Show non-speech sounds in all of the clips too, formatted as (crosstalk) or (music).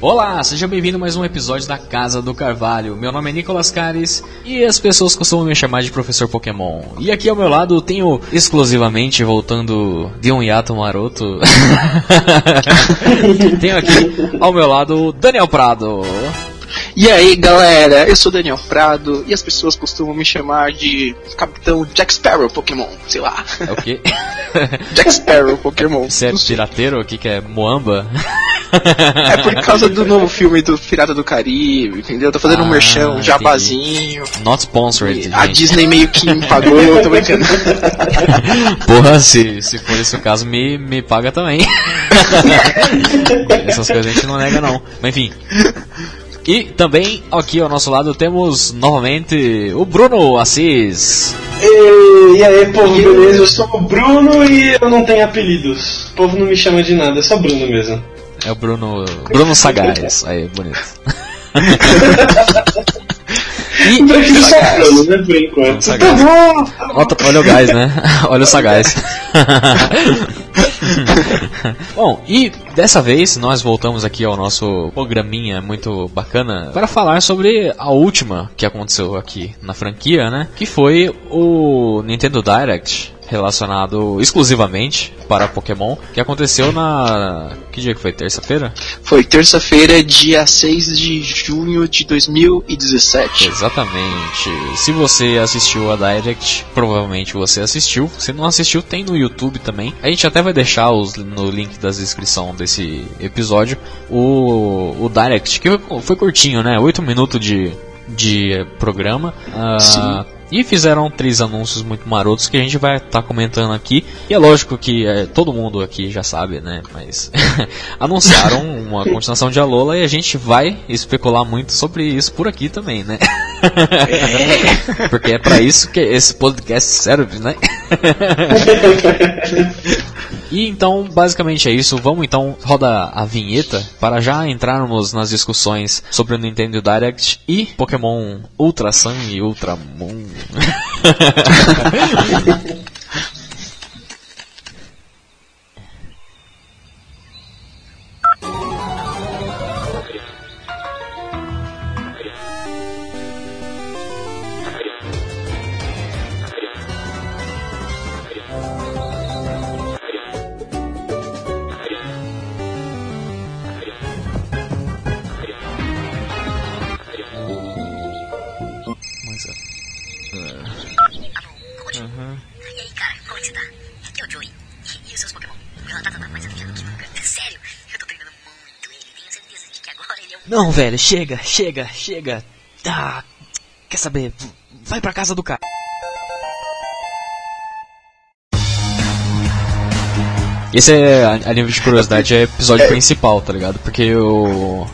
Olá, seja bem-vindo a mais um episódio da Casa do Carvalho. Meu nome é Nicolas Cares e as pessoas costumam me chamar de Professor Pokémon. E aqui ao meu lado tenho exclusivamente, voltando de um hiato maroto, (laughs) tenho aqui ao meu lado Daniel Prado. E aí galera, eu sou Daniel Prado e as pessoas costumam me chamar de Capitão Jack Sparrow Pokémon, sei lá. É o quê? (laughs) Jack Sparrow Pokémon. Você é pirateiro? O que, que é? Moamba? É por causa do novo filme do Pirata do Caribe, entendeu? Tô fazendo Ah, um merchan, um jabazinho. Not sponsored, A gente. Disney meio que me pagou, eu tô brincando. (laughs) Porra, se, se for esse o caso, me, me paga também. (laughs) Essas coisas a gente não nega não. Mas enfim. E também aqui ao nosso lado temos novamente o Bruno Assis. E, e aí, povo, beleza? Eu sou o Bruno e eu não tenho apelidos. O povo não me chama de nada, é só Bruno mesmo. É o Bruno. Bruno Sagaz. Aí, bonito. (laughs) e. Né, por enquanto. Sagaz. Olha, olha o gás, né? Olha o sagaz. Bom, e dessa vez nós voltamos aqui ao nosso programinha muito bacana para falar sobre a última que aconteceu aqui na franquia, né? Que foi o Nintendo Direct relacionado exclusivamente para Pokémon, que aconteceu na que dia que foi? Terça-feira? Foi terça-feira, dia 6 de junho de 2017. Exatamente. Se você assistiu a Direct, provavelmente você assistiu. Se não assistiu, tem no YouTube também. A gente até vai deixar os, no link da descrição desse episódio o, o Direct, que foi, foi curtinho, né? 8 minutos de, de programa. Sim. E fizeram três anúncios muito marotos que a gente vai estar comentando aqui. E é lógico que é, todo mundo aqui já sabe, né? Mas (laughs) anunciaram uma (laughs) continuação de Alola e a gente vai especular muito sobre isso por aqui também, né? (laughs) Porque é pra isso que esse podcast serve, né? E então, basicamente é isso. Vamos então rodar a vinheta para já entrarmos nas discussões sobre o Nintendo Direct e Pokémon Ultra Sun e Ultra Moon. (laughs) Não, velho, chega, chega, chega. Ah, quer saber? Vai pra casa do cara. Esse é, a nível de curiosidade, é episódio principal, tá ligado? Porque eu,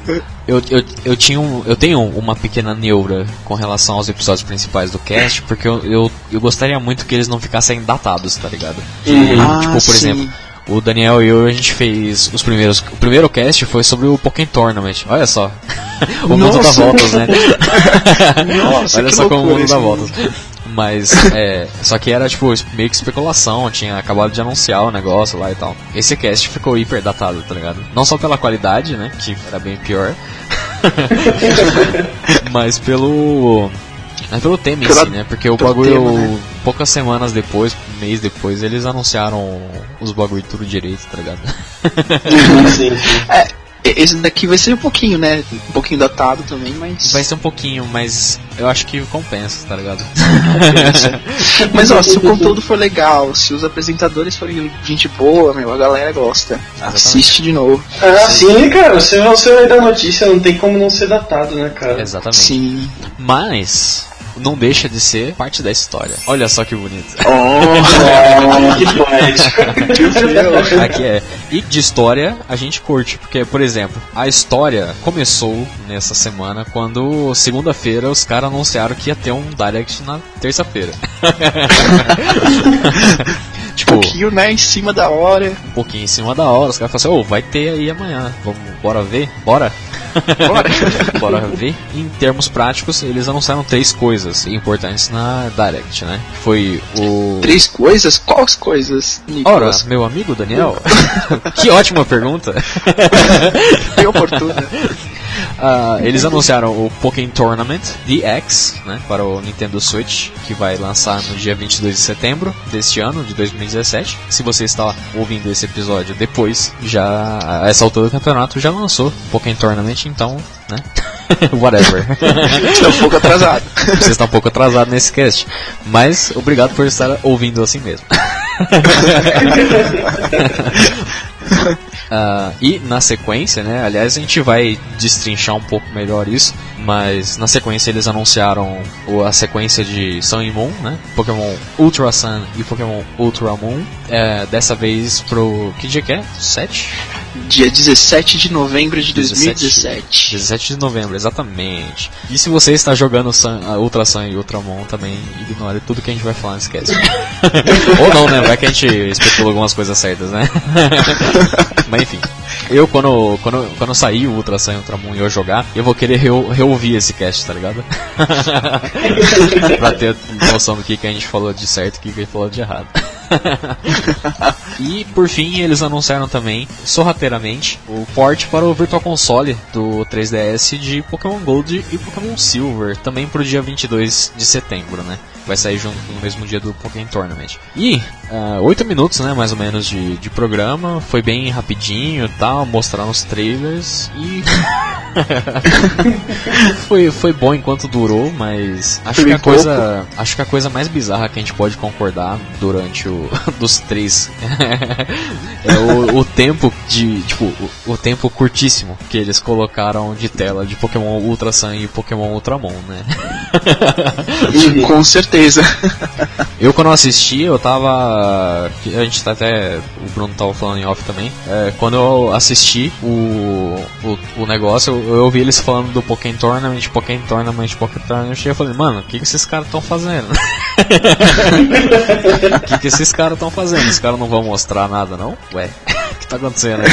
eu, eu, eu, tinha um, eu tenho uma pequena neura com relação aos episódios principais do cast, porque eu, eu, eu gostaria muito que eles não ficassem datados, tá ligado? De, Ah, tipo, por sim. exemplo, o Daniel e eu, a gente fez os primeiros. O primeiro cast foi sobre o Pokémon Tournament. Olha só. (laughs) o mundo dá Nossa. voltas, né? (laughs) Nossa, Olha só como o mundo dá voltas. Mas, é. Só que era, tipo, meio que especulação. Tinha acabado de anunciar o negócio lá e tal. Esse cast ficou hiper datado, tá ligado? Não só pela qualidade, né? Que era bem pior. (laughs) mas pelo. Mas pelo tema em si, né? Porque o bagulho, tema, né? poucas semanas depois, um mês depois, eles anunciaram os bagulho tudo direito, tá ligado? Sim, sim. (laughs) É, esse daqui vai ser um pouquinho, né? Um pouquinho datado também, mas. Vai ser um pouquinho, mas eu acho que compensa, tá ligado? (laughs) Mas ó, se o conteúdo for legal, se os apresentadores forem gente boa, meu, a galera gosta. Assiste de novo. Ah, sim, cara. Se você vai dar notícia, não tem como não ser datado, né, cara? Exatamente. Sim. Mas não deixa de ser parte da história. Olha só que bonito. Oh, (laughs) que poético. Aqui é. E de história a gente curte, porque, por exemplo, a história começou nessa semana quando segunda-feira os caras anunciaram que ia ter um direct na terça-feira. (laughs) tipo, um pouquinho, né? Em cima da hora. um pouquinho em cima da hora, os caras falaram assim, ô, vai ter aí amanhã, vamos, bora ver? Bora? Bora. (laughs) Bora ver. Em termos práticos, eles anunciaram três coisas importantes na Direct, né? Foi o. Três coisas? Quais coisas, Ora, Nicolas? meu amigo Daniel, (laughs) que ótima pergunta. Bem oportuna. (laughs) Ah, eles anunciaram o Pokémon Tournament DX, né, para o Nintendo Switch, que vai lançar no dia 22 de setembro deste ano, de 2017. Se você está ouvindo esse episódio depois, já a essa altura do campeonato já lançou o Pokémon Tournament, então, né? (laughs) Whatever. Estou (laughs) um pouco atrasado. Você está um pouco atrasado nesse cast, mas obrigado por estar ouvindo assim mesmo. (laughs) (laughs) Ah, e na sequência, né? Aliás, a gente vai destrinchar um pouco melhor isso, mas na sequência eles anunciaram a sequência de Sun e Moon, né? Pokémon Ultra Sun e Pokémon Ultra Moon. É, dessa vez pro. Que dia que é? 7? Dia 17 de novembro de 17. 2017. 17 de novembro, exatamente. E se você está jogando Sun, Ultra Sun e Ultra Moon também, ignore tudo que a gente vai falar nesse cast. (laughs) Ou não, né? Vai que a gente especula algumas coisas certas, né? (laughs) Mas enfim. Eu, quando, quando, quando sair o Ultra Sun e Ultra Moon e eu jogar, eu vou querer reouvir esse cast, tá ligado? (laughs) pra ter noção do que, que a gente falou de certo e o que, que a gente falou de errado. (laughs) e por fim, eles anunciaram também, sorrateiramente, o port para o Virtual Console do 3DS de Pokémon Gold e Pokémon Silver, também pro dia 22 de setembro, né? Vai sair junto no mesmo dia do Pokémon Tournament. E, ah, 8 minutos, né, mais ou menos, de, de programa, foi bem rapidinho e tal, mostraram os trailers e. (laughs) foi, foi bom enquanto durou, mas acho que a coisa acho que a coisa mais bizarra que a gente pode concordar durante o (laughs) dos três (laughs) é o, o tempo de tipo o, o tempo curtíssimo que eles colocaram de tela de Pokémon Ultra Sun e Pokémon Ultramon, né? Com certeza. (laughs) Eu quando assisti, eu tava. A gente tá até. O Bruno tava falando em off também. É, quando eu assisti o, o, o negócio, eu, eu ouvi eles falando do Pokémon Tournament, Pokémon Tournament, Pokémon Tournament, e eu falei, mano, o que, que esses caras estão fazendo? (laughs) O que, que esses caras estão fazendo? Os caras não vão mostrar nada, não? Ué, o (laughs) que tá acontecendo aí?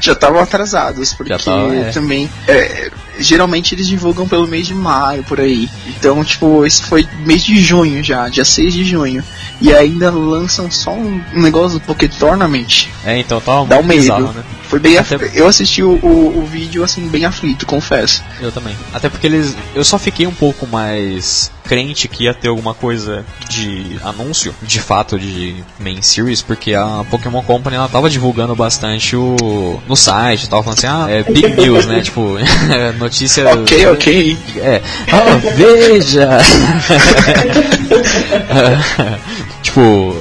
Já estavam atrasados, porque Já tava, é. também. é, geralmente eles divulgam pelo mês de maio, por aí. Então, tipo, esse foi mês de junho já, dia 6 de junho. E ainda lançam só um negócio do Poké Tournament. É, então tava Dá um medo. bizarro, né? Foi bem Até- af... Eu assisti o, o, o vídeo assim, bem aflito, confesso. Eu também. Até porque eles. Eu só fiquei um pouco mais crente que ia ter alguma coisa de anúncio, de fato, de main series, porque a Pokémon Company ela tava divulgando bastante o. no site, tava falando assim, ah, é big news, né? (laughs) tipo, (laughs) notícia. Ok, ok. É. Ah, veja! (laughs) (laughs) tipo,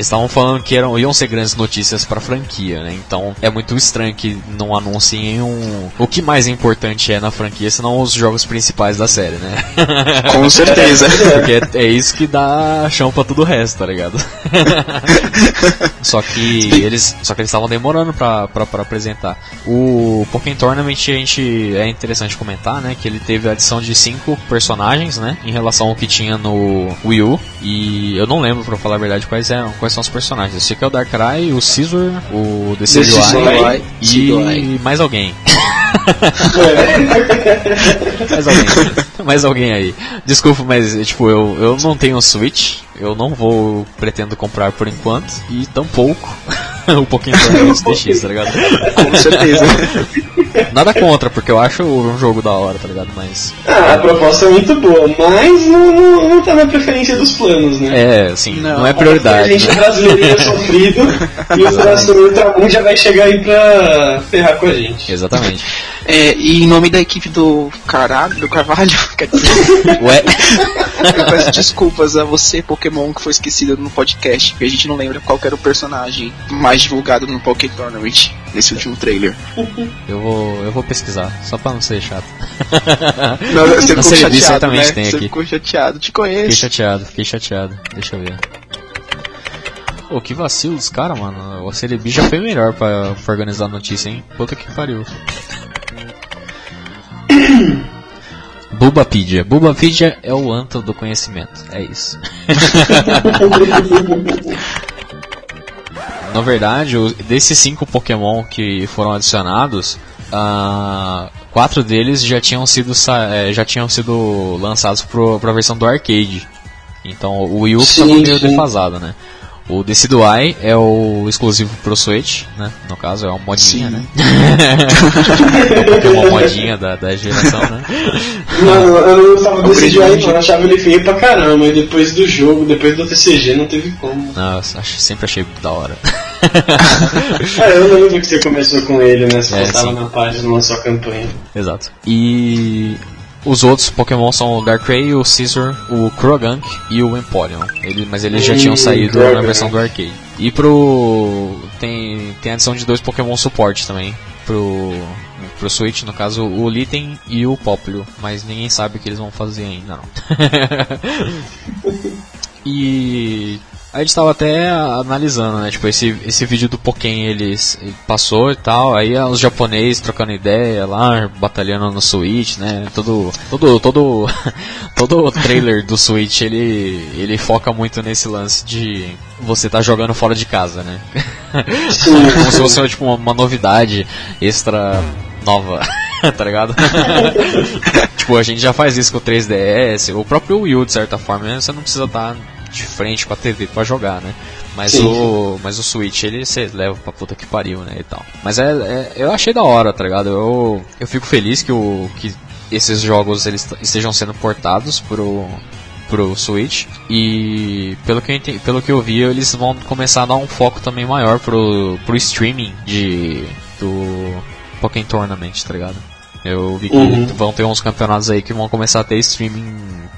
eles estavam falando que eram, iam ser grandes notícias pra franquia, né? Então é muito estranho que não anunciem um. O que mais importante é na franquia, senão os jogos principais da série, né? (laughs) Com certeza. (laughs) Porque é, é isso que dá chão pra tudo o resto, tá ligado? (laughs) só que eles. Só que eles estavam demorando pra apresentar. O Pokémon Tournament a gente. É interessante comentar, né? Que ele teve a adição de cinco personagens, né? Em relação ao que tinha no Wii U. E eu não lembro, pra falar a verdade, quais eram, quais são os personagens. Eu sei que é o Darkrai, o Scizor, o Decidueye e mais alguém. (laughs) mais alguém. Mais alguém aí. Desculpa, mas tipo, eu, eu não tenho Switch. Eu não vou pretendo comprar por enquanto. E tampouco o Pokémon DX, tá ligado? Com certeza. (laughs) Nada contra, porque eu acho um jogo da hora, tá ligado? Mas. Ah, a proposta é muito boa, mas não, não, não tá na preferência dos planos, né? É, assim, não, Não, é A prioridade. gente é Né? brasileirinho sofrido e o (laughs) próximo Ultramon já vai chegar aí pra ferrar com a gente. Exatamente. É, e em nome da equipe do caralho, do Carvalho, (laughs) quer dizer, Ué, eu peço desculpas a você, Pokémon, que foi esquecido no podcast, porque a gente não lembra qual era o personagem mais divulgado no Poké Tournament nesse último trailer. eu vou, eu vou pesquisar, só pra não ser chato. (laughs) Não, você ficou chateado, certamente né? tem Você aqui. ficou chateado, te Fiquei conheço. chateado, fiquei chateado. Deixa eu ver. Pô, que vacilo dos caras, mano. O Cerebi já foi melhor pra, pra organizar a notícia, hein? Puta que pariu. Bubapedia. Bubapedia é o antro do conhecimento. É isso. (laughs) Na verdade, desses cinco Pokémon que foram adicionados, ah, quatro deles já tinham sido, eh, já tinham sido lançados pro, pra versão do arcade. Então o Wii U tava meio defasado, né? O Decido Eye é o exclusivo pro Switch, né? No caso é uma modinha, Sim. né? (laughs) é um Pokémon modinha da, da geração, né? Não, eu não gostava jogo, Engine. não. Eu achava ele feio pra caramba. E depois do jogo, depois do TCG, não teve como. Não, sempre achei da hora. (laughs) É, eu lembro que você começou com ele, né? Você É, postava na página, lançou a campanha. Exato. E os outros Pokémon são o Darkrai, o Scizor, o Krogank e o Empoleon. Ele, mas eles já tinham saído na versão do arcade. E pro. Tem, tem a adição de dois Pokémon suporte também. Pro, pro Switch, no caso, o Litten e o Popplio. Mas ninguém sabe o que eles vão fazer ainda, não. (laughs) e. A gente tava até analisando, né? Tipo, esse, esse vídeo do Pokémon eles ele passou e tal, aí os japoneses trocando ideia lá, batalhando no Switch, né? Todo todo todo (laughs) todo trailer do Switch, ele ele foca muito nesse lance de você tá jogando fora de casa, né? (laughs) Como se fosse tipo uma, uma novidade extra nova. (laughs) tá ligado? tipo, a gente já faz isso com o 3DS, o próprio Wii U, de certa forma, né? você não precisa estar de frente com a TV pra jogar, né? Mas Sim, o mas o Switch ele você leva pra puta que pariu, né, e tal. Mas é, é- eu achei da hora, tá ligado? Eu eu fico feliz que o que esses jogos eles estejam sendo portados pro pro Switch e pelo que eu enten- pelo que eu vi, eles vão começar a dar um foco também maior pro pro streaming de do Pokémon Tournament, tá ligado? Eu vi que Uhum. vão ter uns campeonatos aí que vão começar a ter streaming,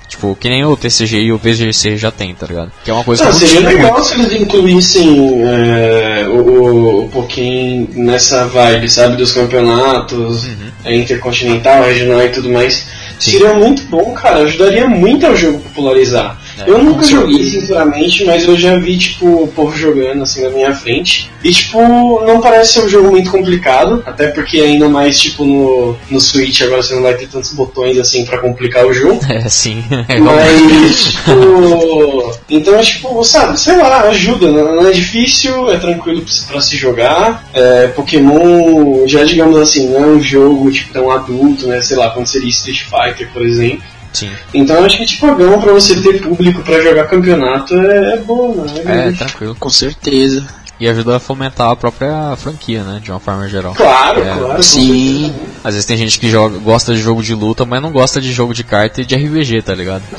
tipo, que nem o TCG e o VGC já tem, tá ligado? Que é uma coisa Ah, que não seria legal muito. se eles incluíssem é, o, o, o Pokémon nessa vibe, sabe? Dos campeonatos é, intercontinental, regional e tudo mais. Uhum. Sim. Seria muito bom, cara. Ajudaria muito ao jogo popularizar. É, eu nunca joguei, sinceramente, mas eu já vi, tipo, o povo jogando assim na minha frente. E, tipo, não parece ser um jogo muito complicado. Até porque ainda mais, tipo, no, no Switch agora você não vai ter tantos botões assim pra complicar o jogo. (laughs) É, sim. É, Mas, tipo. Então, tipo, sabe, sei lá, ajuda. Não não é difícil, é tranquilo pra se jogar. É, Pokémon, já digamos assim, não é um jogo tipo, tão adulto, né? Sei lá, quando seria Street Fighter, por exemplo. Sim. Então, eu acho que, tipo, a gama pra você ter público pra jogar campeonato é, é boa, né? É, tranquilo. Com certeza. E ajuda a fomentar a própria franquia, né? De uma forma geral. Claro, É, claro. Sim. certeza. Às vezes tem gente que joga, gosta de jogo de luta, mas não gosta de jogo de carta e de RPG, tá ligado? (laughs)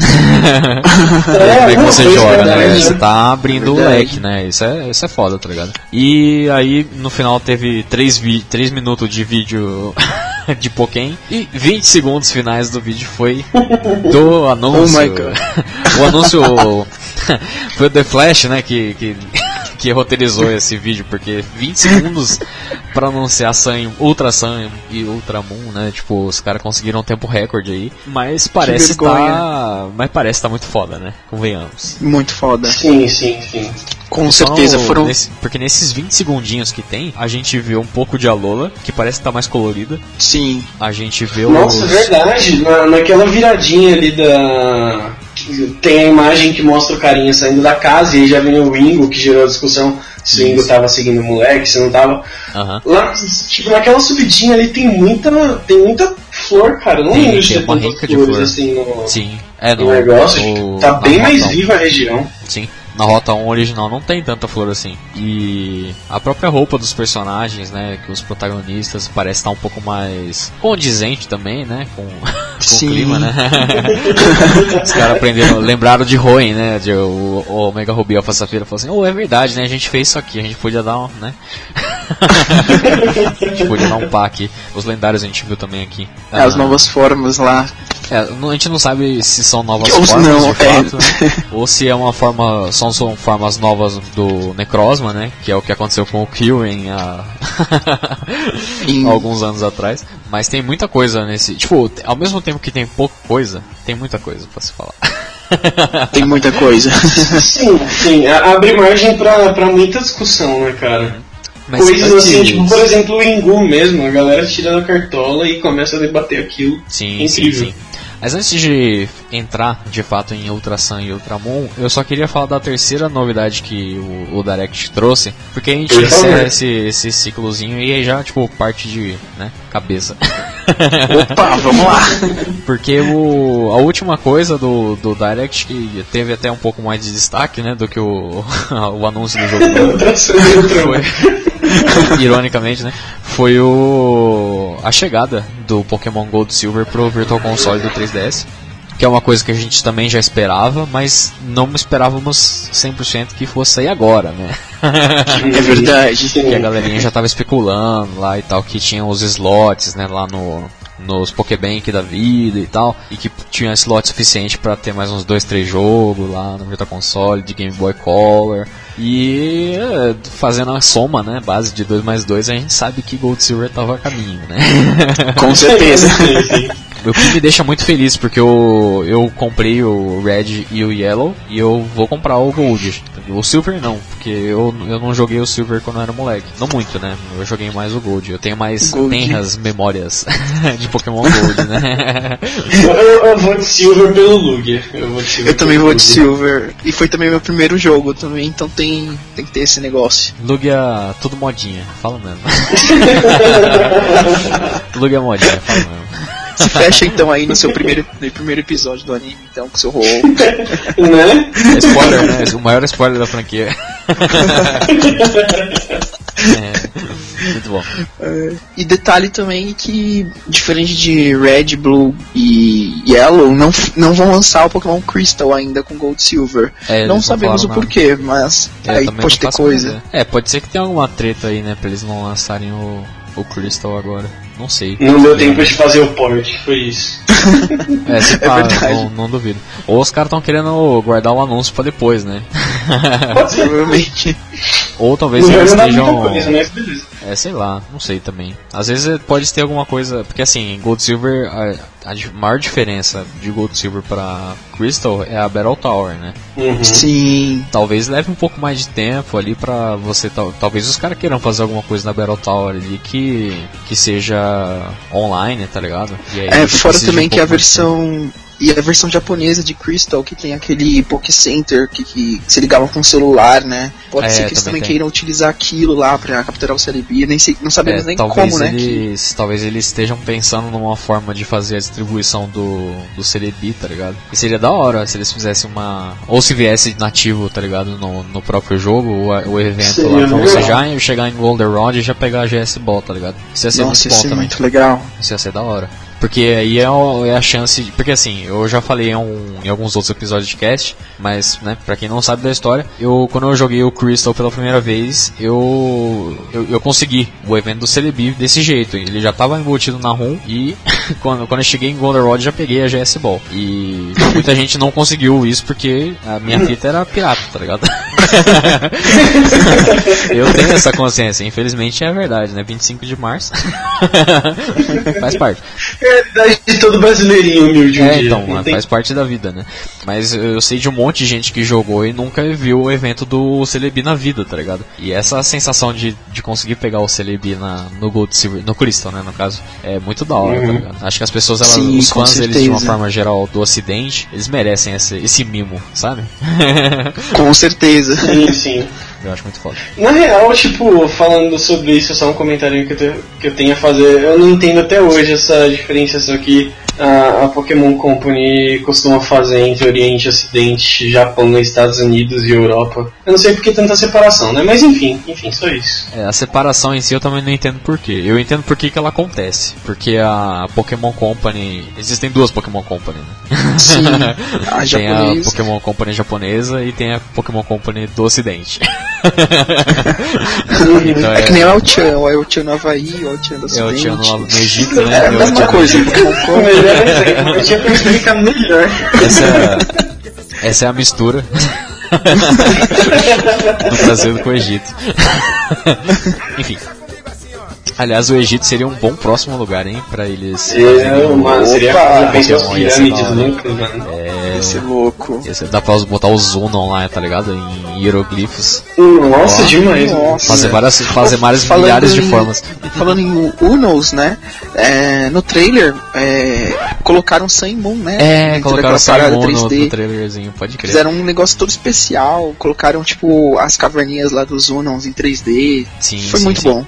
É, Como é que você joga, né? verdade, Você tá abrindo o leque, né? Isso é, isso é foda, tá ligado? E aí, no final, teve 3, vi 3 minutos de vídeo (laughs) de Pokémon e 20 segundos finais do vídeo foi do anúncio. (laughs) Oh my God. (laughs) o anúncio foi o The Flash, né? Que, que, que roteirizou esse vídeo, porque 20 segundos pra anunciar Sun, Ultra Sun e Ultra Moon, né? Tipo, os caras conseguiram um tempo recorde aí. Mas parece tá. Mas parece tá muito foda, né? Convenhamos. Muito foda. Sim, sim, sim. Com Só certeza foram. nesse- porque nesses 20 segundinhos que tem, a gente vê um pouco de Alola, que parece estar mais colorida. Sim. A gente vê Nossa, os. verdade. Na, naquela viradinha ali da. Tem a imagem que mostra o carinha saindo da casa e aí já vem o Wingo, que gerou a discussão se o Wingo Isso. tava seguindo o moleque, se não tava. Aham. Lá, tipo, naquela subidinha ali tem muita. Tem muita flor, cara. Eu não Tem, lembro de ter tantas flores flor. assim no, Sim. É, no no, negócio. no- tá bem mais viva a região. Sim. Na Rota 1 original não tem tanta flor assim. E a própria roupa dos personagens, né? Que os protagonistas parece estar um pouco mais condizente também, né? Com, (laughs) com o clima, né? (laughs) os caras aprenderam, lembraram de Roen, né? De, o, o Omega Ruby Alpha Safira falou assim: Oh, é verdade, né? A gente fez isso aqui, a gente podia dar um, né? (laughs) a gente podia dar um pá aqui. Os lendários a gente viu também aqui. É, as Ah, novas formas lá. é, a gente não sabe se são novas formas não, de é. fato, né? ou se é uma forma, são, são formas novas do Necrozma, né? Que é o que aconteceu com o Kyurem há (laughs) Em- alguns anos atrás. Mas tem muita coisa nesse. Tipo, ao mesmo tempo que tem pouca coisa, tem muita coisa pra se falar. (laughs) Tem muita coisa. Sim, sim. Abre margem pra, pra muita discussão, né, cara? Mas Coisas assim, tipo, por exemplo, o Ingu mesmo, a galera tira da cartola e começa a debater aquilo. Sim, sim, Incrível. sim. Mas antes de entrar de fato em Ultra Sun e Ultramon, eu só queria falar da terceira novidade que o, o Direct trouxe, porque a gente encerra esse, esse ciclozinho e aí já, tipo, parte de, né, cabeça. (laughs) Opa, vamos lá. (laughs) Porque o, a última coisa do, do Direct, que teve até um pouco mais de destaque, né, do que o, (laughs) o anúncio do jogo. Foi, ironicamente, né, foi o a chegada do Pokémon Gold Silver pro Virtual Console do 3DS. Que é uma coisa que a gente também já esperava, mas não esperávamos 100% que fosse sair agora, né? É verdade. (laughs) que a galerinha já tava especulando lá e tal, que tinha os slots, né, lá no nos Pokébank da vida e tal, e que tinha slot suficiente pra ter mais uns dois, três jogos lá no Virtual Console de Game Boy Color. E eh, fazendo a soma, né, base de 2 mais 2, a gente sabe que Gold Silver tava a caminho, né? (laughs) Com (laughs) certeza. O que me deixa muito feliz, porque eu, eu comprei o Red e o Yellow, e eu vou comprar o Gold. O Silver não, porque eu, eu não joguei o Silver quando eu era moleque. Não muito, né? Eu joguei mais o Gold. Eu tenho mais Gold. tenras memórias (laughs) de Pokémon Gold, né? (laughs) Eu, eu vou de Silver pelo Lugia. Eu, vou de Silver Eu também vou de Lugia. Silver. E foi também meu primeiro jogo também, então tem, tem que ter esse negócio. Lugia, tudo modinha, fala mesmo. (laughs) Lugia modinha, fala mesmo. Se fecha então aí no seu primeiro, no primeiro episódio do anime, então, com seu rol. Né? É spoiler, né? O maior spoiler da franquia. É, muito bom. E detalhe também que, diferente de Red, Blue e Yellow, não, não vão lançar o Pokémon Crystal ainda com Gold Silver. É, não não sabemos o falaram nada. porquê, mas É, aí pode não ter coisa. ideia. É, pode ser que tenha alguma treta aí, né? Pra eles não lançarem o, o Crystal agora. Não sei. Não deu tempo de fazer o port, foi isso. (laughs) É, se (laughs) pá, verdade. não, não duvido. Ou os caras estão querendo guardar o anúncio pra depois, né? Pode ser. (laughs) Provavelmente. Ou talvez eles estejam. coisa, beleza. É, sei lá, não sei também. Às vezes eh, pode ter alguma coisa. Porque assim, Gold Silver, a, a maior diferença de Gold Silver pra Crystal é a Battle Tower, né? Uhum. Sim. Talvez leve um pouco mais de tempo ali pra você. tal- Talvez os caras queiram fazer alguma coisa na Battle Tower ali que, que seja online, tá ligado? E aí É, fora também um que a versão. E a versão japonesa de Crystal, que tem aquele Poké Center que, que se ligava com o celular, né? Pode É, ser que eles também queiram utilizar aquilo lá pra capturar o Celebi. Nem, sei, não sabemos É, nem talvez como, né? que- talvez eles estejam pensando numa forma de fazer a distribuição do, do Celebi, tá ligado? E seria da hora se eles fizessem uma. Ou se viesse nativo, tá ligado? No, no próprio jogo, o, o evento Seria lá, pra você já chegar em Goldenrod e já pegar a GS Ball, tá ligado? Isso ia ser Nossa, muito bom ser também. muito legal. Isso ia ser da hora. Porque aí é, é a chance. de- porque assim, eu já falei em, um- em alguns outros episódios de cast, mas, né, pra quem não sabe da história, eu quando eu joguei o Crystal pela primeira vez, eu, eu, eu consegui o evento do Celebi desse jeito. Ele já tava embutido na ROM e (laughs) quando, quando eu cheguei em Goldenrod já peguei a GS Ball. E muita gente não conseguiu isso porque a minha fita era pirata, tá ligado? (laughs) eu tenho essa consciência, infelizmente é verdade, né? 25 de março. (laughs) Faz parte. É a idade de todo brasileirinho humilde um É, então, tem- faz parte da vida, né? Mas eu sei de um monte de gente que jogou e nunca viu o evento do Celebi na vida, tá ligado? E essa sensação de, de conseguir pegar o Celebi na, no Gold Silver, no Crystal, né, no caso, é muito da hora, tá Uhum. ligado? Acho que as pessoas, elas, Sim, os fãs deles de uma forma geral do ocidente, eles merecem esse, esse mimo, sabe? Com certeza. (laughs) Sim, sim. Eu acho muito foda. Na real, tipo, falando sobre isso, só um comentário que eu, te- que eu tenho a fazer. Eu não entendo até hoje essa diferenciação que a, a Pokémon Company costuma fazer entre Oriente, Ocidente, Japão, Estados Unidos e Europa. Eu não sei por que tanta separação, né? Mas enfim, enfim, só isso. É, a separação em si eu também não entendo por quê. Eu entendo por que, que ela acontece. Porque a Pokémon Company. Existem duas Pokémon Company, né? Sim. (laughs) A tem a japonesa. Pokémon Company japonesa e tem a Pokémon Company do ocidente. (laughs) então É é, que nem o El-Chan, o El-Chan no Havaí, o El-Chan do é o lá no Egito, né? É a É mesma coisa, O melhor eu tinha que explicar melhor. Essa é, essa é a mistura (laughs) do Brasil com o Egito. (laughs) Enfim. Aliás, o Egito seria um bom próximo lugar, hein? Pra eles. É, mano, seria pensou as pirâmides loucas, mano. É, ser louco. Ia ser- dá pra botar o Zunon lá, tá ligado? Em hieroglifos. Nossa, demais. Nossa. Fazer várias, fazer várias Falando milhares de em- formas. Falando em Unos, né? é, no trailer, é, colocaram Sun Moon, né? É, colocaram parada Simon no, 3D. no trailerzinho, pode crer. Fizeram um negócio todo especial, colocaram tipo as caverninhas lá dos Unons em 3D. Sim, Foi sim, muito sim. bom.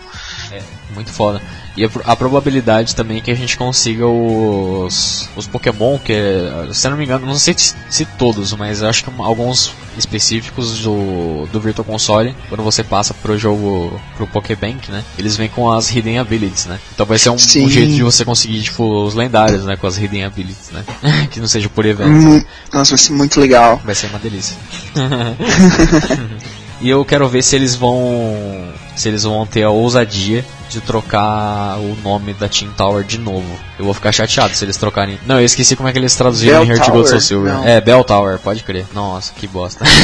Muito foda. E a, a probabilidade também que a gente consiga os, os Pokémon, que é, se não me engano, não sei se, todos, mas acho que alguns específicos do, do Virtual Console, quando você passa pro jogo, pro Pokébank, né? Eles vêm com as Hidden Abilities, né? Então vai ser um, um jeito de você conseguir, tipo, os lendários, né? Com as Hidden Abilities, né? (laughs) que não seja por evento. Hum, nossa, vai ser muito legal. Vai ser uma delícia. (laughs) e eu quero ver se eles vão. Se eles vão ter a ousadia de trocar o nome da Team Tower de novo. Eu vou ficar chateado se eles trocarem. Não, eu esqueci como é que eles traduziram Bell em Heart Gold Soul Tower? Silver. Não. É, Bell Tower, pode crer. Nossa, que bosta. (laughs)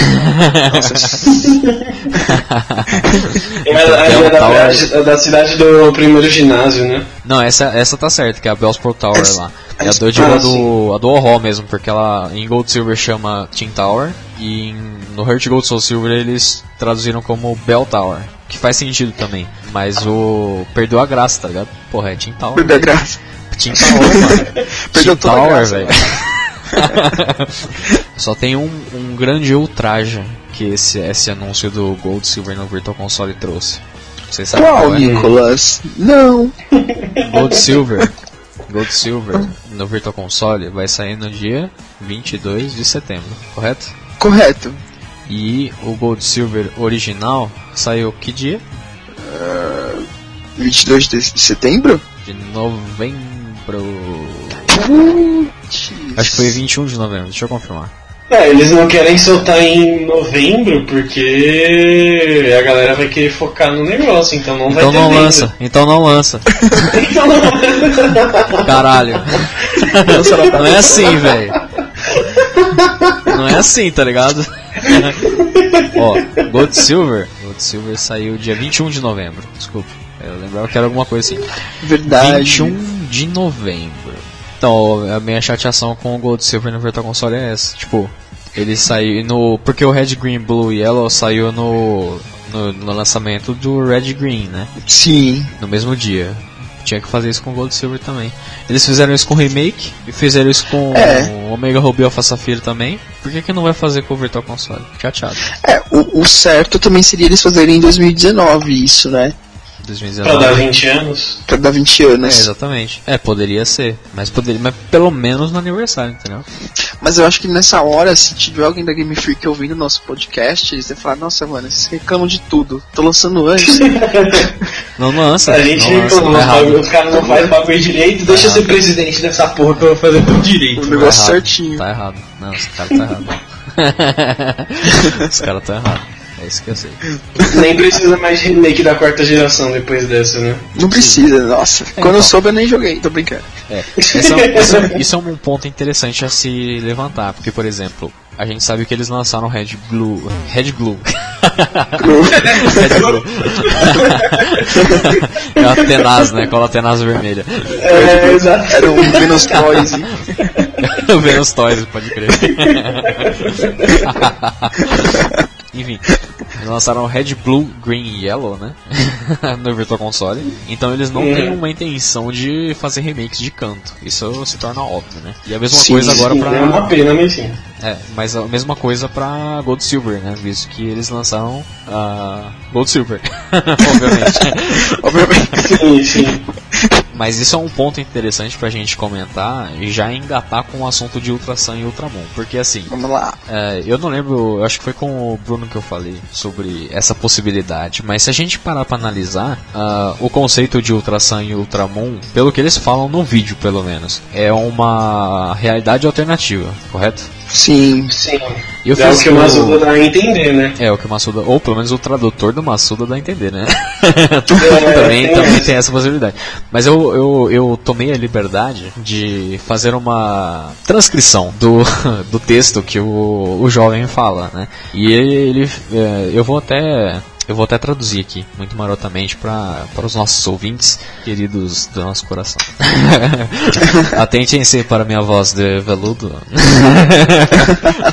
É, a- Bell é da, Tower. é da cidade do primeiro ginásio, né? Não, essa, essa tá certa, que é a Bellsport Tower Essa- lá. É a do, Ah, a do, a do mesmo, porque ela em Gold Silver chama Team Tower e em- no Heart Gold Soul Silver eles traduziram como Bell Tower, que faz sentido também. Mas o. perdeu a graça, tá ligado? Porra, é Team Tower. Perdeu a velho. graça. Team Tower, mano. (laughs) Perdeu a Tower, graça, velho. (laughs) Só tem um, um grande ultraje que esse, esse anúncio do Gold Silver no Virtual Console trouxe. Vocês sabem Qual, qual é? Nicolas? Não. Gold Silver. (laughs) Gold Silver no Virtual Console vai sair no dia 22 de setembro, correto? Correto. E o Gold Silver original saiu que dia? 22 de setembro? De novembro. Putz. Acho que foi 21 de novembro, deixa eu confirmar. É, eles não querem soltar em novembro porque a galera vai querer focar no negócio, então não vai Então ter não venda. lança, então não lança. (laughs) Então não Caralho. Não é assim, velho. Não é assim, tá ligado? Ó, Gold Silver. Gold Silver saiu dia 21 de novembro. Desculpa. Eu lembrava que era alguma coisa assim. Verdade. 21 de novembro. Então, a minha chateação com o Gold Silver no Virtual Console é essa. Tipo, ele saiu no. Porque o Red, Green, Blue e Yellow saiu no, no, no lançamento do Red Green, né? Sim. No mesmo dia. Tinha que fazer isso com o Gold Silver também. Eles fizeram isso com o Remake e fizeram isso com É. o Omega Ruby Alpha Sapphire também. Por que, que não vai fazer com o Virtual Console? Chateado. É, o, o certo também seria eles fazerem em 2019 isso, né? 2019. Pra dar 20 anos. Pra dar 20 É, anos. exatamente. É, poderia ser. Mas poderia, mas pelo menos no aniversário, entendeu? Mas eu acho que nessa hora, se tiver alguém da Game Freak ouvindo o nosso podcast, eles vão falar, nossa, mano, vocês reclamam de tudo. Tô lançando antes. (laughs) Não lança. A gente não lança, reclama, tá errado. os caras não fazem bagulho direito, deixa eu ser presidente dessa porra que eu vou fazer tudo o direito. Tá negócio errado, certinho. Tá errado. Não, esse cara tá errado. (laughs) Os caras tá errado. É isso que eu sei. Nem precisa mais de remake da quarta geração depois dessa, né? Não precisa, nossa. Quando então. eu soube, eu nem joguei, tô brincando. É, é, é- isso é um ponto interessante a se levantar, porque, por exemplo, a gente sabe que eles lançaram Red Glue. Red Glue. Red Glue. é a tenaz, né? Cola tenaz vermelha. É, exato. Era um Venus Toys. o (laughs) Venus Toys, pode crer. (laughs) Enfim, eles lançaram Red, Blue, Green e Yellow, né? (laughs) no Virtual Console. Então eles não Uhum. têm uma intenção de fazer remakes de canto. Isso se torna óbvio, né? E a mesma Sim, coisa agora Sim, pra. É uma pena, mas sim. É, mas a mesma coisa pra Gold Silver, né? Visto que eles lançaram a Gold Silver, (laughs) obviamente. (laughs) Obviamente. Sim, sim. Mas isso é um ponto interessante pra gente comentar e já engatar com o assunto de Ultrasan e Ultramon. Porque assim, Vamos lá. é, eu não lembro, eu acho que foi com o Bruno que eu falei sobre essa possibilidade, mas se a gente parar pra analisar, ah, o conceito de Ultrasan e Ultramon, pelo que eles falam no vídeo pelo menos, é uma realidade alternativa, correto? Sim. Sim. Eu é o que o Masuda dá a entender, né? É, o que o Massuda, ou pelo menos o tradutor do Massuda dá a entender, né? (laughs) É, também, tem também tem essa possibilidade. Mas eu, eu, eu tomei a liberdade de fazer uma transcrição do, (laughs) do texto que o, o jovem fala, né? E ele, ele, é, eu vou até. Eu vou até traduzir aqui, muito marotamente, para os nossos ouvintes, queridos do nosso coração. (laughs) Atentem-se para minha voz de veludo.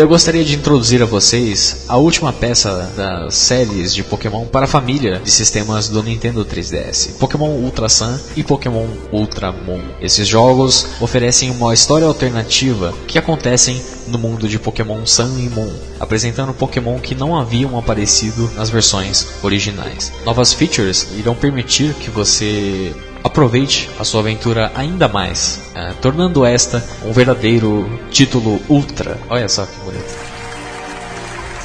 Eu gostaria de introduzir a vocês a última peça das séries de Pokémon para a família de sistemas do Nintendo 3DS, Pokémon Ultra Sun e Pokémon Ultra Moon. Esses jogos oferecem uma história alternativa que acontecem no mundo de Pokémon Sun e Moon, apresentando Pokémon que não haviam aparecido nas versões originais. Novas features irão permitir que você aproveite a sua aventura ainda mais, uh, tornando esta um verdadeiro título Ultra. Olha só que bonito.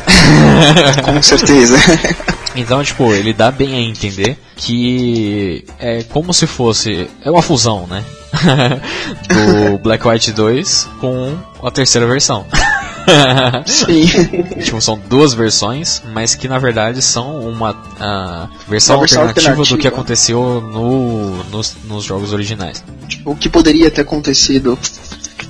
(laughs) Com certeza. (laughs) Então, tipo, ele dá bem a entender que é como se fosse. É uma fusão, né? (laughs) Do Black White 2 com a terceira versão. (laughs) Sim. tipo, são duas versões, mas que na verdade são uma uh, versão, Uma versão alternativa, do alternativa. que aconteceu no, nos, nos jogos originais. Tipo, o que poderia ter acontecido.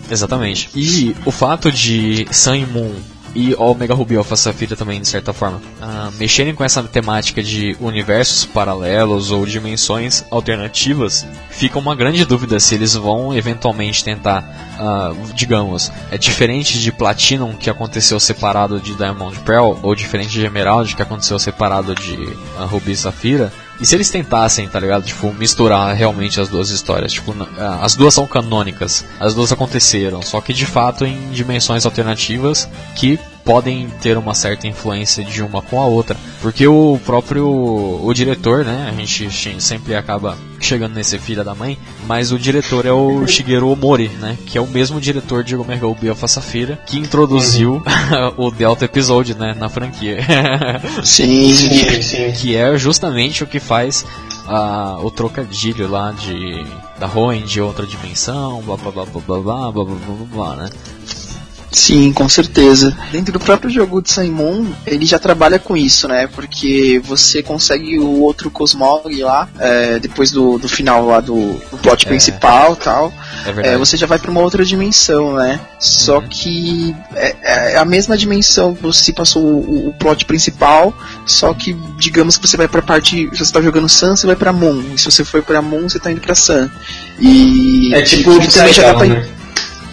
Exatamente. E o fato de Sun e Moon e Omega Ruby Alpha Safira também, de certa forma, ah, mexerem com essa temática de universos paralelos ou dimensões alternativas, fica uma grande dúvida se eles vão eventualmente tentar, ah, digamos, é diferente de Platinum que aconteceu separado de Diamond Pearl, ou diferente de Emerald que aconteceu separado de ah, Ruby Safira, e se eles tentassem, tá ligado? Tipo, misturar realmente as duas histórias. Tipo, ah, as duas são canônicas. As duas aconteceram. Só que de fato em dimensões alternativas que podem ter uma certa influência de uma com a outra. Porque o próprio o diretor, né? A gente sempre acaba chegando nesse filho da mãe. Mas o diretor é o Shigeru Omori, né? Que é o mesmo diretor de Omega Ruby Alpha Safira que introduziu o Delta Episode, né? Na franquia. Sim, Sim, sim. que é justamente o que faz ah, o trocadilho lá de da Roen de outra dimensão, blá blá blá blá blá blá blá blá, blá né? Sim, com certeza. Dentro do próprio jogo de Sun Moon, ele já trabalha com isso, né? Porque você consegue o outro Cosmog lá, é, depois do, do final lá do, do plot É. principal e tal. É verdade. É, você já vai pra uma outra dimensão, né? Só Uhum. que é, é a mesma dimensão que você passou o, o plot principal, só que digamos que você vai pra parte. Se você tá jogando Sun, você vai pra Moon. E se você for pra Moon, você tá indo pra Sun. E. É tipo o e também já dá pra, né?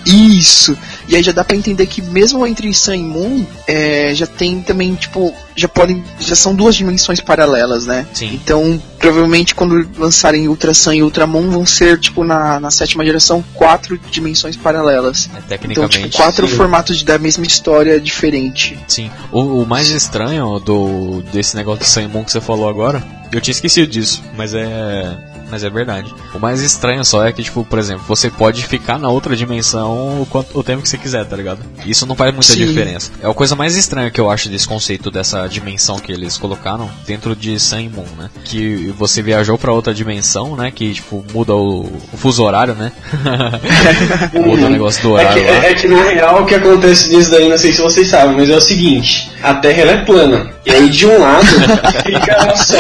isso. E aí já dá pra entender que mesmo entre Sun e Moon, é, já tem também, tipo, já podem. Já são duas dimensões paralelas, né? Sim. Então, provavelmente quando lançarem Ultra Sun e Ultra Moon vão ser, tipo, na, na sétima geração, quatro dimensões paralelas. É, Então, tecnicamente, tipo, quatro sim. formatos da mesma história diferente. sim. O, o mais estranho do desse negócio do Saimon que você falou agora, eu tinha esquecido disso, mas é mas é verdade. O mais estranho só é que, tipo, por exemplo, você pode ficar na outra dimensão o, quanto, o tempo que você quiser, tá ligado? Isso não faz muita Sim. diferença. É a coisa mais estranha que eu acho desse conceito dessa dimensão que eles colocaram dentro de Sun Moon, né? Que você viajou pra outra dimensão, né? Que, tipo, muda o, o fuso horário, né? (laughs) muda o negócio do É horário que, lá. é que na real o que acontece disso daí, não sei se vocês sabem, mas é o seguinte, a Terra ela é plana. E aí de um lado (laughs) fica o Sol.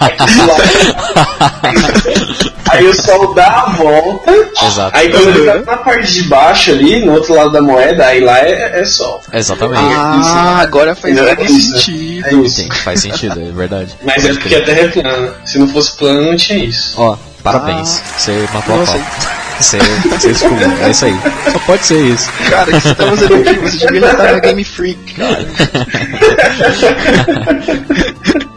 Aí, do lado- aí o Sol dá a volta. Exato. Aí quando ele tá na parte de baixo ali, no outro lado da moeda, aí lá é, é Sol. Exatamente. Ah, agora faz É todo isso, né? sentido. É isso. Sim, faz sentido, é verdade. Mas é porque a Terra é plana. Se não fosse plana, não tinha isso. Ó, parabéns. Você matou Nossa. a pau. Você, você descobriu, é isso aí. Só pode ser isso. Cara, o que você tá fazendo aqui? Você devia estar na Game Freak, cara. (laughs)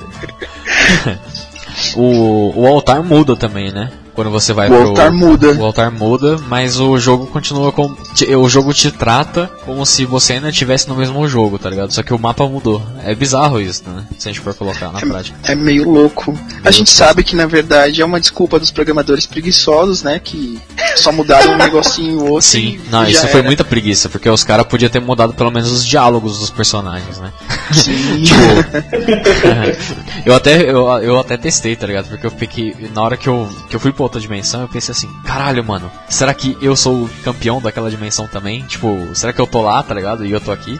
O, o altar muda também, né? Quando você vai O pro. altar muda. O altar muda, mas o jogo continua com. O jogo te trata como se você ainda estivesse no mesmo jogo, tá ligado? Só que o mapa mudou. É bizarro isso, né? Se a gente for colocar na prática. É meio louco. A gente sabe que na verdade é uma desculpa dos programadores preguiçosos, né? Que só mudaram um negocinho ou outro. Sim, não, isso foi era. muita preguiça, porque os caras podiam ter mudado pelo menos os diálogos dos personagens, né? Sim. (laughs) (laughs) eu até eu, eu até testei, tá ligado? Porque eu fiquei na hora que eu que eu fui pra outra dimensão, eu pensei assim, caralho, mano, será que eu sou o campeão daquela dimensão também? Tipo, será que eu tô lá, tá ligado? E eu tô aqui?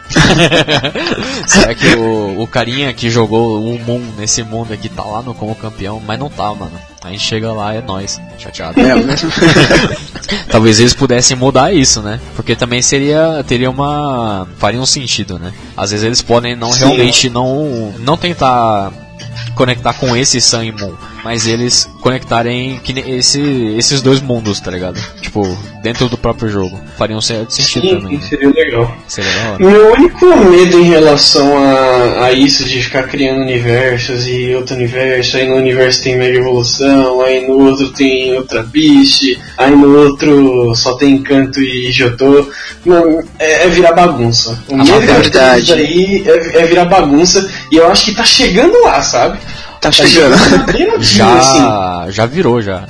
(laughs) será que o, o carinha que jogou o Moon nesse mundo aqui tá lá no como campeão, mas não tá, mano. A gente chega lá, é nós, chateado. É, o mesmo. (laughs) Talvez eles pudessem mudar isso, né? Porque também seria teria uma faria um sentido, né? Às vezes eles podem não Sim. realmente não não tentar conectar com esse Sun e Moon, mas eles conectarem esse, esses dois mundos, tá ligado? Tipo, dentro do próprio jogo. Faria um certo sentido Sim, também. Né? seria legal. Seria hora. Meu único medo em relação a, a isso de ficar criando universos e outro universo, aí no universo tem Mega Evolução, aí no outro tem Ultra Beast, aí no outro só tem Encanto e Jotô, não, é, é virar bagunça. O Ah, medo é que eu tenho verdade. aí é, é virar bagunça e eu acho que tá chegando lá, sabe? Tá chegando. dia, assim. Já, já virou já.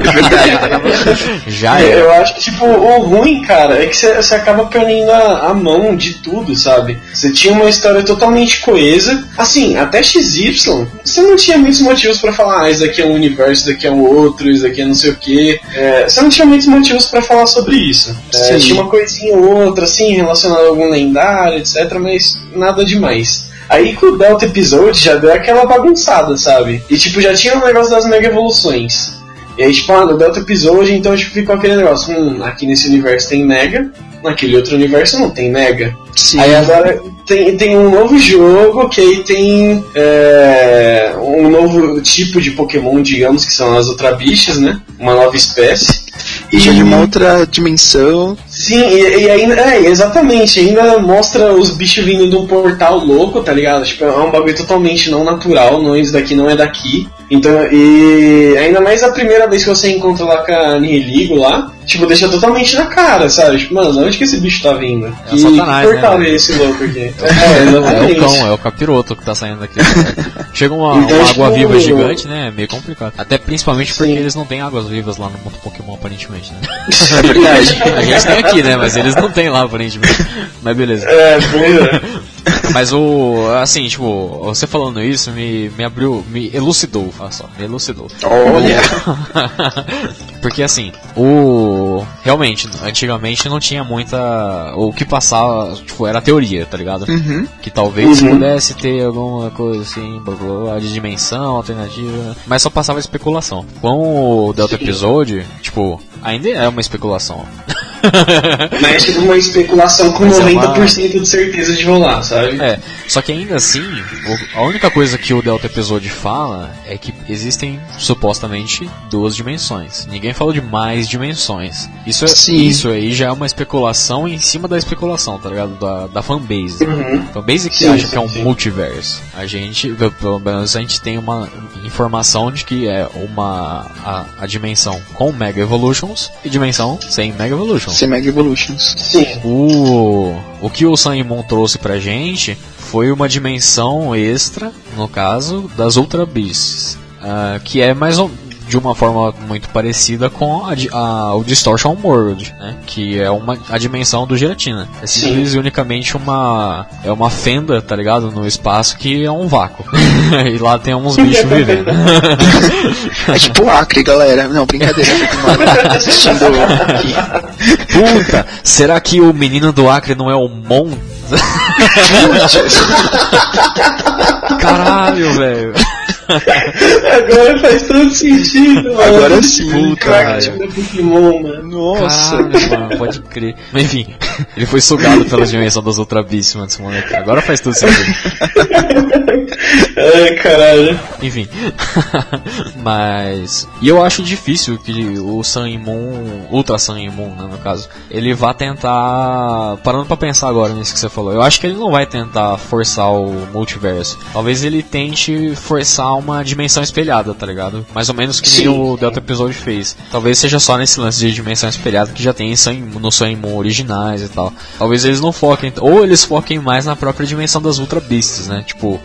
É verdade. (laughs) Já É. Eu acho que, tipo, o ruim, cara, é que você acaba perdendo a, a mão de tudo, sabe? Você tinha uma história totalmente coesa. Assim, até XY, você não tinha muitos motivos pra falar, ah, isso daqui é um universo, isso daqui é um outro, isso daqui é não sei o quê. É, você não tinha muitos motivos pra falar sobre isso. É, tinha uma coisinha ou outra, assim, relacionada a algum lendário, etc., mas nada demais. Aí com o Delta Episode já deu aquela bagunçada, sabe? E tipo, já tinha o negócio das mega evoluções. E aí, tipo, ah, no Delta Episode, então tipo, ficou aquele negócio, hum, aqui nesse universo tem Mega, naquele outro universo não tem Mega. Sim. Aí agora tem, tem um novo jogo que aí tem é, um novo tipo de Pokémon, digamos, que são as Ultra Bichas, né? Uma nova espécie. E já de uma outra dimensão. Sim, e, e ainda, é, exatamente, ainda mostra os bichos vindo de um portal louco, tá ligado? Tipo, é um bagulho totalmente não natural, não, isso daqui não é daqui. Então, e ainda mais a primeira vez que você encontra lá com a Nihiligo lá, tipo, deixa totalmente na cara, sabe? Tipo, mano, onde que esse bicho tá vindo? É o Satanás, que portal né? é esse louco aqui? (laughs) É, É o cão, é o capiroto que tá saindo daqui. Chega uma, Então, uma tipo, água-viva gigante, né? É meio complicado. Até principalmente porque Sim. eles não têm águas-vivas lá no mundo Pokémon, aparentemente, né? É (laughs) verdade. (laughs) A gente tem aqui, né? Mas eles não têm lá, aparentemente. Mas beleza. É, pois (laughs) é. Mas o. Assim, tipo, você falando isso me, me abriu. Me elucidou, olha só, me elucidou. Olha. (laughs) Porque assim, o. Realmente, antigamente não tinha muita. O que passava, tipo, era teoria, tá ligado? Uhum. Que talvez Uhum. pudesse ter alguma coisa assim, blá, blá, de dimensão, alternativa, mas só passava especulação. Com o Delta Sim. Episode, tipo, ainda é uma especulação. (laughs) (laughs) Mas tipo uma especulação com Mas é uma- 90% de certeza de rolar, sabe? É, só que ainda assim, a única coisa que o Delta Episode fala é que existem supostamente duas dimensões. Ninguém falou de mais dimensões. Isso, é, Sim. isso aí já é uma especulação em cima da especulação, tá ligado? Da, da fanbase. Uhum. Fanbase que Sim, acha sim, que é um sim. multiverso. A gente, pelo menos a gente tem uma informação de que é uma a, a dimensão com Mega Evolutions e dimensão sem Mega Evolutions. Sem Mega Evolutions. Sim. O, o que o Sun Moon trouxe pra gente foi uma dimensão extra, no caso, das Ultra Beasts. ah, que é mais ou, de uma forma muito parecida com a, a- o Distortion World, né? Que é uma, a dimensão do Giratina. É Sim. simples e unicamente uma. É uma fenda, tá ligado? No espaço que é um vácuo. (laughs) e lá tem uns bichos vivendo. (laughs) É tipo Acre, galera. Não, brincadeira. Tô assistindo aqui. Puta! Será que o menino do Acre não é o Mon? (laughs) Caralho, velho. Agora faz todo sentido, mano. Agora sim, cara. tipo Pokémon, mano. Nossa. Caralho, mano, pode crer. Mas, Enfim, ele foi sugado pela dimensão das Ultra Beasts, mano, esse moleque. Agora faz tudo sentido. (laughs) Ai, caralho. Enfim. (laughs) Mas. E eu acho difícil que o Sun e Moon, Ultra Sun e Moon, né, no caso, ele vá tentar. Parando pra pensar agora nisso que você falou, eu acho que ele não vai tentar forçar o multiverso. Talvez ele tente forçar uma dimensão espelhada, tá ligado? Mais ou menos que Sim. o Delta Episode fez. Talvez seja só nesse lance de dimensão espelhada que já tem no Sun Moon originais e tal. Talvez eles não foquem. Ou eles foquem mais na própria dimensão das Ultra Beasts, né? Tipo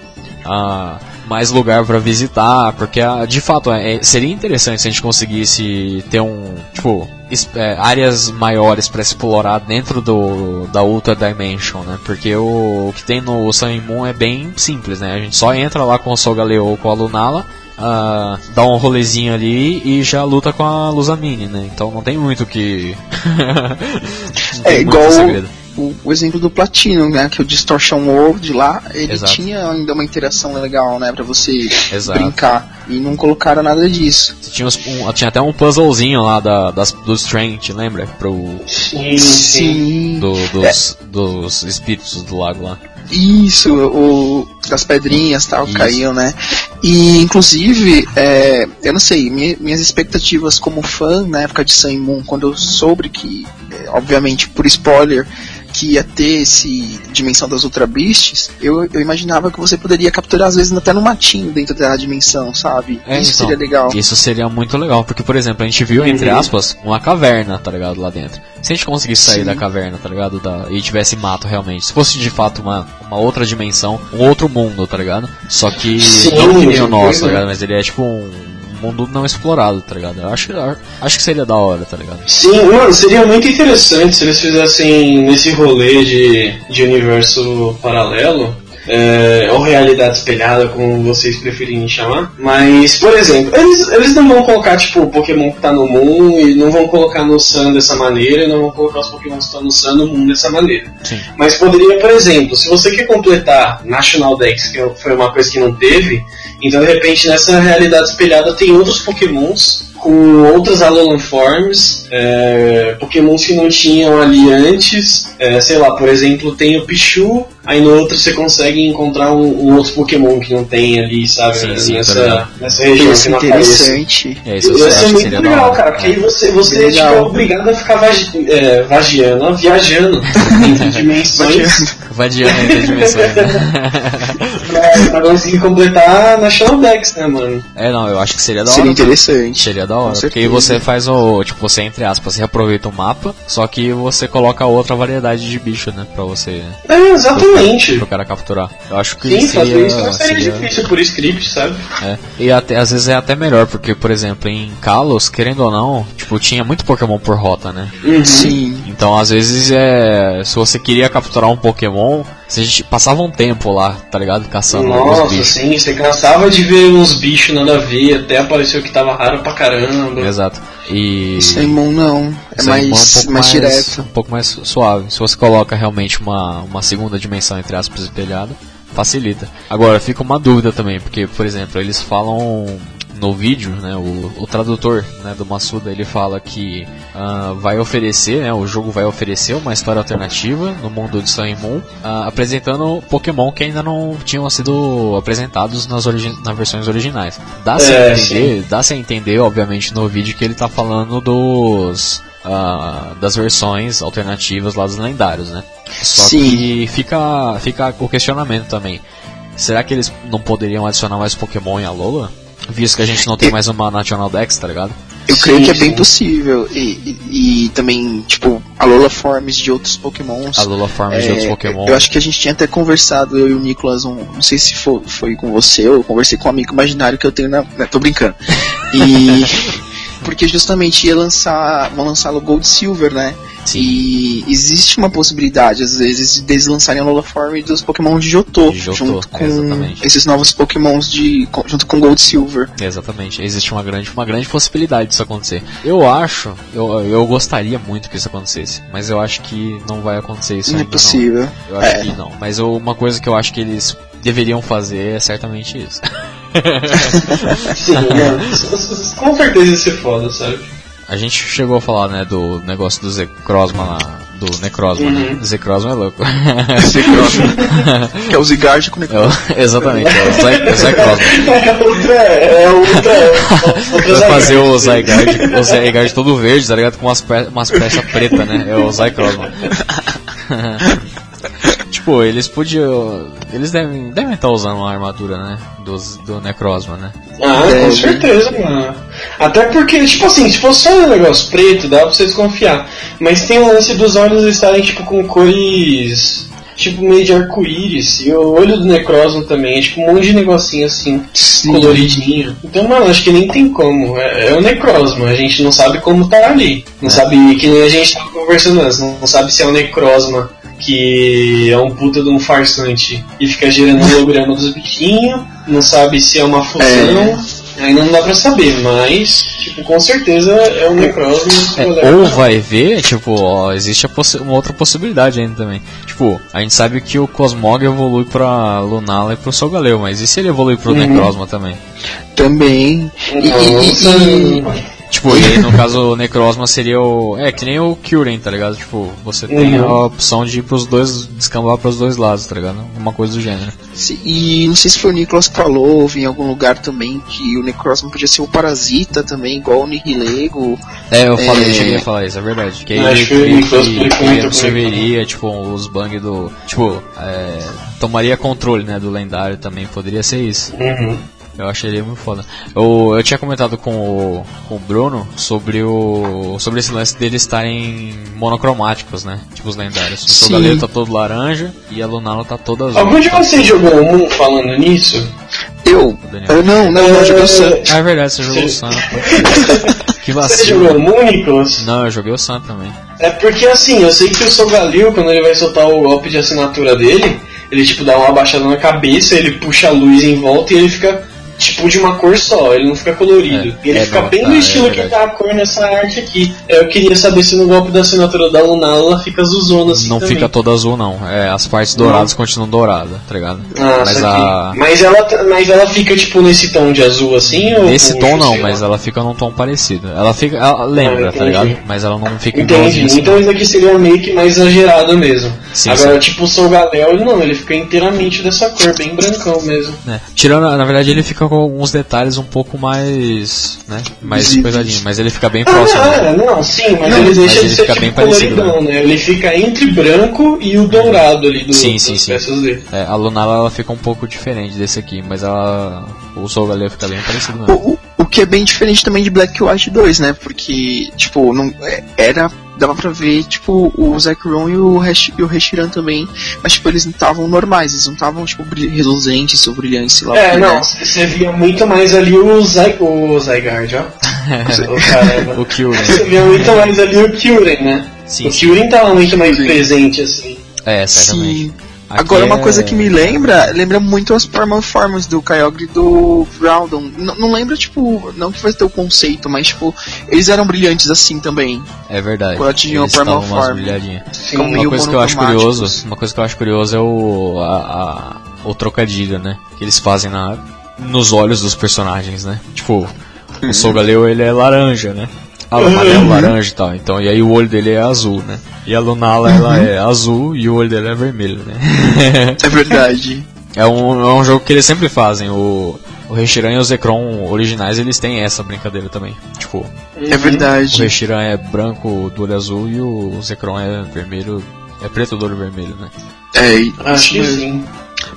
ah, mais lugar pra visitar, porque ah, de fato é, é- seria interessante se a gente conseguisse ter um tipo é, áreas maiores pra explorar dentro do da Ultra Dimension, né? Porque o, o que tem no Sun Moon é bem simples, né? A gente só entra lá com o Solgaleo ou com a Lunala. ah, dá um rolezinho ali e já luta com a Luzamine, né? Então não tem muito que. (laughs) não É tem muito igual- segredo. O, o exemplo do Platino, né? Que o Distortion World lá, ele Exato. tinha ainda uma interação legal, né? Pra você Exato. brincar. E não colocaram nada disso. Tinha, um- tinha até um puzzlezinho lá da, das, do Strength, lembra? Pro, Sim, sim. do, dos, dos espíritos do lago lá. Isso, o das pedrinhas tal Isso. caíam, né? E inclusive, é, eu não sei, mi- minhas expectativas como fã na época de Sun Moon, quando eu soube que, é, obviamente por spoiler, que ia ter esse dimensão das Ultra Beasts, eu, eu imaginava que você poderia capturar às vezes até no matinho dentro da dimensão, sabe? É, Isso então, seria legal. Isso seria muito legal, porque, por exemplo, a gente viu, entre aspas, uma caverna, tá ligado, lá dentro. Se a gente conseguisse sair Sim. da caverna, tá ligado, da, e tivesse mato realmente, se fosse de fato uma, uma outra dimensão, um outro mundo, tá ligado? Só que Sim, não que nem o nosso, tá ligado? Mas ele é tipo um mundo não explorado, tá ligado? Eu acho, acho que seria da hora, tá ligado? Sim, mano, seria muito interessante se eles fizessem nesse rolê de, de universo paralelo. é, ou realidade espelhada, como vocês preferirem chamar. Mas, por exemplo, eles, eles não vão colocar tipo o Pokémon que tá no Moon e não vão colocar no Sun dessa maneira, e não vão colocar os Pokémon que estão no Sun no Moon dessa maneira. Sim. Mas poderia, por exemplo, se você quer completar National Dex, que foi uma coisa que não teve, então de repente nessa realidade espelhada tem outros Pokémons com outras Alolan Forms, é, Pokémons que não tinham ali antes, é, sei lá, por exemplo, tem o Pichu, aí no outro você consegue encontrar um, um outro Pokémon que não tem ali, sabe, Sim, sim, nessa, ligado. nessa região Isso que é não aparece. interessante. É isso, que muito legal, cara, porque aí você, você Bem tipo, é obrigado a ficar vagi, é, vagiando, ó, viajando (laughs) entre dimensões Vadiando entre dimensões. né? (laughs) pra, conseguir completar a National Dex, né, mano? é, não, eu acho que seria da hora. Seria interessante. Seria da hora, porque aí você faz o. Tipo, você entre aspas, você reaproveita o mapa, só que você coloca outra variedade de bicho, né? Pra você. É, exatamente. Pro cara capturar. Eu acho que Sim, fazer seria. isso não seria, seria- difícil por script, sabe? é. E até, às vezes é até melhor, porque, por exemplo, em Kalos, querendo ou não, tipo, tinha muito Pokémon por rota, né? Sim. Então, às vezes, é. Se você queria capturar um Pokémon, a gente passava um tempo lá, tá ligado? Caçando Nossa, bichos. sim, você cansava de ver uns bichos nada a ver, até apareceu que tava raro pra caramba. Exato. E. Sem mão não. É aí, mais, um pouco mais direto. Um pouco mais suave. Se você coloca realmente uma, uma segunda dimensão, entre aspas, espelhada, facilita. Agora, fica uma dúvida também, porque, por exemplo, eles falam no vídeo, né, o, o tradutor né, do Massuda, ele fala que ah, vai oferecer, né, o jogo vai oferecer uma história alternativa no mundo de Sun Moon, ah, apresentando Pokémon que ainda não tinham sido apresentados nas, nas versões originais. Dá-se É, a entender, dá-se a entender, obviamente, no vídeo que ele tá falando dos ah, das versões alternativas lá dos lendários, né? Só Sim. que fica, fica o questionamento também. Será que eles não poderiam adicionar mais Pokémon em Alola? Visto que a gente não tem mais uma National Dex, tá ligado? Eu Sim, creio que é sim. bem possível. E, e, e também, tipo, a Lola Forms de outros Pokémons. Alola Forms de É, outros Pokémon. Eu acho que a gente tinha até conversado, eu e o Nicolas, um, não sei se foi, foi com você, ou eu conversei com um amigo imaginário que eu tenho na. né, tô brincando. E. (laughs) porque justamente ia lançar. Vão lançar o Gold Silver, né? Sim. E existe uma possibilidade, às vezes, de eles lançarem a Lola Form dos Pokémon de Jotô, De Johto, junto com exatamente. esses novos Pokémons de. junto com Gold Silver. Exatamente, existe uma grande, uma grande possibilidade disso acontecer. Eu acho, eu, eu gostaria muito que isso acontecesse, mas eu acho que não vai acontecer isso Não é possível. não. Eu acho É. que não. Mas eu- uma coisa que eu acho que eles deveriam fazer é certamente isso. (laughs) Sim, (laughs) mano. Com certeza ia ser foda, sabe? A gente chegou a falar, né, do negócio do Zekrozma lá, do Necrozma, né? Zekrozma é louco. (laughs) que é o Zygarde com o É exatamente, é o é o Zekrozma. É outra. É outra. outra Vai fazer o Zygarde. Zygarde, o Zygarde todo verde, tá ligado? Com umas, pe umas peças pretas, né? É o Zycrozma. (laughs) tipo, eles podiam. Eles devem devem estar usando uma armadura, né? Dos, do Necrozma, né? Ah, com certeza, mano. Até porque, tipo assim, se fosse só um negócio preto, dá pra você desconfiar. Mas tem o lance dos olhos estarem, tipo, com cores. Tipo, meio de arco-íris. E o olho do Necrozma também. É tipo um monte de negocinho assim, Sim. coloridinho. Então, mano, acho que nem tem como. É, é o Necrozma. A gente não sabe como tá ali. Não sabe, que nem a gente tava conversando antes. Não, não sabe se é o Necrozma. Que é um puta de um farsante e fica gerando holograma dos bichinhos, não sabe se é uma fusão, Ainda não dá pra saber, mas, tipo, com certeza é o Necrozma. É, ou vai ver, tipo, ó, existe uma outra possibilidade ainda também. Tipo, a gente sabe que o Cosmog evolui pra Lunala e pro Solgaleo, mas e se ele evolui pro uhum. Necrozma também? Também. Nossa, e, e, Tipo, e aí, no (laughs) caso, o Necrozma seria o. É, que nem o Kyurem, tá ligado? Tipo, você tem uhum. a opção de ir pros dois. descambar pros dois lados, tá ligado? Uma coisa do gênero. Sim, e não sei se foi o Nicolas que falou, em algum lugar também, que o Necrozma podia ser o Parasita também, igual o Nihilego. É, eu falei, é... eu cheguei a falar isso, é verdade. Que aí Acho ele, que, que, que ele absorveria, tipo, os bang do. Tipo, é, tomaria controle, né, do lendário também, poderia ser isso. Uhum. Eu achei ele muito foda. Eu, eu tinha comentado com o, com o Bruno sobre o sobre esse lance deles estarem monocromáticos, né? Tipo os lendários. O Solgaleo tá todo laranja e a Lunala tá toda azul. Algum de vocês jogou o Moon falando nisso? Eu? eu não, não, eu joguei o Sun. Ah, é verdade, você jogou o Sun. (laughs) que vacilo. Você jogou o Moon, Nicolas? Não, eu joguei o Sun também. É porque assim, eu sei que o Solgaleo, quando ele vai soltar o golpe de assinatura dele, ele tipo dá uma abaixada na cabeça, ele puxa a luz em volta e ele fica tipo de uma cor só, ele não fica colorido. É, ele é fica bem tá, do estilo é que tá a cor nessa arte aqui. Eu queria saber se no golpe da assinatura da Lunala ela fica azulzona assim. Não também. fica toda azul, não. É, as partes douradas não. continuam douradas, tá ligado? Ah, mas, a... mas, ela, mas ela fica tipo nesse tom de azul assim? Ou nesse tom não, mas ela fica num tom parecido. Ela fica. Ela lembra, ah, tá ligado? Mas ela não fica Entendi. Assim, então isso aqui seria meio que mais exagerado mesmo. Sim, Agora, sim. tipo o Solgaleo, não, ele fica inteiramente dessa cor, bem brancão mesmo. É. Tirando, na verdade, ele fica com alguns detalhes um pouco mais, né, mais coisadinho, mas ele fica bem próximo. Ah, né? não, sim, mas não, ele deixa mas de ser fica tipo bem coloridão, né? Ele fica entre branco e o dourado ali do, sim, sim, sim. peças dele. É, a Lunala ela fica um pouco diferente desse aqui, mas ela o Soul Galileu fica bem parecido mesmo. O, que é bem diferente também de Black White 2, né? Porque, tipo, não é, era dava pra ver, tipo, o Zekrom e o, Resh, e o também, mas, tipo, eles não estavam normais, eles não estavam, tipo, reluzentes ou brilhantes, sei lá. É, não, você via muito mais ali o, Zy, o Zygarde, ó. (laughs) o, o Kyurem. Você via muito mais ali o Kyurem, né? Sim, o Kyurem tava muito mais presente, assim. É, certamente. Sim. Aqui Agora, uma é... coisa que me lembra, lembra muito as Performance do Kyogre e do Groudon. N não lembra, tipo, não que vai ter o conceito, mas, tipo, eles eram brilhantes assim também. É verdade. Quando atingiam Permaform. Uma coisa que eu acho curioso, uma coisa que eu acho curioso é o, a, a, o trocadilho, né? Que eles fazem na, nos olhos dos personagens, né? Tipo, o uhum. Solgaleo ele é laranja, né? Ah, amarelo, laranja e tal. Então, e aí o olho dele é azul, né? E a Lunala, ela uhum. é azul e o olho dele é vermelho, né? (laughs) é verdade. É um, é um jogo que eles sempre fazem. O, o Reshiram e o Zekrom originais, eles têm essa brincadeira também. Tipo, é verdade. O Reshiram é branco do olho azul e o Zekrom é vermelho, é preto do olho vermelho, né? É, acho que sim.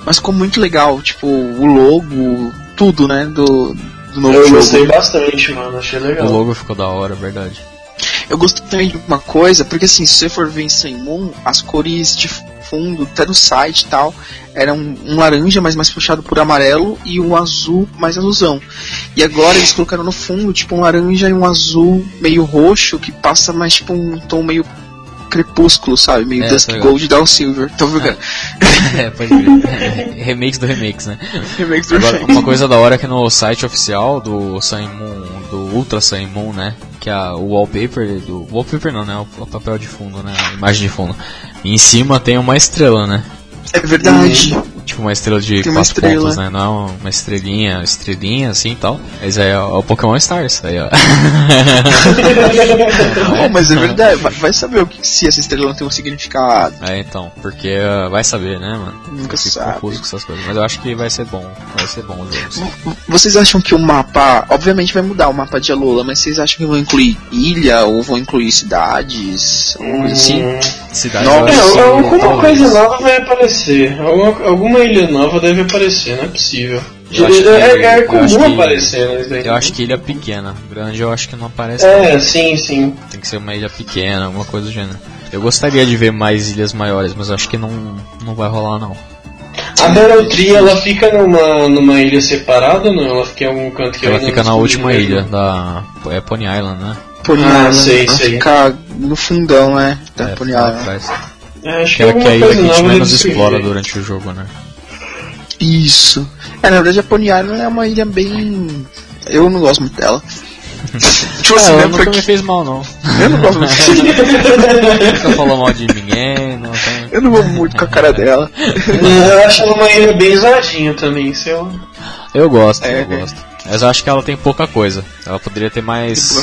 Mas ficou muito legal, tipo, o logo, tudo, né, do, do novo eu jogo. Eu gostei bastante, mano, achei legal. O logo ficou da hora, verdade. Eu gostei também de uma coisa, porque assim, se você for ver em Sun Moon, as cores de fundo, até do site e tal, eram um laranja, mas mais puxado por amarelo, e um azul mais azulzão. E agora eles colocaram no fundo, tipo, um laranja e um azul meio roxo, que passa mais tipo um tom meio crepúsculo, sabe? Meio é, Dusk Gold Down Silver. Tô vendo? (laughs) É, pode ver. remakes do remakes, né? Remakes do Agora, Uma coisa da hora é que no site oficial do Sun Moon, do Ultra Sun Moon, né? Que é o wallpaper do. Wallpaper não, né? O papel de fundo, né? A imagem de fundo. E em cima tem uma estrela, né? É verdade. Tipo uma estrela de Tem quatro pontos, né? Não uma estrelinha, estrelinha assim e tal. Mas aí é o Pokémon Stars. Aí, ó. (laughs) oh, mas é verdade, vai saber o que, se essa estrela não tem um significado. É, então, porque uh, vai saber, né, mano? Nunca sabe. confuso com essas coisas. Mas eu acho que vai ser bom. Vai ser bom o jogo. Vocês acham que o mapa, obviamente vai mudar o mapa de Alola, mas vocês acham que vão incluir ilha ou vão incluir cidades? Alguma coisa assim? Hum. Cidade não, é, alguma coisa nova vai aparecer. Alguma, alguma ilha nova deve aparecer, não é possível. Eu acho que, é, é comum aparecer, né? Eu acho que ilha pequena. Grande eu acho que não aparece. É, não. sim, sim. Tem que ser uma ilha pequena, alguma coisa do gênero. Eu gostaria de ver mais ilhas maiores, mas acho que não, não vai rolar não. A Belotri, ela fica numa, numa ilha separada ou não? Ela fica em algum canto que Ela fica na última ilha da. É Pony Island, né? Pony ah, Island. sei, sei. Fica no fundão, né? Da é, Pony Island. Atrás. É, acho que, é, que é a ilha que a gente menos explora durante o jogo, né? Isso. É, na verdade a Pony Island é uma ilha bem Eu não gosto muito dela. (laughs) tipo É, assim, ela né, porque me fez mal, não. eu não gosto (laughs) muito. Nunca falou mal de ninguém, não tem... Eu não vou muito com a cara dela. Eu acho ela uma ilha bem zoadinha também, se eu... Eu gosto, É, eu gosto. Mas eu acho que ela tem pouca coisa. Ela poderia ter mais...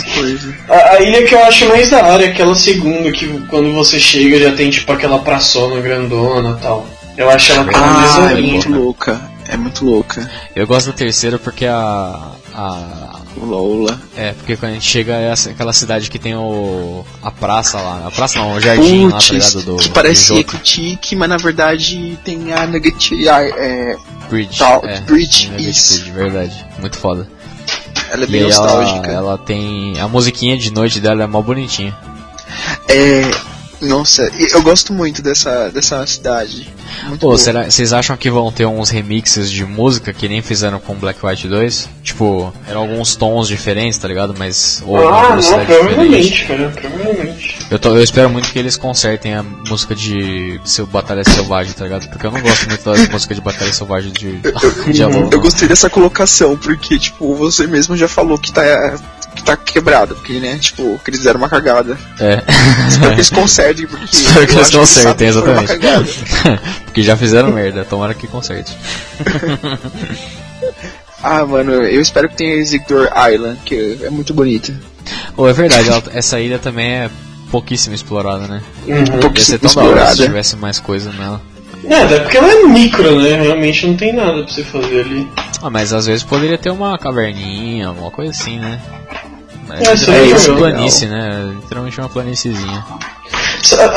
A, a ilha que eu acho mais da hora é aquela segunda que quando você chega já tem tipo aquela praçona grandona e tal. Eu acho ela Ah, é muito louca. É muito louca. Eu gosto da terceira porque a... a O Lola. é, porque quando a gente chega é essa- aquela cidade que tem o... a praça lá. A praça não, o jardim lá, tá ligado? Do, que parece do. Equity, mas na verdade tem a Nugget. a- É, Bridge. Tal- é, Bridge, Nugget isso. Bridge, verdade. Muito foda. ela é E bem ela, nostálgica. ela tem. A musiquinha de noite dela é mó bonitinha. É. Nossa, e eu gosto muito dessa, dessa cidade. Muito Pô, boa. será, vocês acham que vão ter uns remixes de música que nem fizeram com Black White 2? Tipo, eram alguns tons diferentes, tá ligado? Mas. Ou uma Ah, não, provavelmente, cara, provavelmente. Eu, tô- eu espero muito que eles consertem a música de seu Batalha Selvagem, tá ligado? Porque eu não gosto muito da música de Batalha Selvagem de, de Alô. Eu gostei dessa colocação, porque, tipo, você mesmo já falou que tá, tá quebrado, porque, né, tipo, que eles deram uma cagada. É. Espero que eles (laughs) consertem, porque. Espero que eu eles consertem, exatamente. (laughs) Porque já fizeram merda, tomara que conserte. (laughs) Ah, mano, eu espero que tenha Isidore Island, que é muito bonita. Pô, é verdade, ela- essa ilha também é pouquíssimo explorada, né? Uhum. Ia ser tão da hora se tivesse mais coisa nela. É, até porque ela é micro, né? Realmente não tem nada pra você fazer ali. Ah, mas às vezes poderia ter uma caverninha, alguma coisa assim, né? Mas É, isso é, aí é isso, legal. planície, né? Literalmente uma planíciezinha.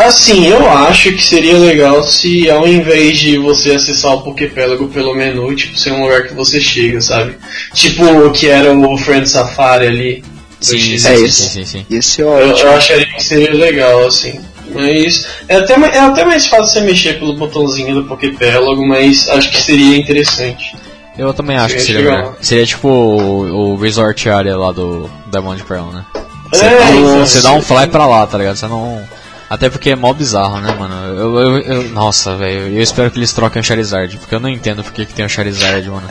Assim, eu acho que seria legal se ao invés de você acessar o Poképélago pelo menu, tipo, ser um lugar que você chega, sabe? Tipo o que era o Friend Safari ali. Sim, sim, é sim, esse. sim, sim, sim. Ser Eu, ótimo. eu acharia que seria legal, assim. Mas é até, é até mais fácil você mexer pelo botãozinho do Poképélago, mas acho que seria interessante. Eu também acho que Seria melhor. Seria tipo o, o resort area lá do Diamond Pearl, né? Você, É, dá, um, você dá um fly pra lá, tá ligado? Você não. Até porque é mó bizarro, né, mano? Eu, eu, eu- nossa, velho, eu espero que eles troquem o Charizard, porque eu não entendo porque que tem o Charizard, mano.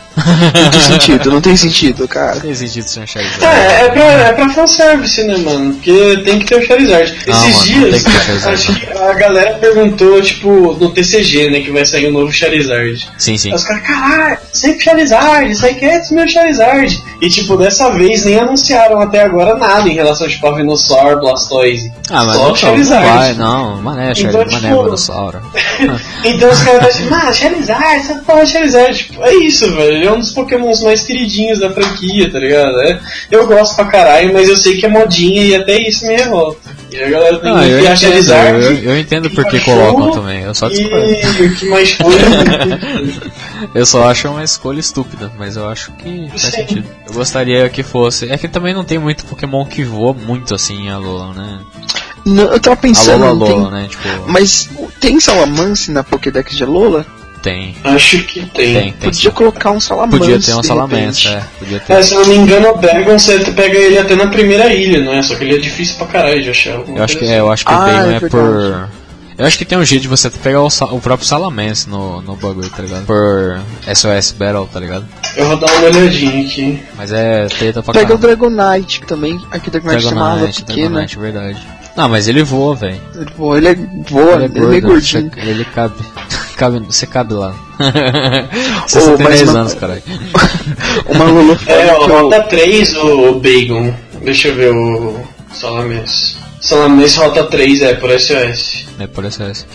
Não tem sentido, não tem sentido, cara. Não tem sentido ser um Charizard. É, é pra, é pra fanservice, né, mano? Porque tem que ter o Charizard. Não, Esses mano, dias, tem que ter o Charizard, acho que a galera perguntou, tipo, no TCG, né, que vai sair o novo Charizard. Sim, sim. Aí os caras, caralho, sempre Charizard, sai quieto meu Charizard. E, tipo, dessa vez nem anunciaram até agora nada em relação, tipo, a Venusaur, Blastoise. Ah, mas Só não, o Charizard. não vai, não, mané, Charizard, Então, mané, tipo, Venusaur. Então os caras assim, ah, Charizard, essa porra é Charizard. Tipo, é isso, velho. Ele é um dos pokémons mais queridinhos da franquia, tá ligado? É, eu gosto pra caralho, mas eu sei que é modinha e até isso me revolta. E a galera tem Não, que eu enfiar entendo, Charizard. eu, eu entendo por que colocam também, eu só discordo. E o que mais foi. (laughs) Eu só acho uma escolha estúpida, mas eu acho que faz Sim. sentido. Eu gostaria que fosse. É que também não tem muito Pokémon que voa muito assim em Alola, né? Não, eu tava pensando, não Alola, tem... né? Tipo, mas tem Salamance na Pokédex de Alola? tem. Acho que tem. Tem, tem. Podia sim. colocar um Salamance. Podia ter um repente. é. Podia É, ter. se eu não me engano, o Bergon você pega ele até na primeira ilha, não é? Só que ele é difícil pra caralho de achar. Eu acho que é, eu acho que Ah, o Bagon é é, por. Eu acho que tem um jeito de você pegar o, o próprio Salamence no, no bagulho, tá ligado? Por SOS Battle, tá ligado? assim. Eu vou dar uma olhadinha aqui. Mas é treta pra Pega o caralho. Dragonite também. Aqui o Dragonite tem uma asa Dragonite, pequena. Dragonite, verdade. Não, mas ele voa, velho. Ele, pô, ele é boa, ele é, meio gordinho. Você, ele cabe. (laughs) cabe. Você cabe lá. (laughs) você só tem mas 10 uma- anos, caralho. (laughs) Uma Lulu É, eu- rota 3 o Bagon. Deixa eu ver o Salamence. Salamence rota 3 é por SOS. É por SOS.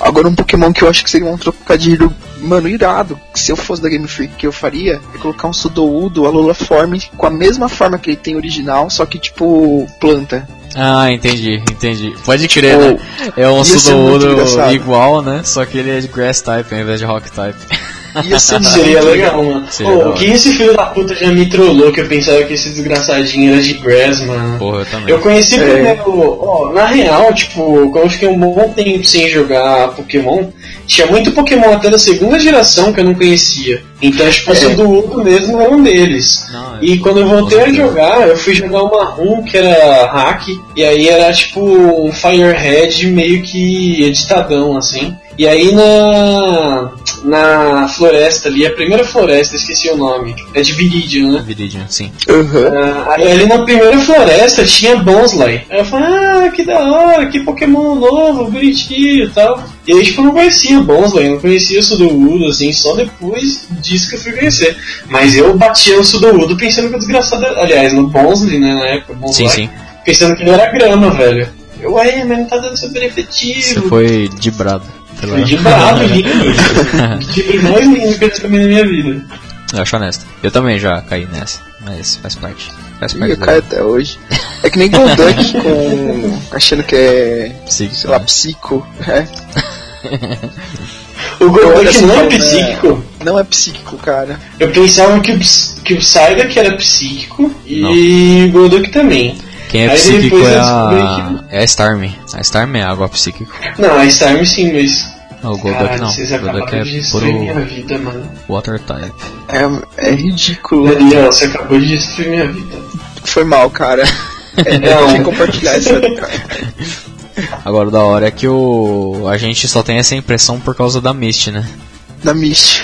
Agora um Pokémon que eu acho que seria um trocadilho, mano, irado. Se eu fosse da Game Freak, que eu faria é colocar um Sudowoodo Alola Form com a mesma forma que ele tem original, só que tipo planta. Ah, entendi, entendi. Pode crer, né? É um Sudowoodo igual, né? Só que ele é de Grass Type ao invés de Rock Type. (laughs) Ia ser (laughs) Seria legal, mano. Seria Pô, da o hora. que esse filho da puta já me trollou que eu pensava que esse desgraçadinho era de Grass, mano. Porra, eu também. Eu conheci É. primeiro, ó, na real, tipo, quando eu fiquei um bom tempo sem jogar Pokémon, tinha muito Pokémon até da segunda geração que eu não conhecia. Então, tipo, É. Sudowoodo mesmo era um deles. Não, E quando eu voltei a jogar, eu fui jogar uma ROM que era hack, e aí era tipo um Firehead meio que editadão, assim. E aí na. na floresta ali, a primeira floresta, esqueci o nome. É de Viridian, né? Viridian, sim. Aham. Ah, aí ali na primeira floresta tinha Bonsly. Aí eu falei, ah, que da hora, que Pokémon novo, bonitinho e tal. E aí, tipo, eu não conhecia Bonsly, não conhecia o Sudowoodo, assim, só depois disso que eu fui conhecer. Mas eu batia no Sudowoodo pensando que o desgraçado, aliás, no Bonsly, né, na época, Bonsly, Sim, sim. pensando que ele era grama, velho. Eu, ué, mas não tá dando super efetivo. Você foi de brado. Fui de bravo, que eu já comi na minha vida. Eu acho honesto. Eu também já caí nessa, mas faz parte. Faz Ih, parte eu caio até hoje. É que nem Golduck (laughs) com. achando que é. Psíquico, sei lá, né? psico. É. (laughs) O Golduck não é né? psíquico. Não é psíquico, cara. Eu pensava que o, que o Psyduck era psíquico e o Golduck também. Quem é Aí psíquico é a. É a Starmie. A Starmie é água psíquico. Não, a Starm sim, mas. Não, o Golduck Caralho, não. vocês O Golduck é de destruir minha puro vida, mano. Water type. É, é ridículo. Daniel, você acabou de destruir minha vida. Foi mal, cara. (laughs) É, Não. eu que compartilhar essa. (laughs) Agora o da hora é que o. A gente só tem essa impressão por causa da Mist, né? Da Mist.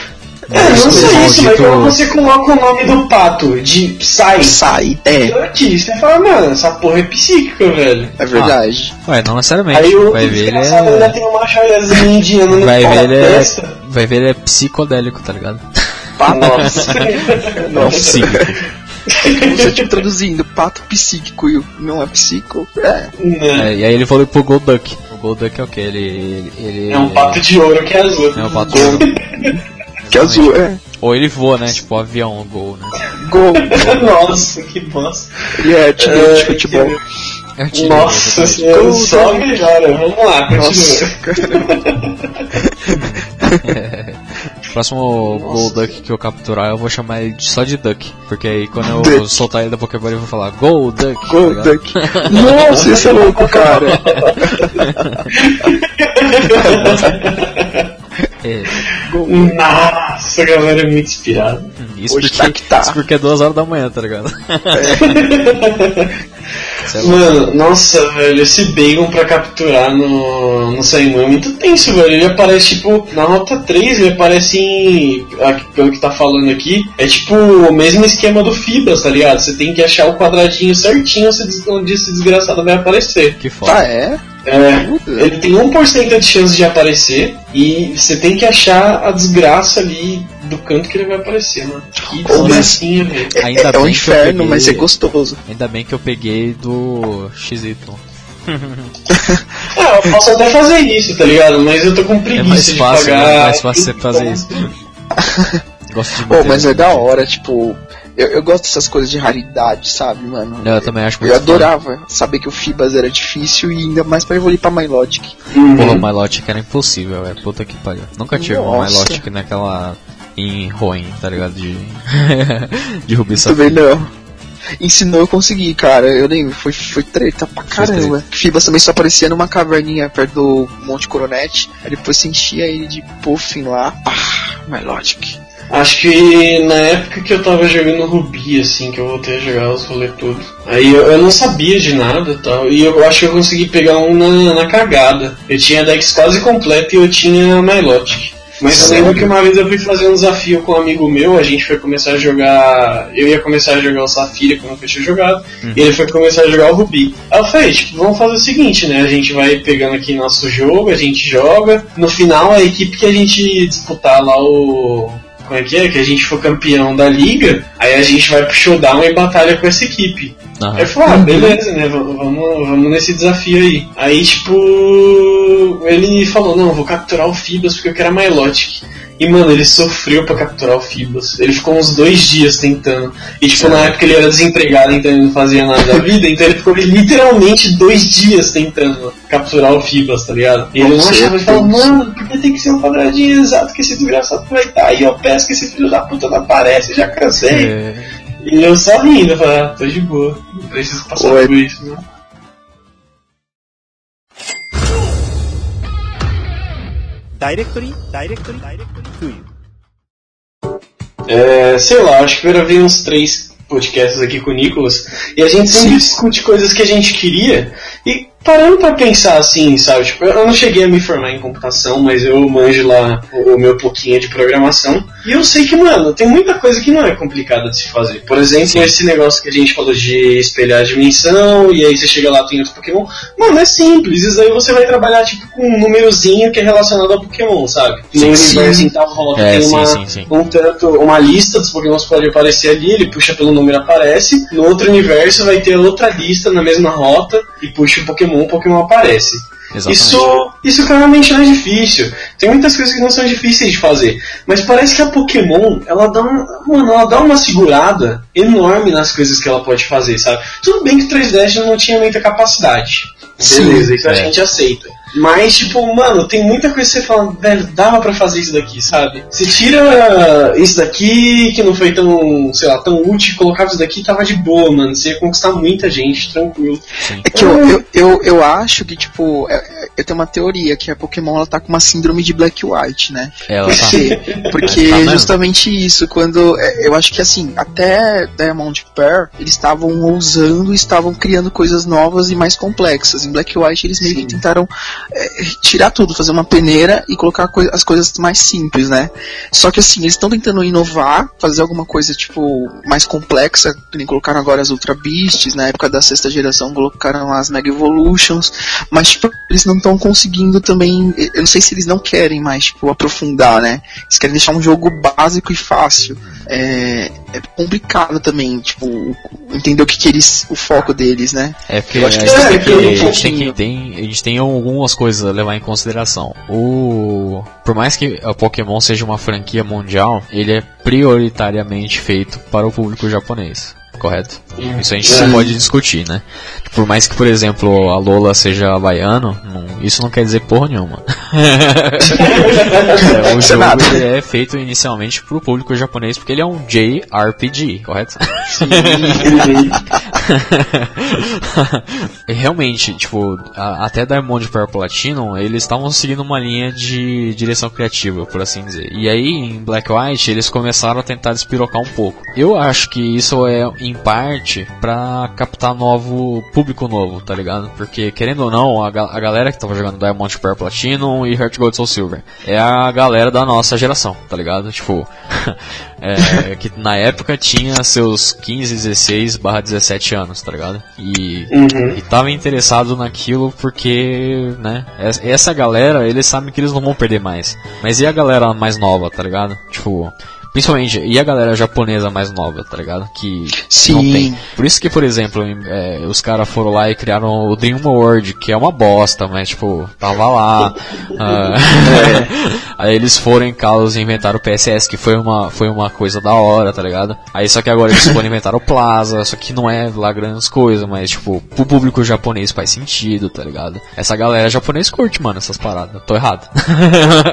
É, não Esse só isso, mas quando você coloca o nome do pato de Psy Sai. É, aqui, você fala, mano, essa porra é psíquica, velho. é verdade. Ué, não necessariamente. Aí o vai ver ele desgraçado ainda é. tem uma joiazinha indiana no Vai ver da ele é. Vai ver ele é psicodélico, tá ligado? Nossa. Não (laughs) psíquico. Você tipo traduzindo pato psíquico e o não é psico. É. Não. É, e aí ele falou pro Golduck. O Golduck é o que? Ele, ele, ele. É um pato de ouro que é azul. É um pato Gol. Que azul, é. Ou ele voa, né? Tipo avião, gol, né? Gol. (laughs) Nossa, que bosta. Ele é time É, de futebol. É o time, Nossa senhora, só melhora. Vamos lá, Nossa, continua. cara. (laughs) Próximo Golduck que eu capturar, eu vou chamar ele de- só de Duck. Porque aí quando eu Duck. soltar ele da Pokébola, eu vou falar Golduck. tá Gol, ligado? Duck. Nossa, esse é louco, cara. (laughs) É, Gol. Nossa, a galera é muito inspirada. isso, Hoje porque, tá que tá. isso porque é duas horas da manhã, tá ligado? (laughs) (laughs) É. Mano, nossa, velho, esse Bacon pra capturar no, no Saimu é muito tenso, velho. Ele aparece, tipo, na nota 3, ele aparece em. aqui, Pelo que tá falando aqui, é tipo o mesmo esquema do Fibas, tá ligado? Você tem que achar o quadradinho certinho onde esse- desgraçado vai aparecer. Que foda. Ah, é? É, ele tem 1% de chance de aparecer e você tem que achar a desgraça ali do canto que ele vai aparecer, mano. Que Ô, mas-. É, Ainda é um bem que eu inferno, peguei- mas é gostoso. Ainda bem que eu peguei do XY. Ah, (laughs) eu posso até fazer isso, tá ligado? Mas eu tô com preguiça É mais de fácil, pagar. né? É mais fácil você fazer isso. (laughs) Gosto de Pô, manter mas é da hora, tipo. Eu, eu gosto dessas coisas de raridade, sabe, mano? Eu também acho Eu muito adorava saber que o Fibas era difícil e ainda mais pra evoluir pra Milotic. Uhum. O Milotic era impossível, é puta que pariu. Nunca tive um Nossa. Milotic naquela. Em Roen, tá ligado? De. (laughs) de Rubi Também Safira. não. Ensinou eu consegui, cara. Eu lembro, foi, foi treta pra caramba. Fibas também só aparecia numa caverninha perto do Monte Coronet. Aí depois você enchia ele de puffin lá. Pá, Milotic. Acho que na época que eu tava jogando Rubi, assim, que eu voltei a jogar os rolê tudo. Aí eu, eu não sabia de nada e tal. E eu acho que eu consegui pegar um na, na cagada. Eu tinha a Dex quase completa e eu tinha a Milotic. Mas eu lembro que uma vez eu fui fazer um desafio com um amigo meu, a gente foi começar a jogar. Eu ia começar a jogar o Safira, que eu nunca tinha jogado, e ele foi começar a jogar o Rubi. Aí eu falei, tipo, vamos fazer o seguinte, né? A gente vai pegando aqui nosso jogo, a gente joga. No final, a equipe que a gente disputar lá o. Como é que é? Que a gente for campeão da liga, aí a gente vai pro showdown e batalha com essa equipe. Aí eu falei, ah, beleza, né? Vamos, vamos nesse desafio aí. Aí, tipo, ele falou, não, eu vou capturar o Fibas porque eu quero a Milotic. E, mano, ele sofreu pra capturar o Fibas. Ele ficou uns dois dias tentando. E, tipo, na época ele era desempregado, então ele não fazia nada da vida, então ele ficou literalmente dois dias tentando capturar o Fibas, tá ligado? E ele não achava, ele falou, certeza. mano, porque tem que ser um quadradinho exato que esse desgraçado vai estar aí, eu peço que esse filho da puta não aparece, já cansei. É, E eu só rindo, eu falei, ah, tô de boa, não preciso passar Oi. por isso, né? directory, directory, directory É, sei lá, acho que eu gravei uns três podcasts aqui com o Nicolas e a gente sempre discute coisas que a gente queria e parando pra pensar assim, sabe? Tipo, eu não cheguei a me formar em computação, mas eu manjo lá o, o meu pouquinho de programação. E eu sei que, mano, tem muita coisa que não é complicada de se fazer. Por exemplo, Sim. esse negócio que a gente falou de espelhar a dimensão, e aí você chega lá tem outro Pokémon. Mano, é simples. Isso aí você vai trabalhar, tipo, com um númerozinho que é relacionado ao Pokémon, sabe? No sim. universo em tal volta É, tem uma, sim, sim. um tanto, uma lista dos Pokémons que pode aparecer ali, ele puxa pelo número aparece. No outro universo vai ter outra lista na mesma rota e puxa o Pokémon, o Pokémon aparece. Exatamente. Isso, isso claramente não é difícil. Tem muitas coisas que não são difíceis de fazer. Mas parece que a Pokémon, ela dá uma, mano, ela dá uma segurada enorme nas coisas que ela pode fazer, sabe? Tudo bem que o 3DS já não tinha muita capacidade. Sim, Beleza, isso a é. gente aceita. Mas, tipo, mano, tem muita coisa que você fala, velho, dava pra fazer isso daqui, sabe? Você tira isso daqui, que não foi tão, sei lá, tão útil, e colocava isso daqui tava de boa, mano. Você ia conquistar muita gente, tranquilo. É que eu, eu, eu, eu acho que, tipo, é- é- eu tenho uma teoria que a Pokémon ela tá com uma síndrome de Black White, né? Ela Por tá. Porque Tá justamente isso, quando. é, Eu acho que assim, até Diamond Pearl, eles estavam ousando e estavam criando coisas novas e mais complexas. Em Black White, eles meio que tentaram é, tirar tudo, fazer uma peneira e colocar coi- as coisas mais simples, né? Só que assim, eles estão tentando inovar, fazer alguma coisa, tipo, mais complexa, nem colocaram agora as Ultra Beasts, na época da sexta geração colocaram as Mega Evolutions, mas tipo, eles não estão conseguindo também, eu não sei se eles não querem mais, tipo, aprofundar, né? Eles querem deixar um jogo básico e fácil. É, é complicado também, tipo, entender o que, que eles, o foco deles, né? É porque Eu acho que a, gente é, tem que eu a gente tem tem, a gente tem algumas coisas a levar em consideração. O por mais que a Pokémon seja uma franquia mundial, ele é prioritariamente feito para o público japonês. Correto? Isso a gente não pode discutir, né? Por mais que, por exemplo, a Lola seja havaiano, não- isso não quer dizer porra nenhuma. (laughs) É, o é jogo é feito inicialmente pro público japonês porque ele é um JRPG, correto? (laughs) Realmente, tipo, a- até Diamond Pearl Platinum, eles estavam seguindo uma linha de direção criativa, por assim dizer. E aí, em Black White, eles começaram a tentar despirocar um pouco. Eu acho que isso é, em parte, pra captar novo público novo, tá ligado? Porque, querendo ou não, a, ga- a galera que tava jogando Diamond Pearl Platinum e Heart Gold Soul Silver é a galera da nossa geração, tá ligado? Tipo, (laughs) é, que na época tinha seus 15, 16 barra 17 anos, tá ligado? E Uhum. e tava interessado naquilo porque, né, es- essa galera, eles sabem que eles não vão perder mais. Mas e a galera mais nova, tá ligado? Tipo, principalmente, e a galera japonesa mais nova, tá ligado? Que não Sim. tem. Por isso que, por exemplo, em- é, os caras foram lá e criaram o Dream World, que é uma bosta, mas tipo, tava lá. (laughs) Ah, aí eles foram em Kalos e inventaram o PSS, que foi uma, foi uma coisa da hora, tá ligado? Aí só que agora eles foram inventar o Plaza, só que não é lá grandes coisas, mas tipo, pro público japonês faz sentido, tá ligado? Essa galera japonês curte, mano, essas paradas. Tô errado.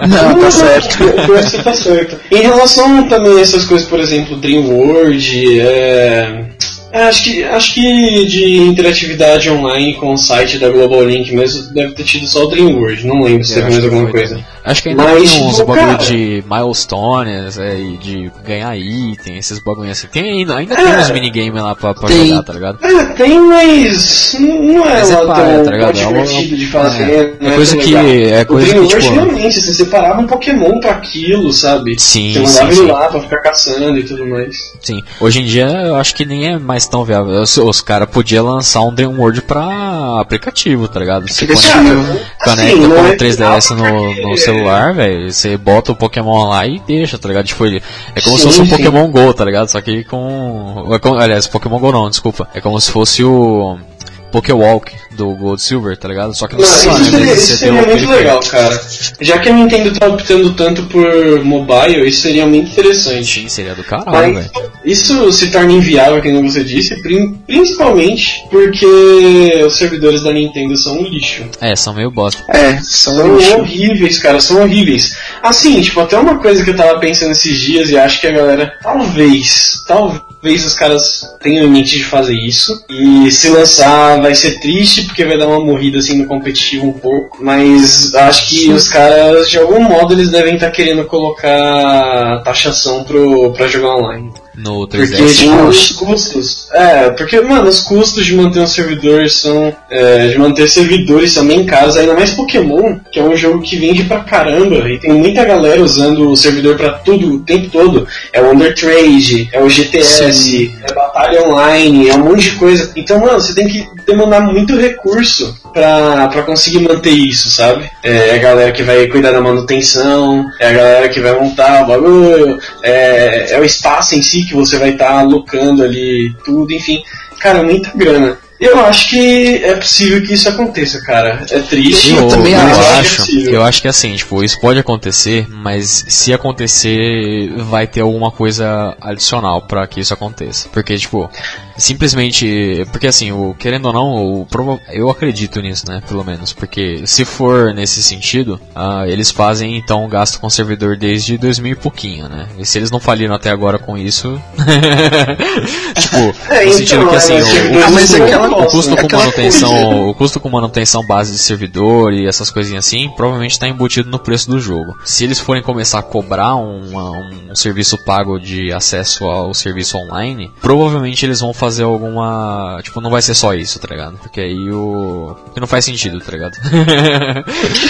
Não, tá certo. Pior que você tá certo. Em relação também essas coisas, por exemplo, Dream World, é... é, Acho que, acho que de interatividade online com o site da Global Link mesmo deve ter tido só o Dream World, não lembro se Eu teve mais alguma coisa. também. Acho que ainda Mas, tem uns tipo, bagulho cara- de milestones, é, e de ganhar item, esses bagulho assim. Tem ainda, ainda tem É. uns minigames lá pra, pra Tem. jogar, tá ligado? É, tem, mas não é Mas é lá paia, tão tá ligado? É divertido de fazer. é. não É coisa que- é coisa o Dream que, tipo- realmente, você separava um Pokémon pra aquilo, sabe? Sim, Você mandava sim, ele sim. lá pra ficar caçando e tudo mais. Sim. Hoje em dia eu acho que nem é mais tão viável. Os, os caras podiam lançar um Dream World pra aplicativo, tá ligado? Você conecta, conecta Assim, com o é 3DS no, no celular, velho. Você bota o Pokémon lá e deixa, tá ligado? Tipo, é como se Sim, fosse um sim. Pokémon Go, tá ligado? Só que com. é como- aliás, Pokémon Go não, desculpa. É como se fosse o. Pokéwalk do Gold Silver, tá ligado? Só que Não, não isso seria, isso seria muito periférico. legal, cara. Já que a Nintendo tá optando tanto por mobile, isso seria muito interessante. Sim, seria do caralho, velho. isso se torna inviável, como você disse, principalmente porque os servidores da Nintendo são um lixo. É, são meio bosta. É, são São horríveis, cara, são horríveis. Assim, tipo, até uma coisa que eu tava pensando esses dias e acho que a galera, talvez, talvez os caras tenham em mente de fazer isso. E se lançar vai ser triste porque vai dar uma morrida assim no competitivo um pouco. Mas acho que os caras, de algum modo, eles devem estar querendo colocar taxação pro, pra jogar online. No Porque, 3DS. tipo, os custos. É, porque, mano, os custos de manter um servidor são. é, de manter servidores são bem caros, ainda mais Pokémon, que é um jogo que vende pra caramba, e tem muita galera usando o servidor pra tudo o tempo todo. É o Undertrade, é o GTS, é Batalha Online, é um monte de coisa. Então, mano, você tem que demandar muito recurso pra, pra conseguir manter isso, sabe? É a galera que vai cuidar da manutenção, é a galera que vai montar o bagulho, é, é o espaço em si que você vai estar alocando ali, tudo, enfim. Cara, muita grana. Eu acho que é possível que isso aconteça, cara. É triste. Eu também mas eu que é acho, possível. eu acho que assim, tipo, isso pode acontecer, mas se acontecer, vai ter alguma coisa adicional pra que isso aconteça. Porque, tipo, simplesmente, porque assim, o querendo ou não, o eu acredito nisso, né, pelo menos, porque se for nesse sentido, ah, eles fazem então gasto com servidor desde 2000 e pouquinho, né? E se eles não faliram até agora com isso, (laughs) tipo, É, no sentido então, que assim, é, o, Ah, mas não aquela- gostam, o custo com manutenção, o custo com manutenção base de servidor e essas coisinhas assim, provavelmente está embutido no preço do jogo. Se eles forem começar a cobrar uma- um, serviço pago de acesso ao serviço online, provavelmente eles vão fazer alguma, tipo, não vai ser só isso, tá ligado? Porque aí o que não faz sentido, tá ligado? (laughs)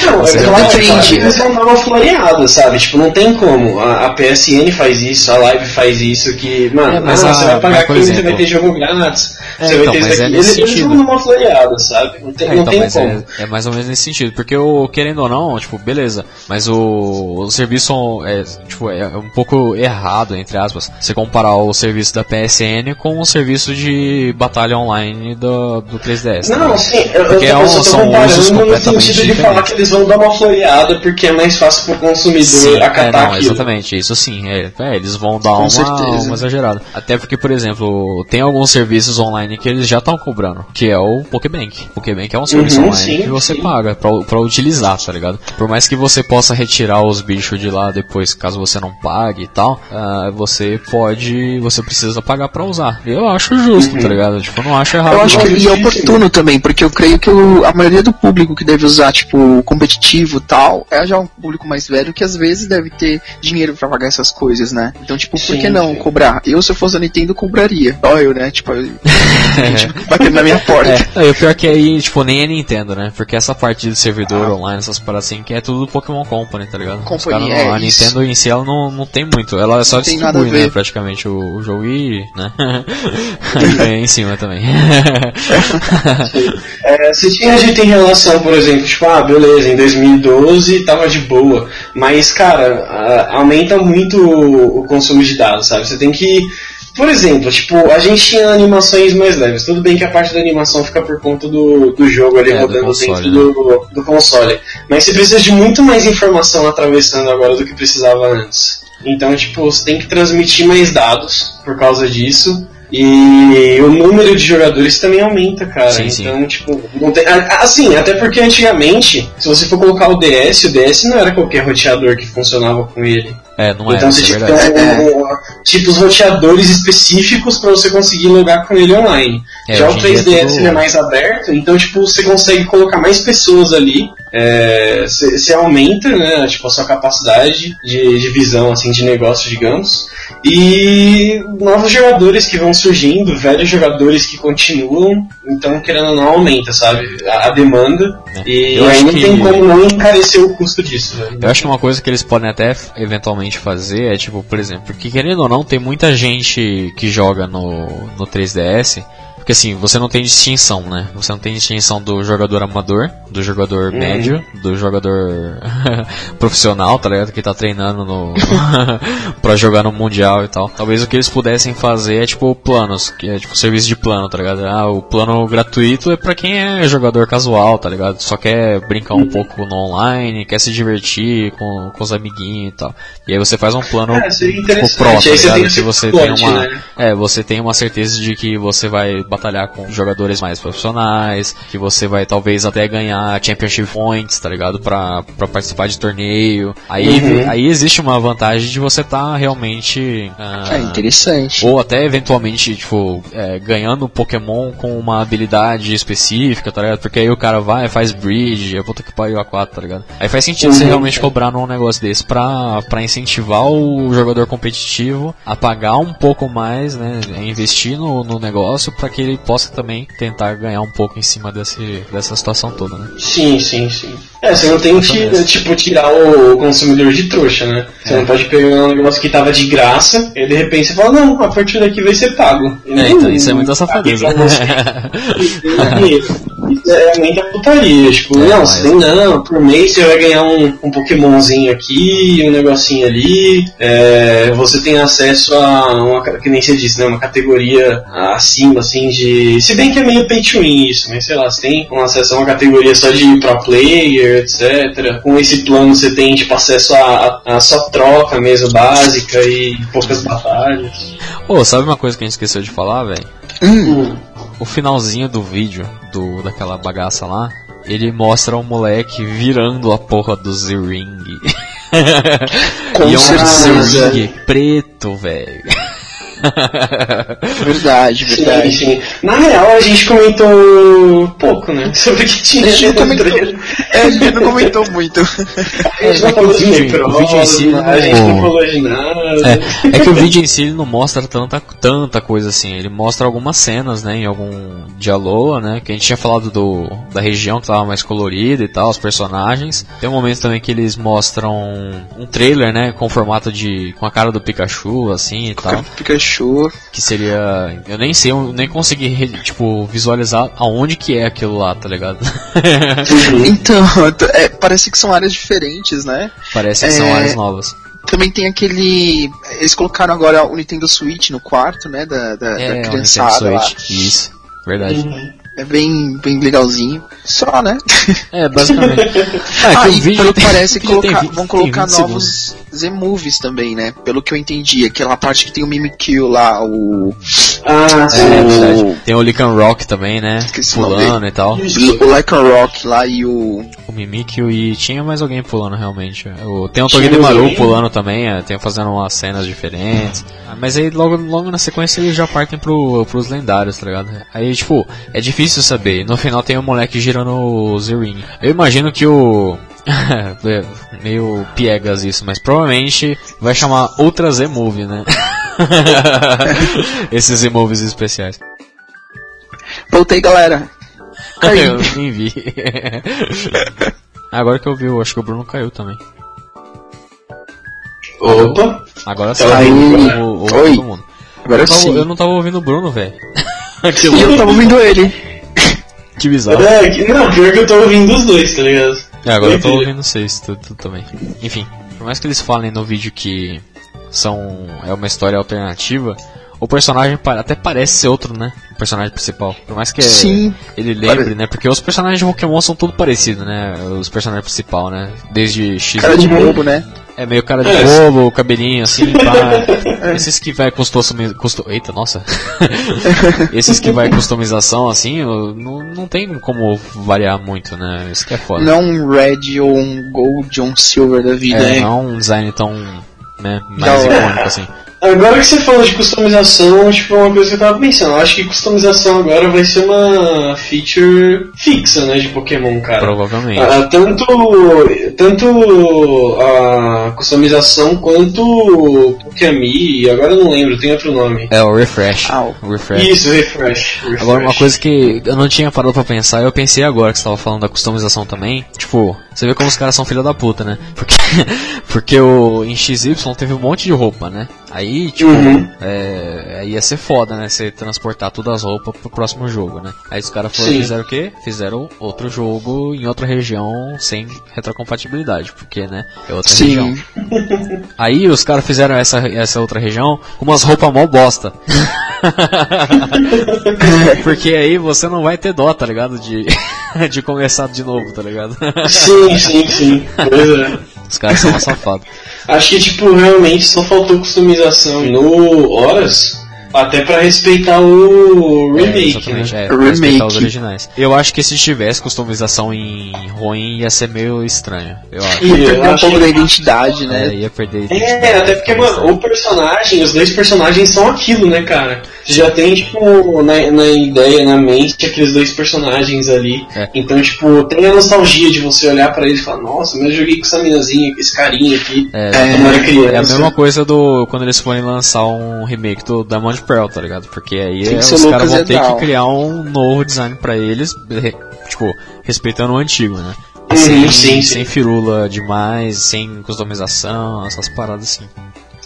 Não, Você é claro que eles vão dar uma floreada, sabe? Tipo, não tem como. A, a PSN faz isso, a Live faz isso, que, mano, É, mas ah, a- você vai pagar mas, por aqui, você vai ter jogo grátis, É, você então, vai ter mas isso é aqui. nesse eles, eles sentido. vão dar uma floreada, sabe? Não tem, É, não então, tem mas como. é, é mais ou menos nesse sentido, porque o querendo ou não, tipo, beleza, mas o, o serviço é, tipo, é um pouco errado, entre aspas, você comparar o serviço da PSN com o serviço de batalha online do, do 3DS. Não, né? sim, eu, Porque eu, é eu um- tô são usos no sentido de falar que eles vão dar uma floreada porque é mais fácil pro consumidor Sim, é, acatar não, aquilo. exatamente, isso sim, é, é, eles vão dar Com uma, certeza. uma exagerada. Até porque, por exemplo, tem alguns serviços online que eles já estão cobrando, que é o Pokébank. Pokébank é um serviço Uhum, online sim, que você sim. paga pra, pra utilizar, tá ligado? Por mais que você possa retirar os bichos de lá depois, caso você não pague e tal, ah, você pode, você precisa pagar pra usar. Eu acho justo, Uhum. tá ligado? Tipo, eu não acho errado. Eu acho não. que e é oportuno também, porque eu creio que o- a maioria do público que deve usar, tipo, competitivo e tal, é já um público mais velho que às vezes deve ter dinheiro pra pagar essas coisas, né? Então, tipo, por Sim, que não sim. cobrar? Eu, se eu fosse da Nintendo, cobraria. Ó, eu, né? Tipo, eu- (laughs) gente batendo na minha porta. É, o pior que aí, tipo, nem é Nintendo, né? Porque essa parte de servidor online, essas paradas assim, que é tudo do Pokémon Company, tá ligado? Não- é a isso. Nintendo em si, ela não, não tem muito. Ela só Não distribui, a né, praticamente o, o jogo e, né? (laughs) e ganha em cima também. (laughs) É, você tinha dito em relação, por exemplo, tipo, ah, beleza, em 2012 tava de boa, mas, cara, aumenta muito o, consumo de dados, sabe? Você tem que. Por exemplo, tipo, a gente tinha animações mais leves. Tudo bem que a parte da animação fica por conta do, do jogo ali É, do rodando console, dentro né? do, do console. Mas você precisa de muito mais informação atravessando agora do que precisava antes. Então, tipo, você tem que transmitir mais dados por causa disso. E o número de jogadores também aumenta, cara. Sim, sim. então, tipo, não tem. Assim, até porque antigamente, se você for colocar o DS, o DS não era qualquer roteador que funcionava com ele. é, não é, então você isso é tinha que ter um, um, tipo os roteadores específicos para você conseguir logar com ele online. É, Já o hoje em dia 3DS é tudo- é mais aberto, então tipo, você consegue colocar mais pessoas ali. é, Você você aumenta né, tipo, a sua capacidade de, de visão assim, de negócio, digamos. E novos jogadores que vão surgindo, velhos jogadores que continuam, então querendo ou não aumenta, sabe? A, a demanda. É. E Eu aí acho não que- tem como não encarecer o custo disso. né? Eu acho que uma coisa que eles podem até eventualmente fazer é tipo, por exemplo, porque querendo ou não, tem muita gente que joga no, no 3DS. Porque assim, você não tem distinção, né? Você não tem distinção do jogador amador, do jogador médio, do jogador (laughs) profissional, tá ligado? Que tá treinando no (laughs) pra jogar no Mundial e tal. Talvez o que eles pudessem fazer é tipo planos, que é tipo serviço de plano, tá ligado? Ah, o plano gratuito é pra quem é jogador casual, tá ligado? Só quer brincar um pouco no online, quer se divertir com, com os amiguinhos e tal. E aí você faz um plano É, interessante. pro, tá Aí você tem ligado? Que você tem uma né? é, você tem uma certeza de que você vai batalhar com jogadores mais profissionais, que você vai talvez até ganhar Championship Points, tá ligado? Pra, pra participar de torneio. Aí, Uhum. aí existe uma vantagem de você estar realmente. ah, É interessante. ou até eventualmente, tipo, é, ganhando Pokémon com uma habilidade específica, tá ligado? Porque aí o cara vai, faz bridge, é puta que pariu a 4, tá ligado? Aí faz sentido você Uhum. realmente cobrar num negócio desse pra, pra incentivar o jogador competitivo a pagar um pouco mais, né? A investir no, no negócio pra que ele possa também tentar ganhar um pouco em cima desse, dessa situação toda, né? Sim, sim, sim. É, você não tem que, tipo, tirar o consumidor de trouxa, né? Você não pode pegar um negócio que tava de graça e de repente você fala, não, a partir daqui vai ser pago. É, então, isso é muita safadeza. (laughs) (laughs) Isso é muita putaria, tipo, É, não, mas- você tem não, por mês você vai ganhar um, um Pokémonzinho aqui, um negocinho ali, é, você tem acesso a uma, que nem você disse, né, uma categoria acima, assim, de... Se bem que é meio pay to win isso, mas sei lá, você tem um acesso a uma categoria só de pro player, etc. Com esse plano você tem, tipo, acesso a, a, a só troca mesmo, básica e poucas batalhas. Ô, sabe uma coisa que a gente esqueceu de falar, velho? Hum. O finalzinho do vídeo, do, daquela bagaça lá, ele mostra o moleque virando a porra do Z-Ring. (laughs) E é um. Z-Ring preto, velho. (laughs) Verdade, Sim, verdade. sim. Na real, a gente comentou pouco, né? (laughs) Sobre o que tinha A gente no comentou. trailer. É, a gente não comentou muito. A gente não É que falou o de vídeo- em si não- a gente não falou de nada. É, é que o vídeo em si ele não mostra tanta, tanta coisa assim. Ele mostra algumas cenas, né? Em algum Dialoa, né? Que a gente tinha falado do, da região que tava mais colorida e tal, os personagens. Tem um momento também que eles mostram um trailer, né? Com formato de. com a cara do Pikachu, assim e tal. Pikachu. Que seria. Eu nem sei, eu nem consegui, tipo, visualizar aonde que é aquilo lá, tá ligado? (laughs) Então, é, parece que são áreas diferentes, né? Parece que são É. áreas novas. Também tem aquele. Eles colocaram agora o Nintendo Switch no quarto, né? Da, da, É, da criançada lá. Switch. Isso, verdade. Uhum. É bem, bem legalzinho. Só, né? É, basicamente. (laughs) Ah, Ah, que o e vídeo pelo tem- (laughs) que parece colocar- vão colocar 20 segundos. Z-Movies também, né? Pelo que eu entendi. Aquela parte que tem o Mimikyu lá, o. Ah, sim. É, O- verdade. Tem o Lycan Rock também, né? Esqueci o nome Pulando e tal. O Lycan Rock lá e o. O Mimikyu e tinha mais alguém pulando realmente. O, tem o Togedemaru pulando também, é, tem fazendo umas cenas diferentes. Ah, Mas aí logo, logo na sequência eles já partem pro, pros lendários, tá ligado? Aí, tipo, é difícil saber. No final tem o moleque girando o Z-Ring. Eu imagino que o. (laughs) é meio piegas isso, mas provavelmente vai chamar Ultra Z-Move, né? (laughs) Esses Z-Moves especiais. Voltei, galera. Caiu. (laughs) Eu nem vi. Agora que eu vi, eu acho que o Bruno caiu também. Opa! Agora sim, aí. vou- vou- Oi. todo mundo. Agora Eu, tava- sim. eu não tava ouvindo o Bruno, velho. E eu tava ouvindo ele. Que bizarro. É, não, pior que eu tô ouvindo os dois, tá ligado? É, agora eu tô ouvindo vocês, tudo, tudo também. Enfim, por mais que eles falem no vídeo que são é uma história alternativa, o personagem até parece ser outro, né? O personagem principal. Por mais que Sim. ele lembre, Pare- né? Porque os personagens de Pokémon são tudo parecidos, né? Os personagens principal, né? Desde X Cara de bobo, né? É meio cara de É. bobo, cabelinho assim, (laughs) pá. Esses que vai customização. Custo... Eita, nossa. (laughs) Esses que vai customização assim, não, não tem como variar muito, né? Isso que é foda. Não um red ou um gold ou um silver da vida, é, né? não um design tão. Né, Da mais hora. icônico assim. Agora que você falou de customização, tipo, uma coisa que eu tava pensando. Eu acho que customização agora vai ser uma feature fixa, né, de Pokémon, cara. Provavelmente. Ah, tanto, tanto a customização quanto o Pokémi, agora eu não lembro, tem outro nome. É o refresh. Ah, O refresh. Isso, refresh, refresh. Agora, uma coisa que eu não tinha parado pra pensar, eu pensei agora que você tava falando da customização também. Tipo, você vê como os caras são filha da puta, né? Porque, (laughs) porque o, em XY teve um monte de roupa, né? Aí, tipo, Uhum. é, ia ser foda, né? Você transportar todas as roupas pro próximo jogo, né? Aí os caras foram Sim. fizeram o quê? Fizeram outro jogo em outra região sem retrocompatibilidade, porque, né? É outra região. Sim. Aí os caras fizeram essa, essa outra região com umas roupas mó bosta. (laughs) Porque aí você não vai ter dó, tá ligado? De, (laughs) de começar de novo, tá ligado? Sim, sim, sim. Pois é. Os caras são (laughs) uma safado. Acho que, tipo, realmente só faltou customização no Horas. Até pra respeitar o É, remake, exatamente, né? é, Remake. respeitar os originais. Eu acho que se tivesse customização em ruim ia ser meio estranho. Eu acho. Ia Eu perder um pouco que- da identidade, É, né? ia perder. É, até porque, mano, o personagem, os dois personagens são aquilo, né, cara? Você já tem, tipo, na, na ideia, na mente, aqueles dois personagens ali. É. Então, tipo, tem a nostalgia de você olhar pra eles e falar, nossa, mas eu joguei com essa minazinha, com esse carinha aqui, É, quando eu era criança. É a mesma coisa do quando eles forem lançar um remake do Diamond Pearl, tá ligado? Porque aí é, os caras vão ter que criar um novo design pra eles, tipo, respeitando o antigo, né? Uhum, sem, sim, sim. sem firula demais, sem customização, essas paradas assim.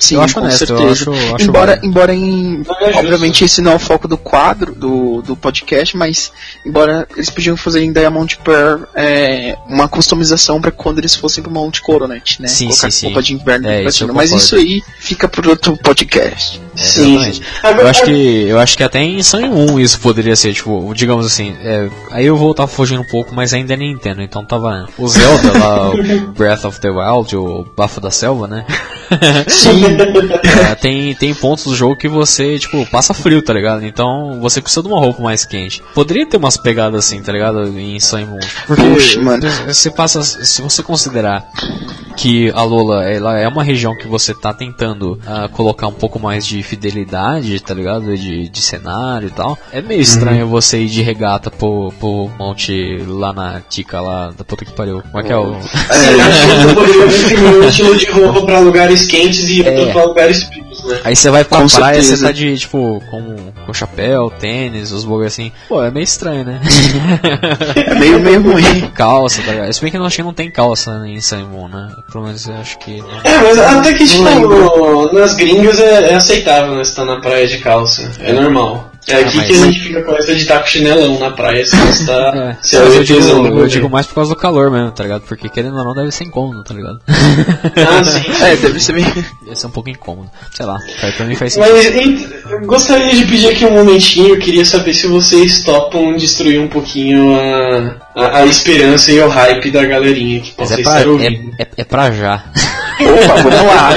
Sim, eu acho com honesto, certeza. acho- eu acho embora, válido. embora em. É. Obviamente esse não é o foco do quadro, do, do podcast, mas embora eles podiam fazer em Diamond Pearl é, uma customização pra quando eles fossem pro Monte Coronet, né? Sim, Colocar sim, sim. roupa de inverno É, pra isso. Mas isso aí fica pro outro podcast. Sim, Exatamente. sim. Agora- Eu acho que eu acho que até em Sun 1 isso poderia ser, tipo, digamos assim, é, aí eu vou estar fugindo um pouco, mas ainda é Nintendo, então tava o Zelda lá, o Breath of the Wild, o Bafo da Selva, né? (laughs) (laughs) Sim. É, tem, tem pontos do jogo que você, tipo, passa frio, tá ligado? Então você precisa de uma roupa mais quente. Poderia ter umas pegadas assim, tá ligado? Em Sun Moon. Porque Puxa, mano. você passa, se você considerar que a Lola ela é uma região que você tá tentando ah, colocar um pouco mais de fidelidade, tá ligado? De, de cenário e tal. É meio estranho você ir de regata pro, pro monte lá na Tica lá da puta que pariu. Como é que é o. É, um (laughs) estilo de roupa pra lugares quentes e outro É. pra lugares frios, né? Aí você vai pra Com praia, certeza. você tá de, tipo, com, com chapéu, tênis, os bagulho assim. Pô, é meio estranho, né? (laughs) É meio, meio ruim. calça, tá ligado? Se bem que eu acho que não tem calça em Simon, né? Pelo menos eu acho que. não. É, mas até que, tipo, nas gringas é, é aceitável, né? Você tá na praia de calça. É normal. É aqui mas- que a gente fica com essa de estar com chinelão na praia, se você tá. (laughs) É, se eu, o digo, eu rolê. digo mais por causa do calor mesmo, tá ligado? Porque querendo ou não deve ser incômodo, tá ligado? Ah, (laughs) sim. É, deve ser meio. deve ser um pouco incômodo. Sei lá, pra mim faz sentido. Mas ent- eu gostaria de pedir aqui um momentinho, eu queria saber se vocês topam destruir um pouquinho a, a, a esperança e o hype da galerinha que possa é estar ouvindo. é, é, é pra já. Opa, vamos lá.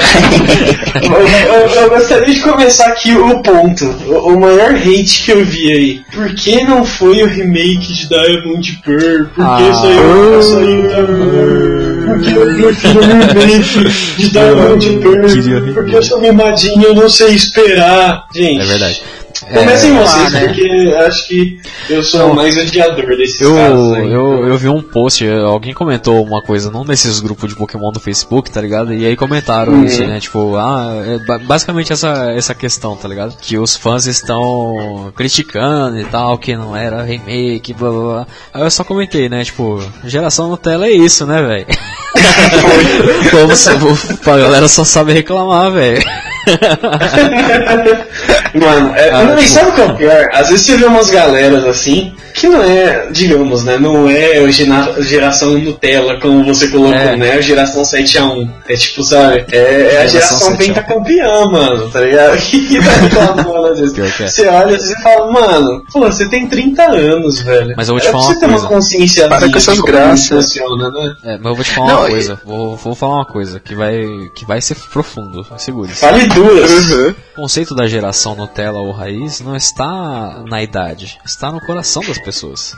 Eu, eu- eu gostaria de começar aqui o ponto. O, o maior hate que eu vi aí. Por que não foi o remake de Diamond Pearl? Por que Ah. saiu, saiu Diamond Por que eu prefiro o (laughs) remake de Diamond Pearl? Porque eu sou mimadinho, eu não sei esperar. Gente. É verdade. Comecem É, vocês, né? porque acho que eu sou o mais odiador desses Eu, casos aí. eu, eu vi um post, alguém comentou uma coisa num desses grupos de Pokémon do Facebook, tá ligado? E aí comentaram Uhum. isso, né? Tipo, ah, é ba- basicamente essa, essa questão, tá ligado? Que os fãs estão criticando e tal, que não era remake, blá blá blá. Aí eu só comentei, né? Tipo, geração Nutella é isso, né, velho? (laughs) (laughs) Como se, a galera só sabe reclamar, velho. (laughs) Mano, é, Ah, não, e tipo- sabe o que é o pior? Às vezes você vê umas galeras assim, que não é, digamos, né? Não é geração Nutella, como você colocou, É. né? A geração 7x1. É tipo, sabe? É, é a Geração geração 7 a 1. pentacampeã, mano, tá ligado? Que (laughs) tá reclamando às vezes. É. Você olha assim e fala, mano, pô, você tem 30 anos, velho. Mas eu vou te Era falar uma você ter coisa. uma consciência Para com essas graças. funciona, né? É, mas eu vou te falar Não, uma e- coisa. Vou, vou falar uma coisa que vai, que vai ser profundo. Segure-se. Fale duas. Uhum. O conceito da geração Nutella ou raiz não está na idade, está no coração das pessoas.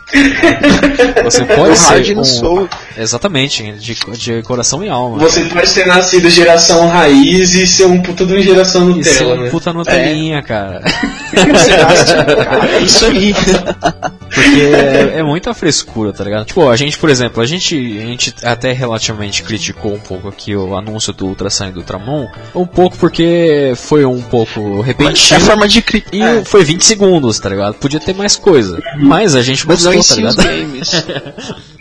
Você (laughs) pode O ser um... soul. Exatamente, de, de coração e alma. Você pode ter nascido geração raiz e ser um puta de uma geração E ser Nutella, um né? puta Nutelinha, cara. (laughs) É (laughs) isso aí. Porque é, é muita frescura, tá ligado? Tipo, a gente, por exemplo, a gente, a gente até relativamente criticou um pouco aqui o anúncio do Ultra Sun e do Ultramon, um pouco porque foi um pouco É a repentino. forma de criticar. E foi 20 segundos, tá ligado? Podia ter mais coisa. Mas a gente não gostou, tá ligado? games. (laughs)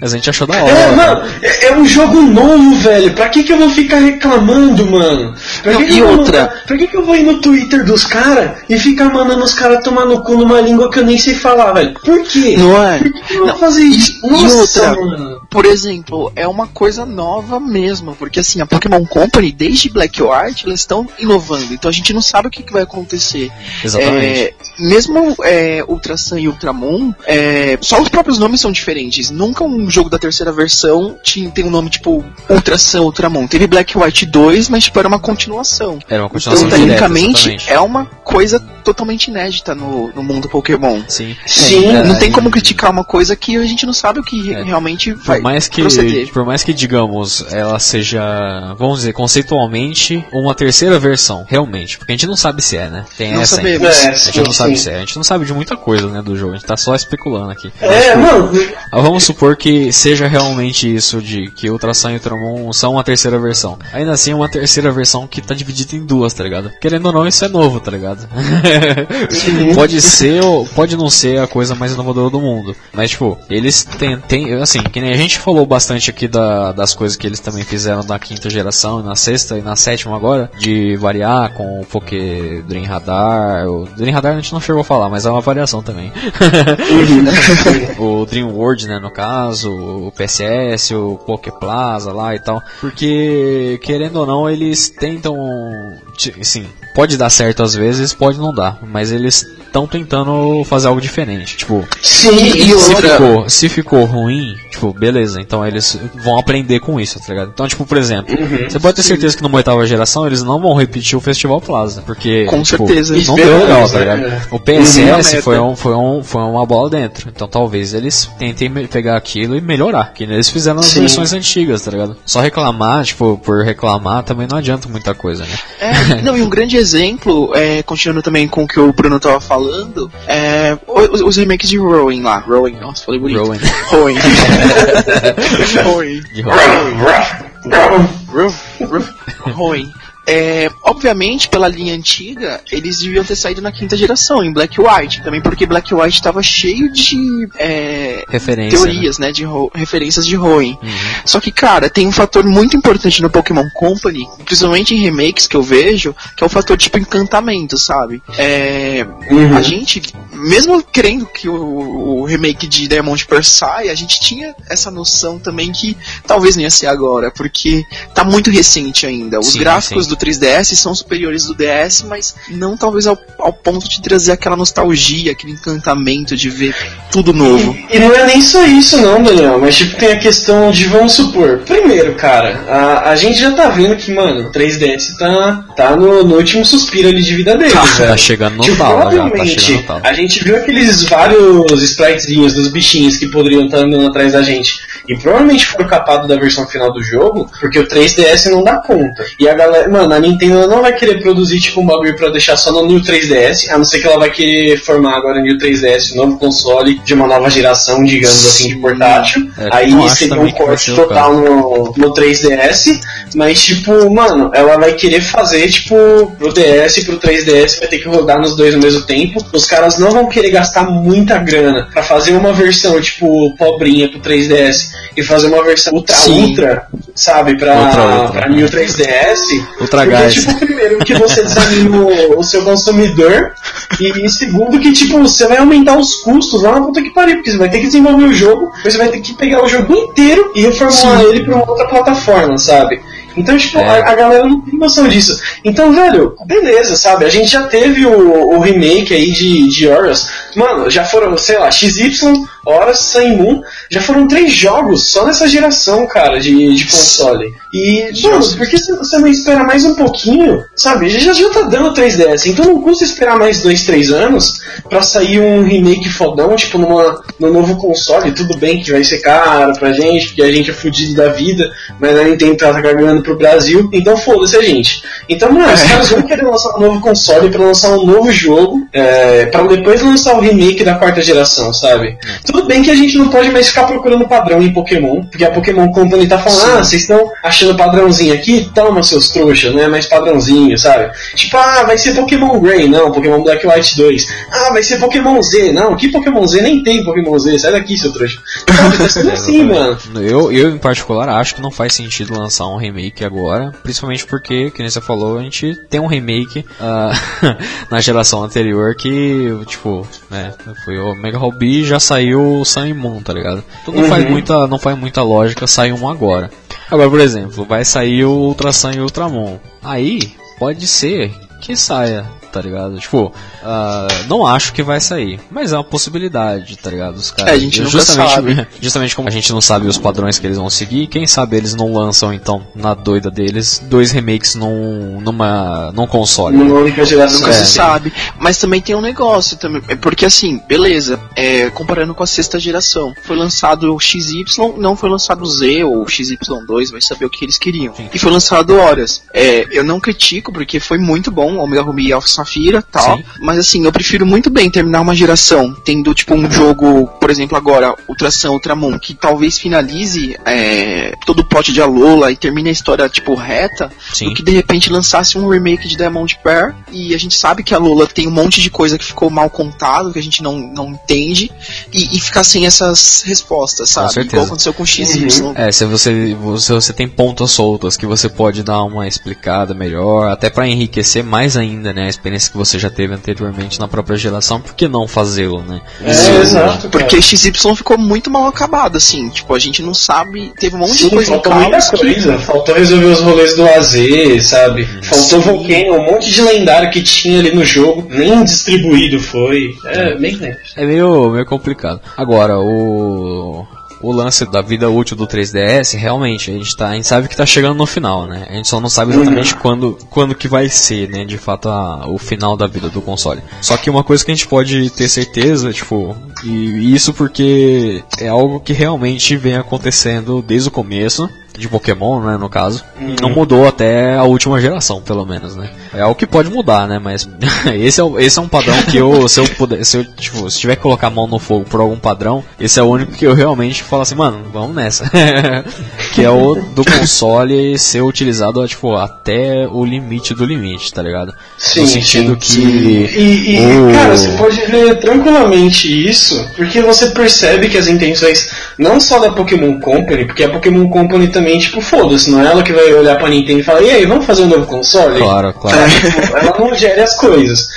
Mas a gente achou da É, hora. mano, é, é um jogo novo, velho. Pra que que eu vou ficar reclamando, mano? Pra Não, que que e eu vou outra? mandar- pra que que eu vou ir no Twitter dos caras e ficar mandando os caras tomar no cu numa língua que eu nem sei falar, velho? Por quê? Não é? Por que eu Não, fazer isso? e Nossa, outra? mano. Por exemplo, é uma coisa nova mesmo, porque assim, a Pokémon Company, desde Black White, eles estão inovando, então a gente não sabe o que, que vai acontecer. Exatamente. É, mesmo é, Ultra Sun e Ultramon, é, só os próprios nomes são diferentes. Nunca um jogo da terceira versão tinha, tem um nome tipo Ultra Sun, Ultramon. Teve Black White 2, mas tipo, era uma continuação. Era uma continuação Então, direta, tecnicamente, exatamente. é uma coisa totalmente inédita no, no mundo Pokémon. Sim. Sim. É, não tem como criticar uma coisa que a gente não sabe o que É. realmente vai Por mais que, proceder. por mais que digamos, ela seja, vamos dizer, conceitualmente uma terceira versão, realmente, porque a gente não sabe se é, né? Tem Não essa. ainda. sabemos. É, A gente sim, não sabe sim. se é. A gente não sabe de muita coisa, né, do jogo. A gente tá só especulando aqui. É, mano, Ah, Vamos supor que seja realmente isso de que Ultrasan e Ultramon são uma terceira versão. Ainda assim, é uma terceira versão que tá dividida em duas, tá ligado? Querendo ou não, isso é novo, tá ligado? (laughs) pode ser ou pode não ser a coisa mais inovadora do mundo. Mas, tipo, eles têm, têm assim, que nem a gente falou bastante aqui da- das coisas que eles também fizeram na quinta geração, na sexta e na sétima agora, de variar com o Poké Dream Radar. O Dream Radar a gente não chegou a falar, mas é uma variação também. (laughs) o Dream World, né, no caso, o PSS, o Poké Plaza lá e tal. Porque, querendo ou não, eles tentam. Sim, pode dar certo às vezes, pode não dar. Mas eles estão tentando fazer algo diferente. Tipo, sim, se outra- ficou, se ficou ruim, tipo, beleza, então eles vão aprender com isso, tá ligado? Então, tipo, por exemplo, você pode ter certeza que numa oitava geração eles não vão repetir o Festival Plaza, porque Com tipo, certeza. não deu legal, tá né? ligado? O Uhum. PSS foi, um, foi, um, foi uma bola dentro, então talvez eles tentem pegar aquilo e melhorar, que eles fizeram nas Sim. versões antigas, tá ligado? Só reclamar, tipo, por reclamar também não adianta muita coisa, né? É, não, e um grande exemplo, é, continuando também com o que o Bruno tava falando, é os, os remakes de Rowing lá. Rowing, nossa, falei bonito. Rowing. Rowing. (laughs) Rowing. De rock. Rowing. É, obviamente, pela linha antiga, eles deviam ter saído na quinta geração, em Black White. Também porque Black White estava cheio de é, Referência. teorias, né, de ro- referências de Hoenn. Uhum. Só que, cara, tem um fator muito importante no Pokémon Company, principalmente em remakes que eu vejo, que é o fator tipo encantamento, sabe? É, Uhum. A gente, mesmo querendo que o, o remake de Diamond Pearl saia, a gente tinha essa noção também que talvez não ia ser agora, porque tá muito recente ainda. Os Sim, gráficos sim. do 3DS são superiores do DS, mas não talvez ao, ao ponto de trazer aquela nostalgia, aquele encantamento de ver tudo novo. E não é nem só isso não, Daniel, mas tipo tem a questão de, vamos supor, primeiro, cara, a, a gente já tá vendo que, mano, o 3DS tá, tá no, no último suspiro ali de vida dele, Tá, velho. tá chegando no Tipo, já, tá a gente viu aqueles vários spritezinhos dos bichinhos que poderiam estar andando atrás da gente. E provavelmente foram capados da versão final do jogo, porque o 3DS não dá conta. E a galera, mano, a Nintendo não vai querer produzir tipo um bagulho pra deixar só no New 3DS, a não ser que ela vai querer formar agora o New 3DS, um novo console de uma nova geração, digamos assim, de portátil. É, Aí seria um corte total no, no 3DS, mas tipo, mano, ela vai querer fazer tipo pro DS e pro 3DS vai ter que rodar nos dois ao mesmo tempo. Os caras não vão querer gastar muita grana pra fazer uma versão tipo pobrinha pro 3DS e fazer uma versão ultra Sim. ultra, sabe, pra, Ultra, ultra. pra New 3DS. Ultra Porque, gás. tipo, primeiro que você desanima o, o seu consumidor e segundo que, tipo, você vai aumentar os custos lá na puta que pariu, porque você vai ter que desenvolver o jogo, você vai ter que pegar o jogo inteiro e reformular ele pra uma outra plataforma, sabe? Então, tipo, É. a, a galera não tem noção disso. Então, velho, beleza, sabe? A gente já teve o, o remake aí de, de Horus. Mano, já foram, sei lá, XY, Horus, Sun Moon. Já foram três jogos só nessa geração, cara, de, de console. E, mano, por que você- não espera mais um pouquinho? Sabe? Já, já tá dando 3DS, então não custa esperar mais dois, três anos pra sair um remake fodão, tipo, numa, no novo console. Tudo bem que vai ser caro pra gente, porque a gente é fudido da vida, mas a Nintendo tá cagando pro Brasil, então foda-se a gente. Então, mano, os caras vão querer lançar um novo console pra lançar um novo jogo, é, pra depois lançar o remake da quarta geração, sabe? Tudo bem que a gente não pode mais ficar procurando padrão em Pokémon, porque a Pokémon Company tá falando, ah, vocês estão achando padrãozinho aqui? Toma, seus trouxas, não é mais padrãozinho, sabe? Tipo, ah, vai ser Pokémon Grey, não, Pokémon Black White 2. Ah, vai ser Pokémon Z, não, que Pokémon Z? Nem tem Pokémon Z, sai daqui, seu trouxa. Tá sendo (laughs) assim, mano. Eu, eu, em particular, acho que não faz sentido lançar um remake agora, principalmente porque, que nem você falou, a gente tem um remake ah, (laughs) na geração anterior que, tipo, né, foi o Mega e já saiu o Sun e Moon, tá ligado? Então não, faz Uhum. muita, não faz muita lógica sair um agora. Agora, por exemplo, vai sair o Ultra Sun e o Ultramon. Aí, pode ser que saia, tá ligado? Tipo, ah, não acho que vai sair, mas é uma possibilidade, tá ligado? Os caras, É, a gente justamente, sabe. (laughs) justamente como a gente não sabe os padrões que eles vão seguir, quem sabe eles não lançam então na doida deles dois remakes num numa num console. Numa única geração. Nunca É. se sabe. Mas também tem um negócio também. é Porque assim, beleza, é, comparando com a sexta geração, foi lançado o XY, não foi lançado o Z ou o XY2, vai saber o que eles queriam. E foi lançado horas. É, eu não critico, porque foi muito bom, Omega Ruby Alpha Safira tal. Sim. Mas assim, eu prefiro muito bem terminar uma geração tendo tipo um jogo, por exemplo, agora, Ultrasan, Ultramon, que talvez finalize é, todo o plot de Alola e termine a história tipo reta, Sim. do que de repente lançasse um remake de Diamond Pair e a gente sabe que a Lola tem um monte de coisa que ficou mal contado, que a gente não, não entende, e, e ficar sem essas respostas, sabe? certeza. Igual aconteceu com XY. É, se você, se você tem pontas soltas que você pode dar uma explicada melhor, até pra enriquecer mais ainda, né, a experiência que você já teve anteriormente na própria geração, por que não fazê-lo, né? É, exato. Porque cara. XY ficou muito mal acabado, assim, tipo, a gente não sabe, teve um monte Sim, de coisa faltou muita caos que- coisa. Faltou resolver os rolês do AZ, sabe? Faltou Volcano, um monte de lendário que tinha ali no jogo, nem distribuído foi. É, bem lento. É meio, meio complicado. Agora, o. O lance da vida útil do 3DS, realmente, a gente, tá, a gente sabe que tá chegando no final, né? A gente só não sabe exatamente quando, quando que vai ser, né? De fato, a- o final da vida do console. Só que uma coisa que a gente pode ter certeza, tipo, e isso porque é algo que realmente vem acontecendo desde o começo, de Pokémon, né, no caso, e não mudou até a última geração, pelo menos, né? É algo que pode mudar, né? Mas (laughs) esse é, o- esse é um padrão que eu, se eu puder, se eu, tipo, se tiver que colocar a mão no fogo por algum padrão, esse é o único que eu realmente falo assim, mano, vamos nessa. (laughs) que é o do console ser utilizado, tipo, até o limite do limite, tá ligado? Sim, no sentido sim, que sim. E, e, o- cara, você pode ver tranquilamente isso, porque você percebe que as intenções, não só da Pokémon Company, porque a Pokémon Company também, tipo, foda-se, não é ela que vai olhar pra Nintendo e falar, e aí, vamos fazer um novo console? Claro, claro. Tipo, ela não gere as coisas.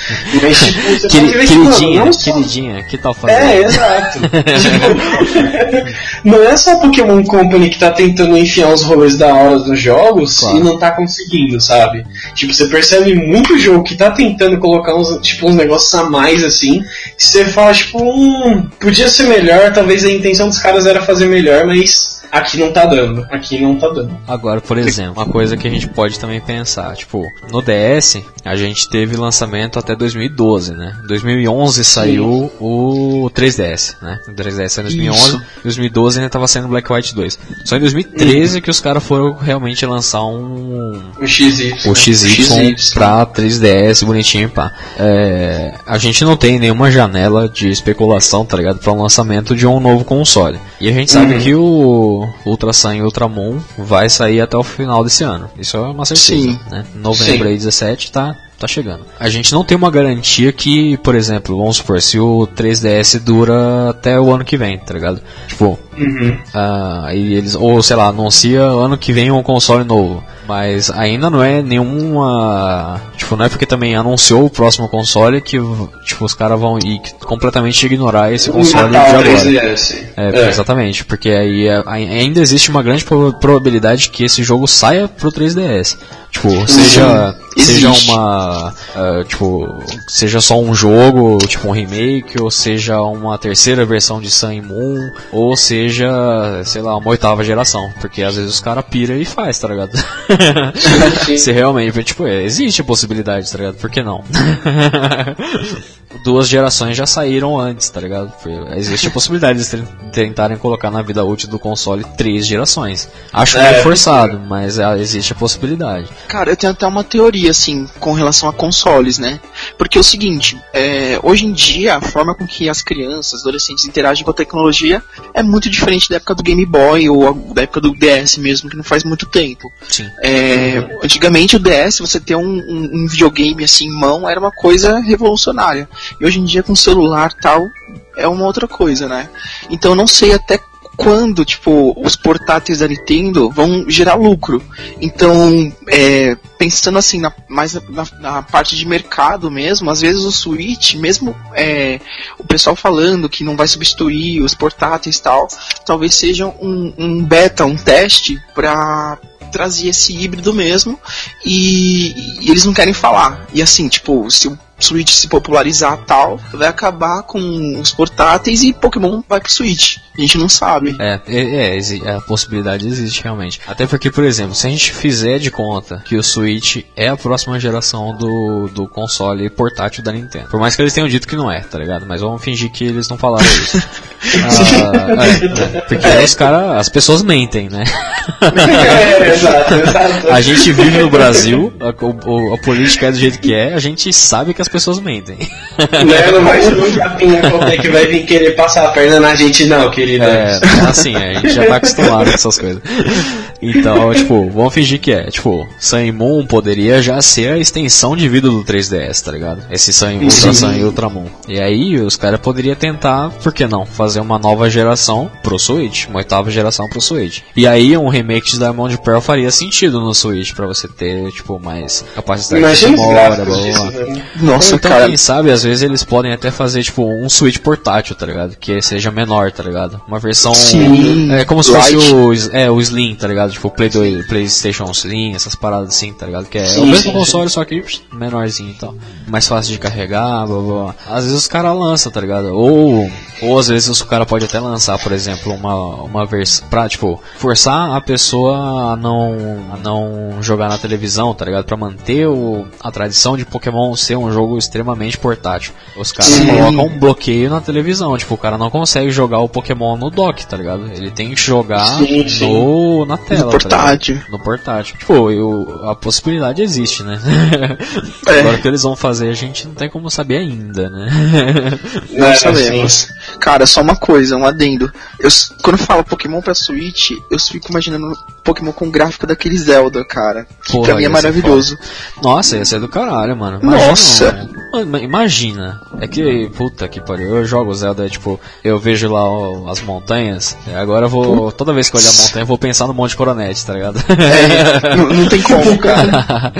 Mas, tipo, (laughs) você pode queridinha, não só- queridinha, que tal fazer? É, exato. Tipo, (laughs) não é só Pokémon Company que tá tentando enfiar os rolês da hora nos jogos Claro. e não tá conseguindo, sabe? Tipo, você percebe muito jogo que tá tentando colocar uns, tipo, uns negócios a mais assim, que você fala, tipo, hum, podia ser melhor, talvez a intenção dos caras era fazer melhor, mas aqui não tá dando. Aqui não tá dando. Agora, por exemplo, uma coisa que a gente pode também pensar, tipo, no DS a gente teve lançamento até 2012, né? 2011 saiu o 3DS, né? O 3DS saiu em 2011, Isso. 2012 ainda tava saindo Black White 2. Só em 2013 que os caras foram realmente lançar um O XY. o XY, XY. pra 3DS bonitinho, pá. É, a gente não tem nenhuma janela de especulação, tá ligado? Pra um lançamento de um novo console. E a gente sabe que o Ultra Sun e Ultramon vai sair até o final desse ano. Isso é uma certeza, Sim. né? Novembro aí 17 tá tá chegando. A gente não tem uma garantia que, por exemplo, vamos supor, se o 3DS dura até o ano que vem, tá ligado? Tipo, Uhum. ah, e eles, ou sei lá, anuncia ano que vem um console novo. Mas ainda não é nenhuma. Tipo, não é porque também anunciou o próximo console que tipo, os caras vão ir completamente ignorar esse console de agora. 3DS. É, exatamente, porque aí é- ai- ainda existe uma grande proba- probabilidade que esse jogo saia pro 3DS. Tipo, seja, seja uma. ah, tipo, seja só um jogo, tipo um remake, ou seja uma terceira versão de Sun e Moon, ou seja, sei lá, uma oitava geração. Porque às vezes os caras pira e faz, tá ligado? (laughs) (laughs) Se realmente, tipo, é, existe a possibilidade, tá ligado? Por que não? (laughs) Duas gerações já saíram antes, tá ligado? Existe a possibilidade de eles tentarem colocar na vida útil do console três gerações. Acho É, meio forçado, mas ah, existe a possibilidade. Cara, eu tenho até uma teoria, assim, com relação a consoles, né? Porque é o seguinte, é, hoje em dia, a forma com que as crianças, adolescentes interagem com a tecnologia é muito diferente da época do Game Boy ou da época do DS mesmo, que não faz muito tempo. Sim. É, antigamente o DS, você ter um, um- um videogame assim em mão era uma coisa revolucionária. E hoje em dia com celular tal, é uma outra coisa, né? Então não sei até quando, tipo, os portáteis da Nintendo vão gerar lucro. Então, é, pensando assim, na, mais na, na parte de mercado mesmo, às vezes o Switch, mesmo é, o pessoal falando que não vai substituir os portáteis tal, talvez seja um, um beta, um teste para trazer esse híbrido mesmo e, e eles não querem falar. E assim, tipo, se o Switch se popularizar tal, vai acabar com os portáteis e Pokémon vai pro Switch. A gente não sabe. É, é, é, a possibilidade existe realmente. Até porque, por exemplo, se a gente fizer de conta que o Switch é a próxima geração do, do console portátil da Nintendo. Por mais que eles tenham dito que não é, tá ligado? Mas vamos fingir que eles não falaram isso. (laughs) ah, é, é, porque aí os caras, as pessoas mentem, né? É, exato, exato. A gente vive no Brasil, a, a, a, política é do jeito que é, a gente sabe que as pessoas mentem. (laughs) Não, não vai ser um japinha qualquer que vai vir querer passar a perna na gente, não, querida. É, assim, a gente já tá acostumado com essas coisas. Então, (laughs) tipo, vamos fingir que é. Tipo, Sun Moon poderia já ser a extensão de vida do 3DS, tá ligado? Esse Sun Ultra Sun e Ultra Moon. E aí, os caras poderiam tentar, por que não, fazer uma nova geração pro Switch, uma oitava geração pro Switch. E aí, um remake de Diamond Pearl faria sentido no Switch, pra você ter, tipo, mais capacidade Imagina de memória, blá, blá, blá. Nossa, então, cara. quem sabe, às vezes eles podem até fazer, tipo, um Switch portátil, tá ligado? Que seja menor, tá ligado? Uma versão. Sim, É como se light. fosse o, é, o Slim, tá ligado? Tipo, o Play 2, PlayStation Slim, essas paradas assim, tá ligado? Que é Sim, o mesmo sim, console, só que menorzinho e tal. Mais fácil de carregar, blá, blá, blá. Às vezes os caras lançam, tá ligado? Ou, ou às vezes o cara pode até lançar, por exemplo, uma, uma versão pra, tipo, forçar a pessoa a não, a não jogar na televisão, tá ligado? Pra manter o, a tradição de Pokémon ser um jogo extremamente portátil. Os caras Sim. colocam um bloqueio na televisão, tipo, o cara não consegue jogar o Pokémon no dock, tá ligado? Ele tem que jogar Sim, sim. no, na tela. No tá ligado? portátil. no portátil. Tipo, eu, a possibilidade existe, né? (laughs) É. Agora o que eles vão fazer a gente não tem como saber ainda, né? (laughs) Não É, sabemos. Cara, só uma coisa, um adendo. Eu, quando eu falo Pokémon pra Switch, eu fico imaginando Pokémon com gráfico daquele Zelda, cara. Que Porra, pra mim é maravilhoso. Nossa, ia ser do caralho, mano. Nossa. Mano, imagina. É que, puta que pariu. Eu jogo Zelda, tipo, eu vejo lá ó, as montanhas. e Agora eu vou. Toda vez que eu olhar a montanha, eu vou pensar no Monte Coronete, tá ligado? É, não, não tem como, (laughs) cara.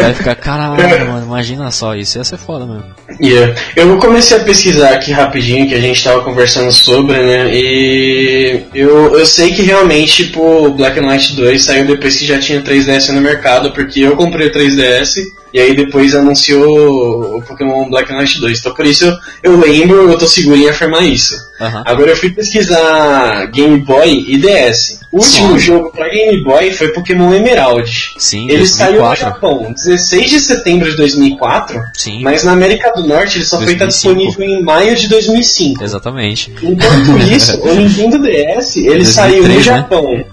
Vai ficar, caralho, mano, imagina só, isso ia ser foda mesmo. Yeah. Eu comecei a pesquisar aqui rapidinho que a gente tava conversando sobre, né? E eu, eu sei que realmente, tipo, Black and White 2 saiu depois que já tinha 3DS no mercado, porque eu comprei o 3DS e aí depois anunciou o Pokémon Black and White 2. Então por isso eu, lembro, eu tô seguro em afirmar isso. Aham. Agora eu fui pesquisar Game Boy e DS. O último Só. jogo pra Game Boy foi Pokémon Emerald. Sim, Ele saiu no 2004. Japão 16 de setembro de 2004, Sim, mas na América do Norte ele só foi estar 2005. disponível em maio de 2005. exatamente. Enquanto isso, o Nintendo DS ele 2003, saiu no né? Japão.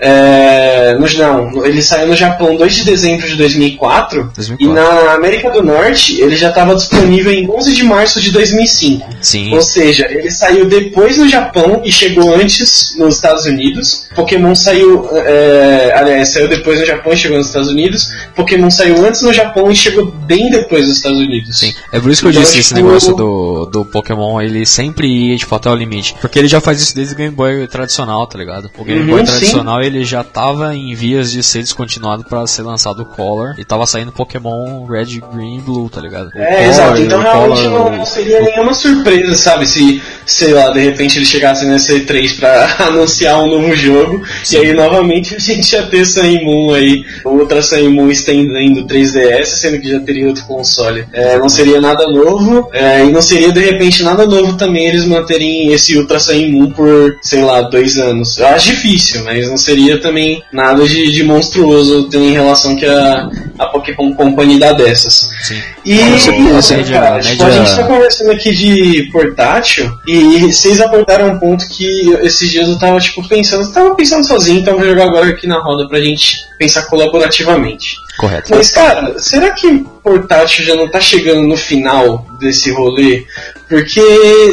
É, no, não, ele saiu no Japão 2 de dezembro de 2004 e 2004. na América do Norte ele já estava disponível em 11 de março de 2005. Sim, Ou seja, ele saiu depois no Japão e chegou antes nos Estados Unidos. Pokémon saiu. É, aliás, saiu depois no Japão e chegou nos Estados Unidos. Pokémon saiu antes no Japão e chegou bem depois nos Estados Unidos. Sim, é por isso que eu Então, disse esse tipo, negócio do, do Pokémon, ele sempre ia, tipo, até o limite. Porque ele já faz isso desde o Game Boy tradicional, tá ligado? O Game Uhum, Boy sim. Ele já tava em vias de ser descontinuado pra ser lançado o Color, e tava saindo Pokémon Red, Green e Blue, tá ligado? O É, exato. Então realmente não, seria nenhuma surpresa, sabe? Se, sei lá, de repente ele chegasse nesse E3 pra (laughs) anunciar um novo jogo, e aí novamente a gente ia ter Sun Moon aí, outra Sun Moon estendendo 3DS, sendo que já teria outro console. É, não seria nada novo, é, e não seria de repente nada novo também eles manterem esse Ultra Sun Moon por, sei lá, dois anos. Eu acho difícil, mas não seria também nada de, de monstruoso tendo em relação que a, a Pokémon Company dá dessas. Sim. E assim, cara, tipo, a gente tá conversando aqui de portátil e vocês apontaram um ponto que esses dias eu tava tipo pensando, eu tava pensando sozinho, então vou jogar agora aqui na roda pra gente pensar colaborativamente. Correto. Mas cara, será que portátil já não tá chegando no final desse rolê? Porque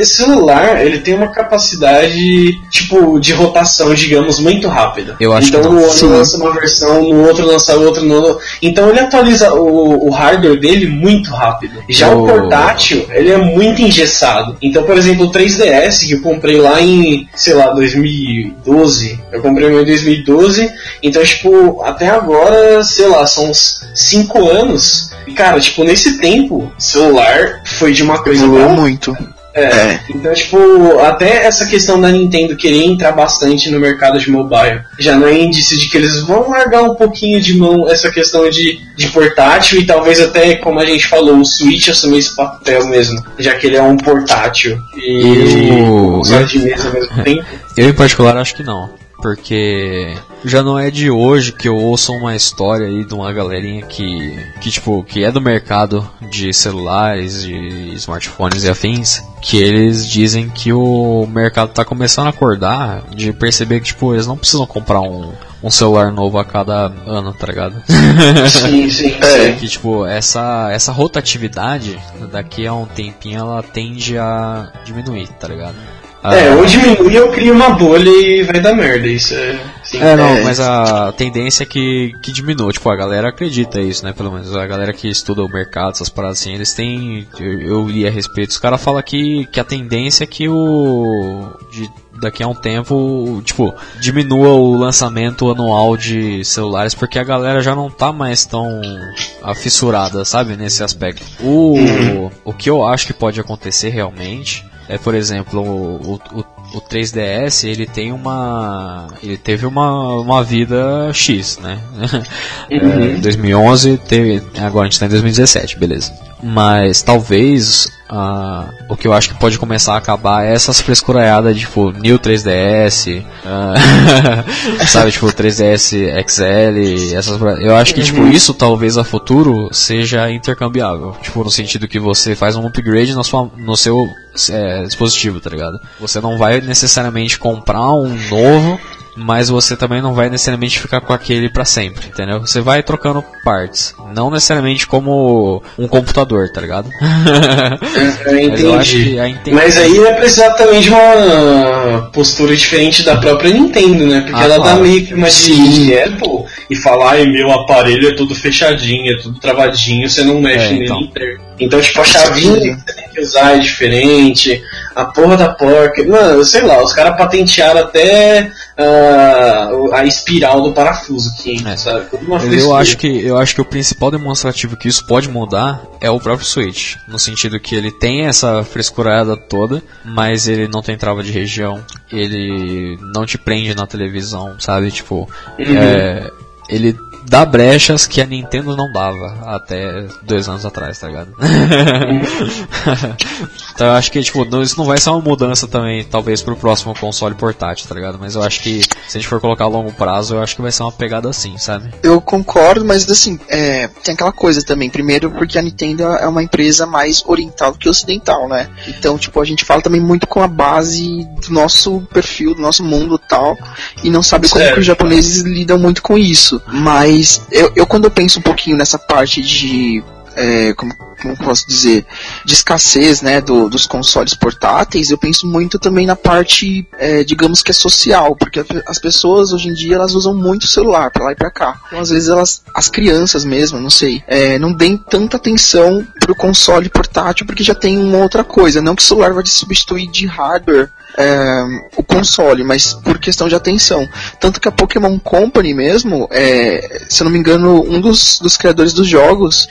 celular, ele tem uma capacidade, tipo, de rotação, digamos, muito rápida. Eu acho então que não. no ano lança uma versão, no outro lança outra, no outro... Então ele atualiza o, o hardware dele muito rápido. Já o O- portátil, ele é muito engessado. Então, por exemplo, o 3DS, que eu comprei lá em, sei lá, 2012. Eu comprei meu em 2012. Então, tipo, até agora, sei lá, são uns 5 anos. E, cara, tipo, nesse tempo, celular foi de uma coisa Evoluiu muito. É. É. Então, tipo, até essa questão da Nintendo querer entrar bastante no mercado de mobile já não é indício de que eles vão largar um pouquinho de mão essa questão de, de portátil e talvez até, como a gente falou, o Switch assumir esse papel mesmo, já que ele é um portátil e um console de mesa ao mesmo (laughs) tempo. Eu, em particular, acho que não. Porque já não é de hoje que eu ouço uma história aí de uma galerinha que, que tipo, que é do mercado de celulares, de smartphones e afins, que eles dizem que o mercado tá começando a acordar de perceber que, tipo, eles não precisam comprar um, um celular novo a cada ano, tá ligado? Sim, sim, (laughs) É. sim. que tipo essa essa rotatividade daqui a um tempinho ela tende a diminuir, tá ligado? É, Ah, ou diminui ou cria uma bolha e vai dar merda. Isso é. É, não, É. mas a tendência é que, que diminua. Tipo, a galera acredita isso, né? Pelo menos a galera que estuda o mercado, essas paradas assim, eles têm. Eu, eu li a respeito. Os caras falam que, que a tendência é que o. De, daqui a um tempo, tipo, diminua o lançamento anual de celulares, porque a galera já não tá mais tão afissurada, sabe? Nesse aspecto. O, o que eu acho que pode acontecer realmente é, por exemplo, o, o, o o 3DS ele tem uma ele teve uma, uma vida X, né? (laughs) É, 2011 teve, agora a gente tá em 2017, beleza. Mas talvez ah, o que eu acho que pode começar a acabar é essas frescuraiadas tipo New 3DS, ah, (laughs) sabe, tipo 3DS XL, essas eu acho que tipo isso talvez a futuro seja intercambiável, tipo no sentido que você faz um upgrade na sua no seu é, dispositivo, tá ligado? Você não vai necessariamente comprar um novo, mas você também não vai necessariamente ficar com aquele pra sempre, entendeu? Você vai trocando partes, não necessariamente como um computador, tá ligado? Eu (laughs) mas eu entendi. intenção Mas aí vai precisar também de uma postura diferente da própria Nintendo, né? Porque Ah, ela dá claro. meio que uma de Apple e falar, ai, meu aparelho é tudo fechadinho, é tudo travadinho, você não mexe É, nele então. inteiro. Então, tipo, a chavinha que você tem que usar é diferente, a porra da porca. Mano, sei lá, os caras patentearam até ah, a espiral do parafuso aqui, É. sabe? Eu acho que eu acho que o principal demonstrativo que isso pode mudar é o próprio Switch, no sentido que ele tem essa frescurada toda, mas ele não tem trava de região, ele não te prende na televisão, sabe? Tipo, é, ele dá brechas que a Nintendo não dava até dois anos atrás, tá ligado? (laughs) então eu acho que tipo, não- isso não vai ser uma mudança também, talvez pro próximo console portátil, tá ligado? Mas eu acho que se a gente for colocar a longo prazo, eu acho que vai ser uma pegada assim, sabe? Eu concordo, mas assim, é, tem aquela coisa também. Primeiro, porque a Nintendo é uma empresa mais oriental do que ocidental, né? Então, tipo, a gente fala também muito com a base do nosso perfil, do nosso mundo e tal, e não sabe como que os japoneses lidam muito com isso. Mas eu, eu quando eu penso um pouquinho nessa parte de. É, como, como posso dizer, de escassez, né, do- dos consoles portáteis, eu penso muito também na parte, é, digamos que é social, porque as pessoas hoje em dia elas usam muito o celular pra lá e pra cá. Então às vezes elas, as crianças mesmo, não sei, é, não deem tanta atenção pro console portátil porque já tem uma outra coisa. Não que o celular vai te substituir de hardware é, o console, mas por questão de atenção. Tanto que a Pokémon Company mesmo, é, se eu não me engano, um dos, dos criadores dos jogos,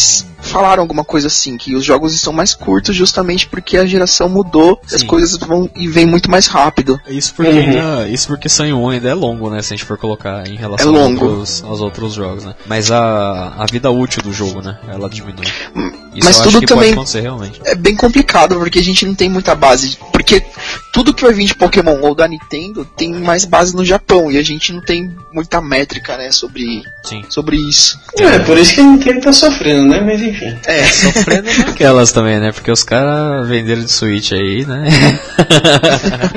eles falaram alguma coisa assim, que os jogos estão mais curtos justamente porque a geração mudou, as Sim. coisas vão e vem muito mais rápido. Isso porque, Uhum. ainda, isso porque Sun 1 ainda é longo, né? Se a gente for colocar em relação É aos, longo. outros, aos outros jogos, né? Mas a, a vida útil do jogo, né? Ela diminui. Isso Hum, Mas eu tudo acho que também- pode acontecer realmente. É bem complicado porque a gente não tem muita base. Porque tudo que vai vir de Pokémon ou da Nintendo tem mais base no Japão e a gente não tem muita métrica, né, sobre, Sim. sobre isso. É, por isso que a Nintendo tá sofrendo, né? Mas enfim. É, Sofrendo (laughs) naquelas também, né? Porque os caras venderam de Switch aí, né? (laughs)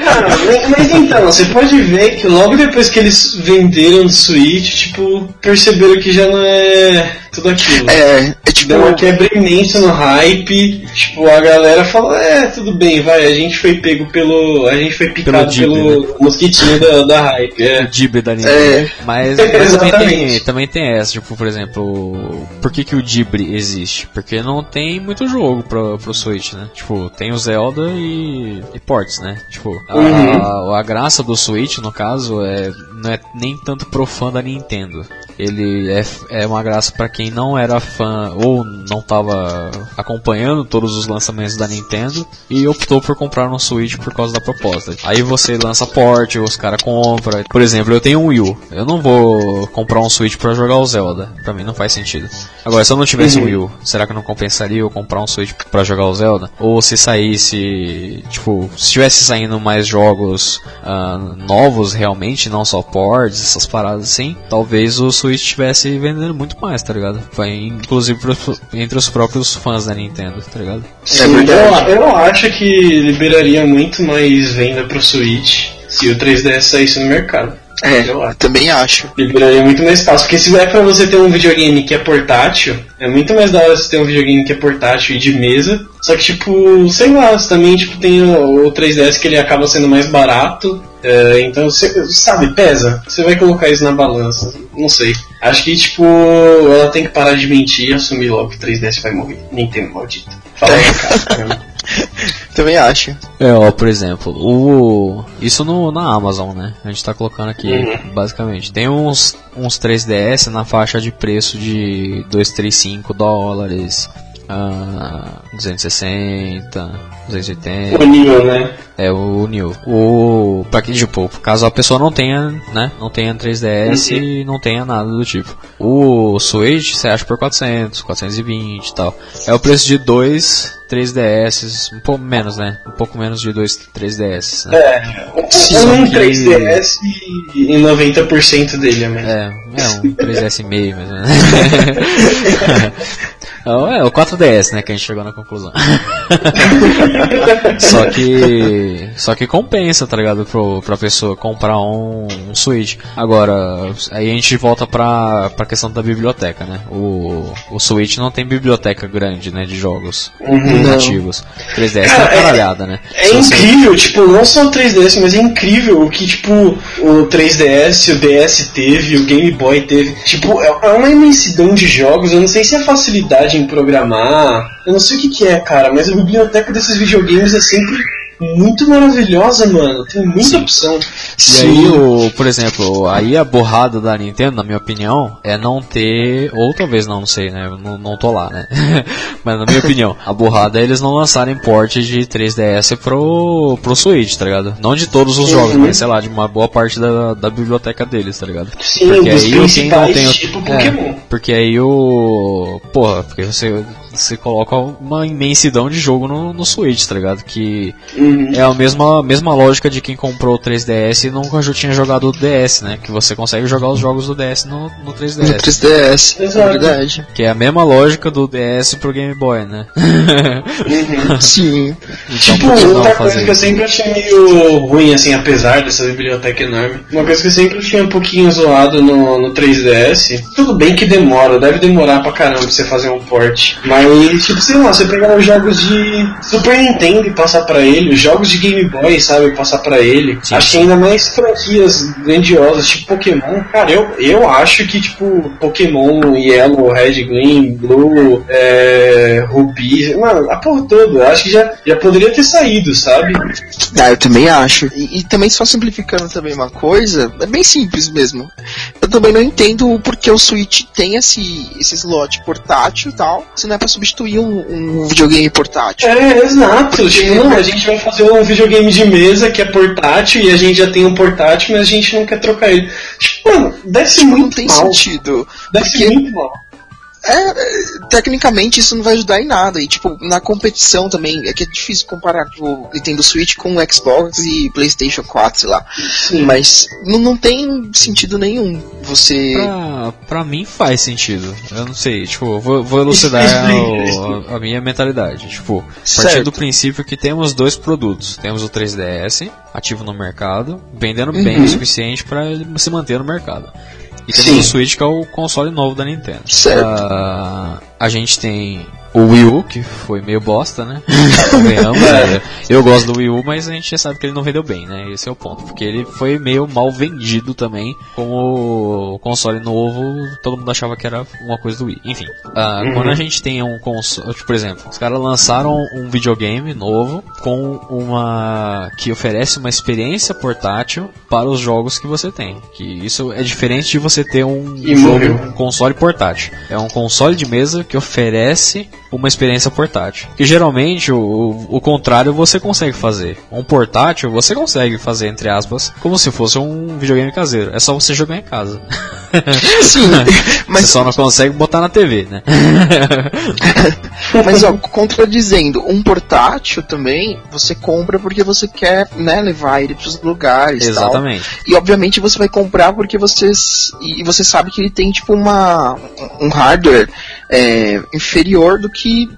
Ah, mas, mas então, você pode ver que logo depois que eles venderam o Switch, tipo, perceberam que já não é tudo aquilo. é, é tipo. Deu uma quebra imensa no hype, tipo, a galera falou, é, tudo bem, vai, a gente foi pego pelo. A gente foi picado Ghibli, pelo, mosquitinho da, da hype, o é. Ghibli da Nintendo. É. Mas, mas (laughs) também, tem, também tem essa, tipo, por exemplo, por que, que o Ghibli existe? Porque não tem muito jogo pro, pro Switch, né? Tipo, tem o Zelda e, e ports, né? Tipo, a, Uhum. a, a graça do Switch, no caso, é não é nem tanto pro fã da Nintendo. Ele é, é uma graça para quem não era fã ou não tava acompanhando todos os lançamentos da Nintendo e optou por comprar um Switch por causa da proposta. Aí você lança port, os caras compram. Por exemplo, eu tenho um Wii. Eu não vou comprar um Switch para jogar o Zelda. Pra mim não faz sentido. Agora, se eu não tivesse um Wii será que não compensaria eu comprar um Switch para jogar o Zelda? Ou se saísse, tipo, se estivesse saindo mais jogos ah, novos realmente, não só ports, essas paradas assim, talvez o Switch estivesse vendendo muito mais, tá ligado? Foi inclusive pro- entre os próprios fãs da Nintendo, tá ligado? Sim, verdade. eu, eu acho que liberaria muito mais venda pro Switch se o 3DS saísse no mercado. É, Eu acho. também acho. Liberaria muito mais espaço. Porque se é pra você ter um videogame que é portátil, é muito mais da hora você ter um videogame que é portátil e de mesa. Só que, tipo, sei lá, você também tipo, tem o, o 3DS que ele acaba sendo mais barato. É, então, você, sabe, pesa. Você vai colocar isso na balança. Não sei. Acho que, tipo, ela tem que parar de mentir e assumir logo que o 3DS vai morrer. Nintendo maldito. Fala aí, cara. (laughs) Também acho. É, ó, por exemplo, o isso no, na Amazon, né? A gente tá colocando aqui, basicamente. Tem uns, uns 3DS na faixa de preço de 235 dólares, ah, 260, 280. o nível, né? É o New. O para que tipo, caso a pessoa não tenha, né, não tenha 3DS e não tenha nada do tipo. O Switch você acha por 400, 420 e tal. É o preço de dois 3DS, um pouco menos, né? Um pouco menos de dois 3DS, né? É, um, um que- 3DS e 90% dele é mesmo. É, é um 3DS e meio, ou menos. (laughs) É, é, o 4DS, né, que a gente chegou na conclusão. (laughs) só que só que compensa, tá ligado, pro, pra pessoa comprar um, um Switch. Agora, aí a gente volta pra, pra questão da biblioteca, né? O, o Switch não tem biblioteca grande, né, de jogos nativos. 3DS é uma Cara, é- caralhada, né? É Se você- incrível, tipo, não só o 3DS, mas é incrível o que, tipo, o 3DS, o DS teve, o Game Boy teve. Tipo, é é uma imensidão de jogos, eu não sei se é facilidade em programar, eu não sei o que que é, cara, mas a biblioteca desses videogames é sempre muito maravilhosa, mano. Tem muita opção. E aí, o, por exemplo, aí a borrada da Nintendo, na minha opinião, é não ter, ou talvez não, não sei, né? Eu não, não tô lá, né? (laughs) Mas na minha opinião, a borrada é eles não lançarem porte de 3DS pro, pro Switch, tá ligado? Não de todos os jogos, mas sei lá, de uma boa parte da, da biblioteca deles, tá ligado? Sim, Porque aí quem não tem tipo é, porque aí o. Porra, porque você, você coloca uma imensidão de jogo no, no Switch, tá ligado? Que Uhum. é a mesma, mesma lógica de quem comprou o 3DS e nunca já tinha jogado o DS, né? Que você consegue jogar os jogos do DS no, no No 3DS. 3DS, é Exato. verdade. Que é a mesma lógica do DS pro Game Boy, né? (laughs) Sim. então, Tipo, outra fazer coisa que eu sempre achei meio ruim, assim, apesar dessa biblioteca enorme, uma coisa que eu sempre achei um pouquinho zoado no, no 3DS, tudo bem que demora, deve demorar pra caramba pra você fazer um port, mas, tipo, sei lá, você pegar os jogos de Super Nintendo e passar pra ele, os jogos de Game Boy, sabe, passar pra ele, Sim, acho que ainda mais franquias grandiosas, tipo Pokémon, cara, eu, eu acho que, tipo, Pokémon, Yellow, Red, Green, Blue, é, Ruby, mano, a porra toda, eu acho que já, já poderia ter saído, sabe? Ah, eu também acho. E, e também só simplificando também uma coisa, é bem simples mesmo. Eu também não entendo o porquê o Switch tem esse, esse slot portátil e tal, se não é pra substituir um, um videogame portátil. É, exato. Tipo, não, a gente vai fazer um videogame de mesa que é portátil e a gente já tem um portátil, mas a gente não quer trocar ele. Tipo, mano, deve ser Tipo, não muito tem mal. sentido. Deve porque- ser muito mal. É, tecnicamente isso não vai ajudar em nada. E tipo, na competição também, é que é difícil comparar o Nintendo Switch com o Xbox e PlayStation 4, sei lá. Sim. Mas não, não tem sentido nenhum você. Pra, pra mim faz sentido. Eu não sei, tipo, vou, vou elucidar (laughs) a, a minha mentalidade. Tipo, partir do princípio que temos dois produtos. Temos o 3DS, ativo no mercado, vendendo bem Uhum. o suficiente pra ele se manter no mercado. E temos Sim. o Switch, que é o console novo da Nintendo. Certo. Ah, a gente tem o Wii U, que foi meio bosta, né? (laughs) Convenhamos, é. Eu gosto do Wii U, mas a gente já sabe que ele não vendeu bem, né? Esse é o ponto. Porque ele foi meio mal vendido também. Como o console novo, todo mundo achava que era uma coisa do Wii. Enfim, ah, quando a gente tem um console. Tipo, por exemplo, os caras lançaram um videogame novo com uma. que oferece uma experiência portátil para os jogos que você tem. Que isso é diferente de você ter um jogo, um console portátil. É um console de mesa que oferece uma experiência portátil. Que geralmente o, o, o contrário você consegue fazer. Um portátil você consegue fazer, entre aspas, como se fosse um videogame caseiro. É só você jogar em casa. (laughs) Sim, (laughs) Você mas, só não consegue botar na TV, né? mas ó, (laughs) contradizendo, um portátil também você compra porque você quer, né, levar ele pros lugares e tal. Exatamente. E obviamente você vai comprar porque você e você sabe que ele tem tipo uma um hardware é, inferior do que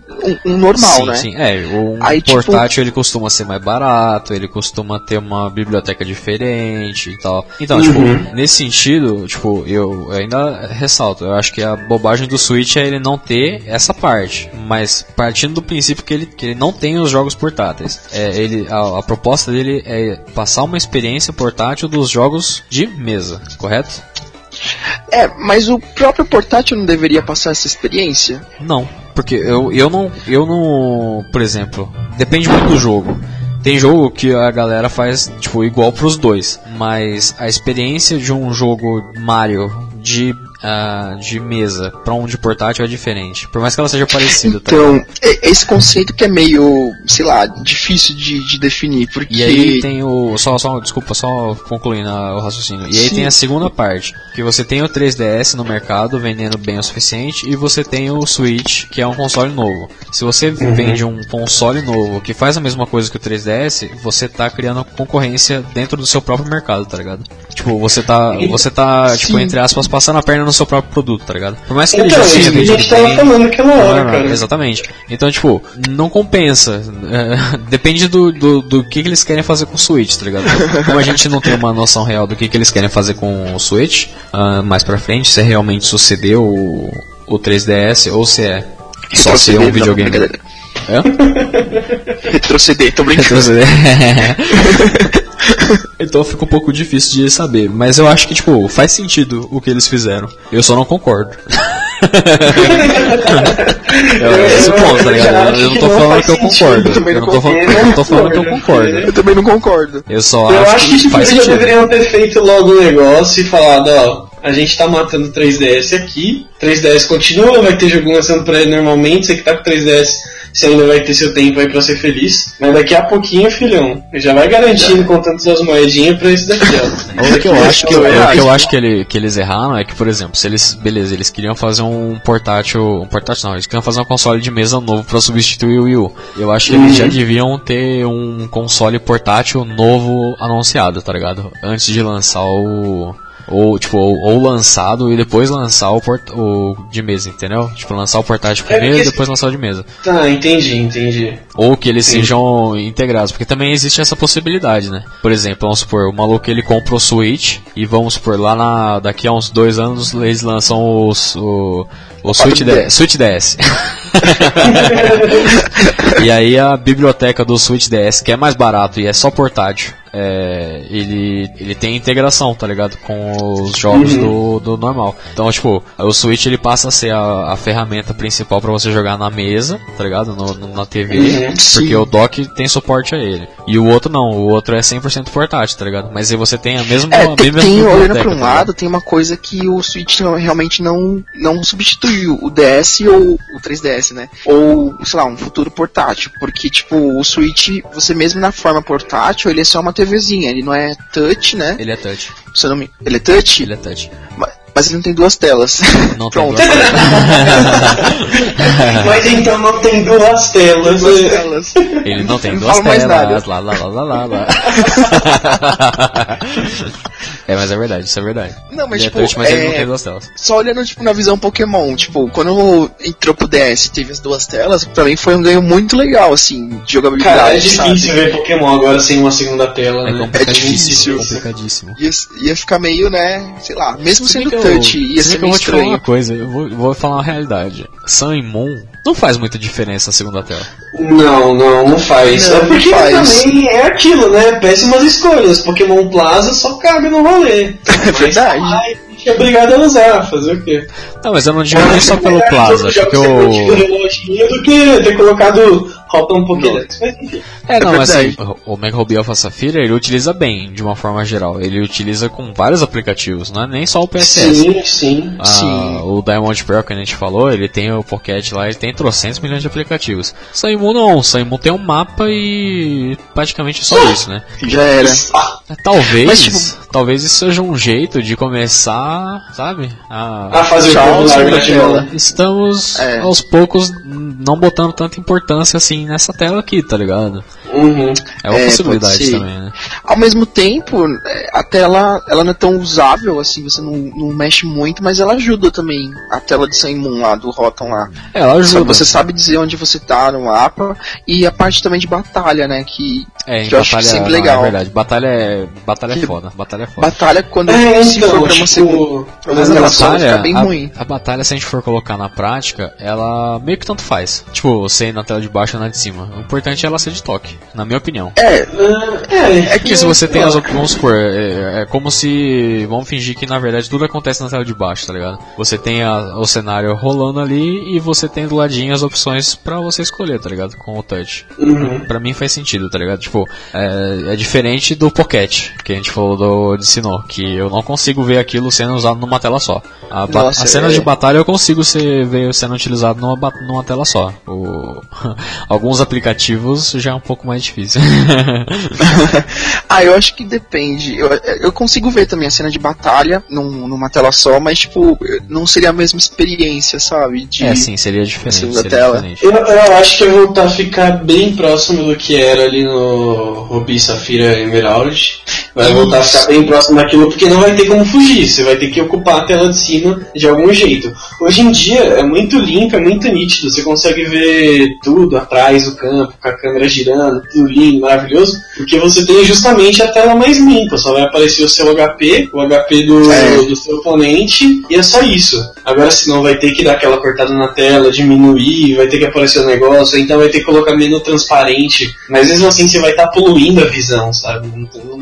um, um normal, sim, né? sim. É, um Aí, tipo- portátil ele costuma ser mais barato, ele costuma ter uma biblioteca diferente e tal. Então, tipo, nesse sentido, tipo, eu ainda ressalto, eu acho que a bobagem do Switch é ele não ter essa parte, mas partindo do princípio que ele, que ele não tem os jogos portáteis. É, ele, a, a proposta dele é passar uma experiência portátil dos jogos de mesa, correto? É, mas o próprio portátil não deveria passar essa experiência? Não, porque eu, eu não eu não, por exemplo, depende muito do jogo. Tem jogo que a galera faz tipo igual pros dois, mas a experiência de um jogo Mario de ah, de mesa pra um de portátil é diferente. Por mais que ela seja parecida, tá? Então, é- esse conceito que é meio, sei lá, difícil de, de definir, porque E aí tem o. Só, só, desculpa, só concluindo o raciocínio. E aí Sim. tem a segunda parte, que você tem o 3DS no mercado vendendo bem o suficiente, e você tem o Switch, que é um console novo. Se você vende um console novo que faz a mesma coisa que o 3DS, você tá criando concorrência dentro do seu próprio mercado, tá ligado? Tipo, você tá. Você tá, tipo, Sim. entre aspas, passando a perna no seu próprio produto, tá ligado? Por mais que ele Então, já isso seja que a gente tava bem, falando aquela hora, não, não, cara. Exatamente. Então, tipo, não compensa. É, (laughs) depende do, do, do que, que eles querem fazer com o Switch, tá ligado? Como a gente não tem uma noção real do que, que eles querem fazer com o Switch ah, mais pra frente, se é realmente suceder o, o 3DS ou se é só ser um não, videogame. brincadeira. Hã? (laughs) Retroceder, tô brincando. Retroceder. (laughs) (laughs) então fica um pouco difícil de saber. Mas eu acho que, tipo, faz sentido o que eles fizeram. Eu só não concordo. (laughs) é esse o ponto, tá ligado? Eu não tô falando que eu concordo. Eu não tô falando, que eu concordo. Eu também não concordo. Eu só Eu acho acho que que tipo, faz eles sentido. deveriam ter feito logo o negócio e falado, ó, a gente tá matando o 3DS aqui, 3DS continua, vai ter jogo lançando pra ele normalmente, você que tá com 3DS, você ainda vai ter seu tempo aí pra ser feliz. Mas daqui a pouquinho, filhão, já vai garantindo contando suas moedinhas pra isso daqui, ó. (laughs) O que eu acho que, eu o que eu acho que, ele- que eles erraram é que, por exemplo, se eles, beleza, eles queriam fazer um portátil, um portátil não, eles queriam fazer um console de mesa novo pra substituir o Wii U. Eu acho que eles já deviam ter um console portátil novo anunciado, tá ligado? Antes de lançar o ou tipo ou, ou lançado e depois lançar o, port, o de mesa, entendeu? Tipo lançar o portátil É, primeiro e porque- depois lançar o de mesa. Tá, entendi, entendi. Ou que eles Sim. sejam integrados, porque também existe essa possibilidade, né? Por exemplo, vamos supor, o maluco ele compra o Switch e vamos supor, lá na, daqui a uns dois anos eles lançam os, o, o Switch, 4DS. DS, Switch DS. (laughs) e aí a biblioteca do Switch DS, que é mais barato e é só portátil, é, ele, ele tem integração, tá ligado? Com os jogos do, do normal. Então, tipo, o Switch ele passa a ser a, a ferramenta principal pra você jogar na mesa, tá ligado? No, no- na TV, Uhum. porque Sim. o dock tem suporte a ele. E o outro não, o outro é 100% portátil, tá ligado? Mas aí você tem a mesma É, a tem, mesma tem olhando pra um tá lado, tem uma coisa que o Switch realmente não, não substituiu o DS ou o 3DS, né? Ou, sei lá, um futuro portátil. Porque, tipo, o Switch, você mesmo na forma portátil, ele é só uma TVzinha, ele não é touch, né? Ele é touch, Se eu não me... Ele é touch? ele é touch. Ma- Mas ele não tem duas telas. (laughs) Não tem Pronto. duas (laughs) Mas então não tem duas telas. duas telas. Ele não tem Não duas telas. Lá, lá, lá, lá, lá, lá. (laughs) é, mas é verdade, isso é verdade. Não, mas ele tipo, é touch, mas ele não é- tem duas telas. Só olhando, tipo, na visão Pokémon, tipo, quando entrou pro DS e teve as duas telas, pra mim foi um ganho muito legal, assim, de jogabilidade, Cara, é sabe? difícil ver Pokémon agora sem uma segunda tela, É né? complicadíssimo, difícil. complicadíssimo. ia, ia ficar meio, né, sei lá, mesmo sendo que eu- touch ia se ser que eu meio vou te falar uma estranho. coisa, eu vou, vou falar uma realidade. Sun e Moon não faz muita diferença na segunda tela. Não, não, não faz. Não, é porque faz. também é aquilo, né? Péssimas escolhas. Pokémon Plaza só caga no rolê. (laughs) É verdade. Gente é obrigado a usar, fazer o quê? Não, mas eu não digo nem só pelo Plaza, Já porque você o. curte o reloginho do que ter colocado Rotom Pokédex. Mas enfim. É, não, É mas assim, o Mega Ruby Alpha Safira ele utiliza bem, de uma forma geral. Ele utiliza com vários aplicativos, não é nem só o PSS. Sim, sim. Ah, Sim. O Diamond Pearl que a gente falou, ele tem o Pocket lá, ele tem trocentos milhões de aplicativos. Saimu não, Saimu tem um mapa e praticamente só isso, né? Já era. Talvez, Mas, tipo- talvez isso seja um jeito de começar, sabe? A, A fazer o estamos É. aos poucos não botando tanta importância nessa tela aqui, tá ligado? Uhum. É uma É, possibilidade também, né? Ao mesmo tempo, é, a tela ela não é tão usável, assim, você não, não mexe muito, mas ela ajuda também. A tela de Sun Moon lá, do Rotom lá. É, ela Só ajuda. Você sabe dizer onde você tá no mapa. E a parte também de batalha, né? Que É, que eu acho batalha, sempre não, legal. é verdade. Batalha é, batalha é Que- foda, batalha é foda. batalha quando É, se então, for pra uma segunda. tipo, Mas a batalha, bem a, ruim. a batalha, se a gente for colocar na prática, ela meio que tanto faz. Tipo, você ir na tela de baixo ou na de cima. O importante é ela ser de toque, na minha opinião. É, é, É Porque se você tem as opções, vamos supor, é, é como se. Vamos fingir que na verdade tudo acontece na tela de baixo, tá ligado? Você tem a- o cenário rolando ali e você tem do ladinho as opções pra você escolher, tá ligado? Com o touch. Uhum. Pra mim faz sentido, tá ligado? Tipo, é, é diferente do Pocket, que a gente falou do, de Sinnoh, que eu não consigo ver aquilo sendo usado numa tela só. A, Nossa, as cenas é. de batalha eu consigo ser, ver sendo utilizado numa, numa tela só. O, (laughs) alguns aplicativos já é um pouco mais difícil. (laughs) ah, eu acho que depende. Eu, eu consigo ver também a cena de batalha num- numa tela só, mas tipo, não seria a mesma experiência, sabe? De, É, sim, seria diferente. segunda Seria tela. diferente. Eu, eu acho que vai voltar a ficar bem próximo do que era ali no Ruby Safira Emerald. Vai voltar a ficar bem próximo daquilo, porque não vai ter como fugir. Você vai ter que ocupar a tela de cima de algum jeito. Hoje em dia é muito limpo, é muito nítido. Você consegue ver tudo atrás do campo, com a câmera girando, lindo, maravilhoso. Porque você tem justamente a tela mais limpa. Só vai aparecer o seu HP, o HP do, É. do seu oponente, e é só isso. Agora, senão vai ter que dar aquela cortada na tela, diminuir, vai ter que aparecer o negócio, então vai ter que colocar menos transparente. Mas mesmo assim você vai estar poluindo a visão, sabe?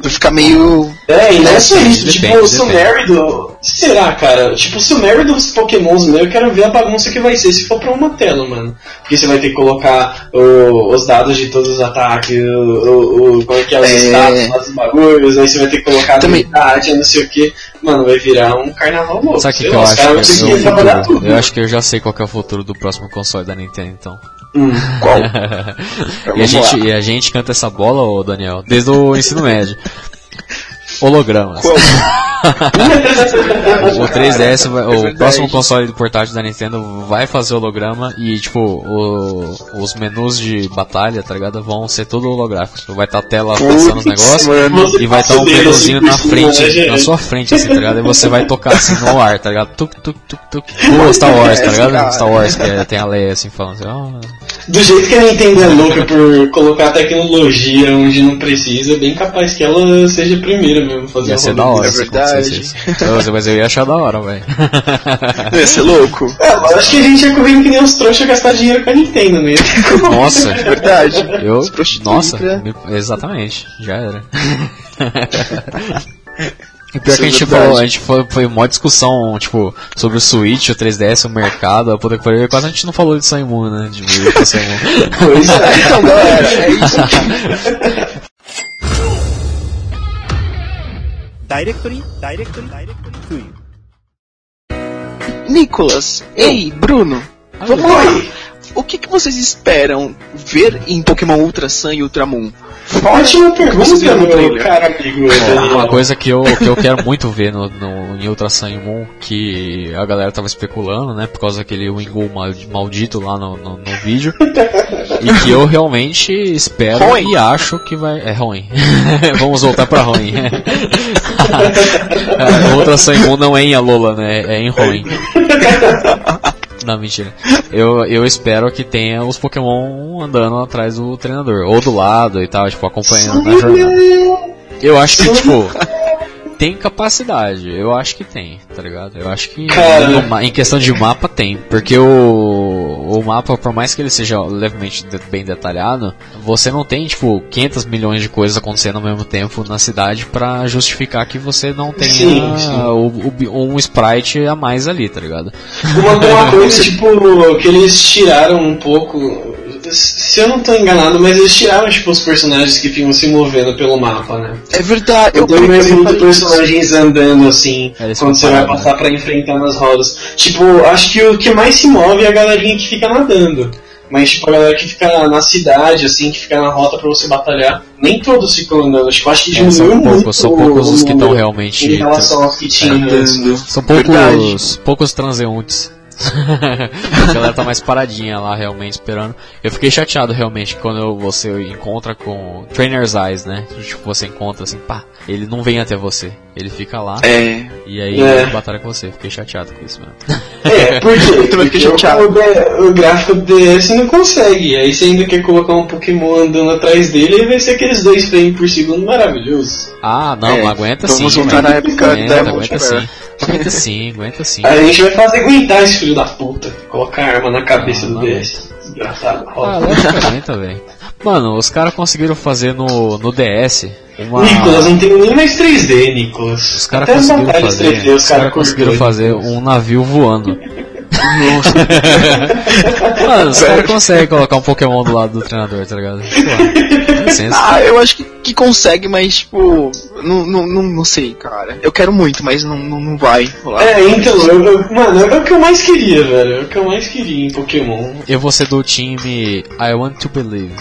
Vai ficar meio. É, e não é só Depende, isso, tipo, depende, o Summary do. Será, cara? Tipo, o Summary dos Pokémons meu, eu quero ver a bagunça que vai ser se for pra uma tela, mano. Porque você vai ter que colocar o- os dados de todos os ataques, o, o, o- como é que é, os É. status dos bagulhos, aí você vai ter que colocar a Também- habilidade, não sei o que. Mano, vai virar um carnaval louco. Sabe o que, que eu os acho? que é futuro? tudo. Eu acho que eu já sei qual que é o futuro do próximo console da Nintendo, então. Hum. Qual? (laughs) e, a gente, e a gente canta essa bola, ô Daniel, desde o ensino médio. Hologramas. (laughs) (laughs) O 3DS, vai- É o verdade. próximo console do portátil da Nintendo vai fazer holograma e, tipo, o- os menus de batalha, tá ligado? Vão ser tudo holográficos. Vai estar a tela passando os negócios mano. E vai estar passa um menuzinho na frente, né, na sua frente, assim, tá ligado? E você vai tocar assim no ar, tá ligado? Tuk, tuk, tuk, tuk. (laughs) Pô, Star Wars, tá ligado? Star Wars, que é- tem a Leia assim falando assim, ó. Do jeito que a Nintendo é louca por colocar tecnologia onde não precisa, é bem capaz que ela seja a primeira mesmo a fazer Ia ser da hora É se verdade. isso. Mas- Mas eu ia achar da hora, velho. Ia ser louco. É, eu acho que a gente ia correndo que nem os trouxas gastar dinheiro com a Nintendo mesmo. Nossa, É verdade. Eu, nossa, exatamente, já era. (laughs) E pior Isso que a é gente falou, a gente foi, foi uma discussão, tipo, sobre o Switch, o 3DS, o mercado, a poder que pariu, quase a gente não falou de Sun Moon, né? De Moon. Pois é. (laughs) Então, galera, é isso (laughs) Directory, directory, directory to you. Nicolas, ei, Bruno, vamos lá. O que, que vocês esperam ver em Pokémon Ultra Sun e Ultra Moon? Ótima pergunta, meu cara amigo. Daniel. Uma coisa que eu, que eu quero muito ver no, no, em Ultra Sun e Moon, que a galera tava especulando, né, por causa daquele Wingull mal- maldito lá no, no, no vídeo, e que eu realmente espero e acho que vai... É ruim. (laughs) Vamos voltar pra ruim. (laughs) É, Ultra Sun e Moon não é em Alola, né, é em ruim. (laughs) Não, mentira. Eu, eu espero que tenha os Pokémon andando atrás do treinador, ou do lado e tal, tipo, acompanhando na jornada. Eu acho que, tipo, tem capacidade, eu acho que tem, tá ligado? Eu acho que em questão de mapa tem, porque o, o mapa, por mais que ele seja levemente de- bem detalhado, você não tem, tipo, 500 milhões de coisas acontecendo ao mesmo tempo na cidade pra justificar que você não tenha Sim, sim. o- o bi- um sprite a mais ali, tá ligado? Uma, uma (laughs) coisa, tipo, que eles tiraram um pouco. Se eu não tô enganado, mas eles tiraram, tipo, os personagens que ficam se movendo pelo mapa, né? É verdade, Eu eu tenho mais eu muito reparei isso. personagens andando assim, É, quando você vai passar pra enfrentar nas rodas. Tipo, acho que o que mais se move é a galerinha que fica nadando. Mas, tipo, a galera que fica na cidade, assim, que fica na rota pra você batalhar, nem todos ficam andando. Tipo, acho que É, diminuiu são muito poucos, são poucos os que estão realmente Em relação aos que tinham. Andando. São poucos, poucos transeuntes. (laughs) a galera tá mais paradinha lá realmente esperando. Eu fiquei chateado realmente quando você encontra com Trainer's Eyes, né? Tipo, você encontra assim, pá, ele não vem até você. Ele fica lá É, e aí É. ele batalha com você. Fiquei chateado com isso mesmo. É, (laughs) por quê? também Porque chateado. o D- o gráfico do DS não consegue. Aí você ainda quer colocar um Pokémon andando atrás dele e vai ser aqueles dois frames por segundo maravilhosos. Ah, não, É, aguenta vamos sim. voltar velho. na época aguenta, da aguenta sim. Aguenta sim, aguenta sim. A gente vai fazer aguentar esse filho da puta. Colocar arma na cabeça Ah, do não. DS. Desgraçado. Ah, Ó. lógico que aguenta, velho. Mano, os caras conseguiram fazer no, no DS uma. Nicolas, não tem nem mais 3D, Nicolas. Os caras conseguiram fazer, 3D, os cara conseguiram cortou. fazer um navio voando. (laughs) Mano, os caras conseguem colocar um Pokémon do lado do treinador, tá ligado? (laughs) Ah, eu acho que, que consegue, mas tipo, não, não, não, não sei, cara. Eu quero muito, mas não, não, não vai rolar. É, então, eu, eu- mano, é o que eu mais queria, velho. É o que eu mais queria em Pokémon. Eu vou ser do time I Want to Believe.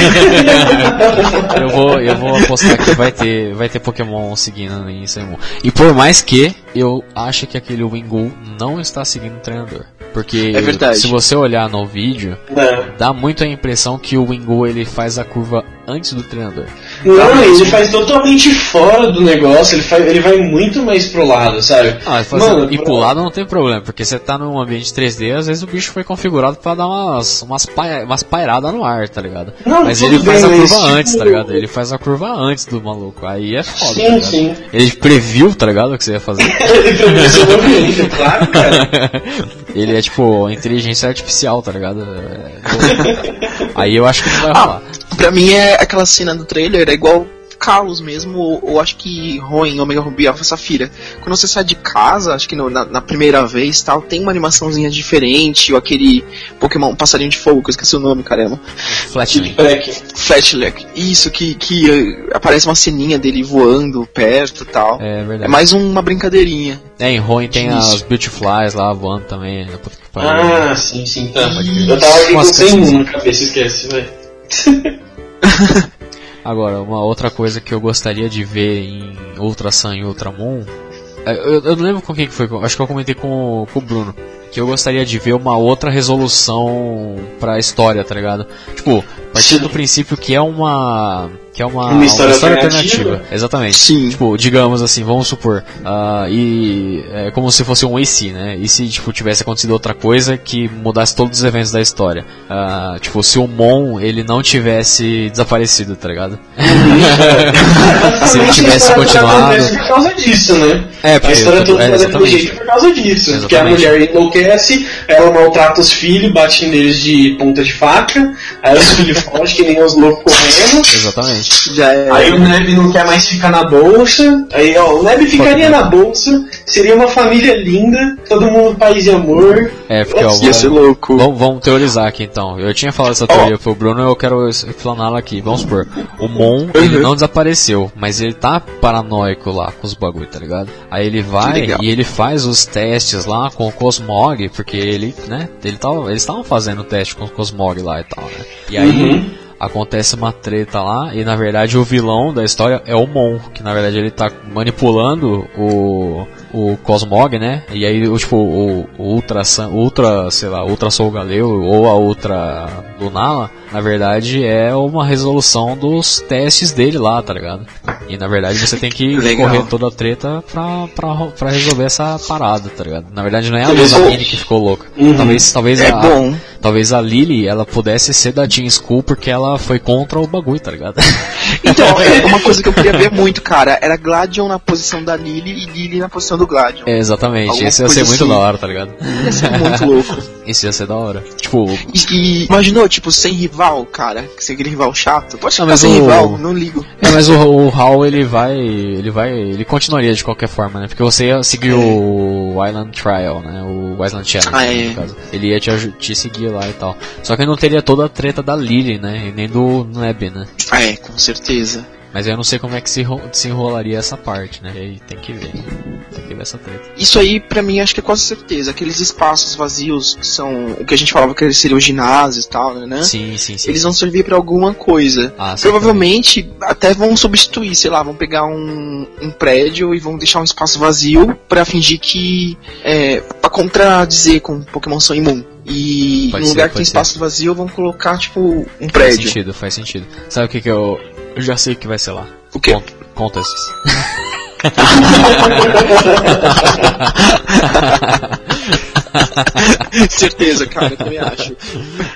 (laughs) eu vou, eu vou apostar que vai ter, vai ter Pokémon seguindo em Moon. E por mais que eu ache que aquele Wingull não está seguindo o treinador. Porque É se você olhar no vídeo, Né? dá muito a impressão que o Wingull ele faz a curva antes do treinador. Não, ele faz totalmente fora do negócio, ele, faz, ele vai muito mais pro lado, sabe? Ah, Mano, e pro lado não tem problema, porque você tá num ambiente 3D, às vezes o bicho foi configurado pra dar umas, umas, umas pairadas no ar, tá ligado? Não, mas ele faz bem, a curva tipo, antes, tá ligado? Ele faz a curva antes do maluco, aí é foda, Sim, tá sim. Ele previu, tá ligado, o que você ia fazer? (laughs) ele previu o ambiente, claro, cara. (laughs) ele é tipo inteligência artificial, tá ligado? (laughs) Aí eu acho que não vai rolar. Pra mim é aquela cena do trailer, é igual Carlos mesmo, ou, ou acho que Roen, Omega Ruby, Alpha Safira. Quando você sai de casa, acho que no- na, na primeira vez tal, tem uma animaçãozinha diferente, ou aquele Pokémon passarinho de fogo, que eu esqueci o nome, caramba. Flatline. Black. Fletchler, isso, que, que eh, aparece uma ceninha dele voando perto e tal. É É verdade. mais uma brincadeirinha. É, em Ruin tem Isso. as Beautiflies lá voando também. né? Puta que pariu. Ah, sim, sim, tá. Eu tava aqui com Nossa, 100 sim. na cabeça, esquece, velho. (laughs) Agora, uma outra coisa que eu gostaria de ver em Ultra Sun e Ultramon. é, Eu, eu não lembro com quem que foi, acho que eu comentei com, com o Bruno. Que eu gostaria de ver uma outra resolução pra história, tá ligado? Tipo, partindo do princípio que é uma. Que é uma, Uma história alternativa? Exatamente. Sim. Tipo, digamos assim, vamos supor. ah, e é como se fosse um e se, né? E se tipo, tivesse acontecido outra coisa que mudasse todos os eventos da história. Ah, tipo, se o Mon ele não tivesse desaparecido, tá ligado? (laughs) Se ele tivesse a história continuado- por causa disso, né? É, A porque história toda é, exatamente. jeito por causa disso. Porque a Exatamente. mulher enlouquece, ela maltrata os filhos, bate neles de ponta de faca, aí os filhos (laughs) fogem que nem os loucos correndo. Exatamente. Já é. Aí o Neb não quer mais ficar na bolsa. Aí, ó, o Neb ficaria na bolsa, seria uma família linda, todo mundo paz e amor. É, porque ó, Ia ser vamos, louco. vamos, vamos teorizar aqui então. Eu tinha falado essa teoria pro Bruno, eu quero explaná-la aqui. Vamos supor, o Mon, ele Uhum. não desapareceu, mas ele tá paranoico lá com os bagulho, tá ligado? Aí ele vai e ele faz os testes lá com o Cosmog, porque ele, né, ele tava, eles estavam fazendo teste com o Cosmog lá e tal, né? E aí Uhum. acontece uma treta lá e na verdade o vilão da história é o Mon, que na verdade ele tá manipulando o o Cosmog, né? E aí o tipo o, o Ultra Sun- Ultra, sei lá, Ultra Soul Galeu ou a Ultra Lunala, na verdade é uma resolução dos testes dele lá, tá ligado? E na verdade você tem que (laughs) correr toda a treta pra, pra, pra resolver essa parada, tá ligado? Na verdade não é a Beleza. Lunamine que ficou louca. Uhum. Talvez talvez É a, bom. Talvez a Lily ela pudesse ser da Team School porque ela foi contra o bagulho, tá ligado? (laughs) Então, é (laughs) uma coisa que eu queria ver muito, cara, era Gladion na posição da Lily e Lily na posição do Gladion. É, exatamente, Alguma esse ia ser muito assim. da hora, tá ligado? Ia ser muito louco. (laughs) Esse ia ser da hora. Tipo, E, e imaginou, tipo, sem rival, cara? Sem aquele rival chato? Pode Não, ficar mas sem o- rival, não ligo. É, mas o, o Hal ele vai. ele vai. ele continuaria de qualquer forma, né? Porque você ia seguir o Island Trial, né? O Island Challenge, Ah, é. Ele ia te, te seguir lá e tal. Só que não teria toda a treta da Lily, né? E nem do Neb, né? É, com certeza. Mas eu não sei como é que se, ro- se enrolaria essa parte, né? E aí tem que ver. Tem que ver essa treta. Isso aí, pra mim, acho que é quase certeza. Aqueles espaços vazios que são o que a gente falava que eles seriam ginásios e tal, né? Sim, sim, sim. Eles vão servir pra alguma coisa. Ah, Provavelmente até vão substituir, sei lá, vão pegar um, um prédio e vão deixar um espaço vazio pra fingir que. É, pra contradizer com Pokémon Sun e Moon. E Pode no ser, lugar que tem ser. espaço vazio vão colocar, tipo, um Faz prédio. sentido, faz sentido. Sabe o que que eu. Eu já sei o que vai ser lá. O quê? Con- Contests. (laughs) certeza, cara, eu também acho.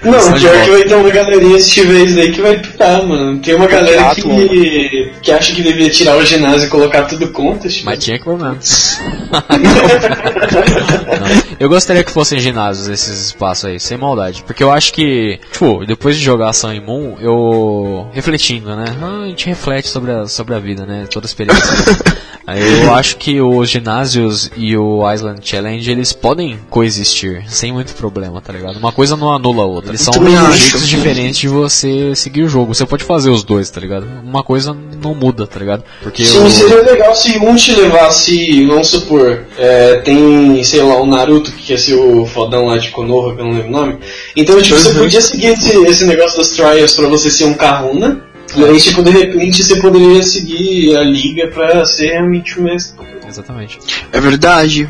Não, Só pior que vai ter uma galerinha se tiver isso daí que vai pitar, mano. Tem uma galera que, que acha que devia tirar o ginásio e colocar tudo contest. Mas tinha que mesmo. (laughs) Eu gostaria que fossem ginásios esses espaços aí, sem maldade. Porque eu acho que, tipo, depois de jogar Sun e Moon, eu. refletindo, né? Ah, a gente reflete sobre a, sobre a vida, né? Toda a experiência. (laughs) Eu acho que os ginásios e o Island Challenge eles podem coexistir sem muito problema, tá ligado? Uma coisa não anula a outra. Eles são jeitos diferentes de você seguir o jogo. Você pode fazer os dois, tá ligado? Uma coisa não muda, tá ligado? Porque Sim, o- seria legal se um te levasse, vamos supor, é, tem, sei lá, o Naruto, que quer ser o fodão lá de Konoha, que eu não lembro o nome. Então, tipo, você Uhum. podia seguir esse, esse negócio das trials pra você ser um Kahuna, e aí, tipo, de repente você poderia seguir a liga pra ser realmente o mestre. Exatamente. É verdade.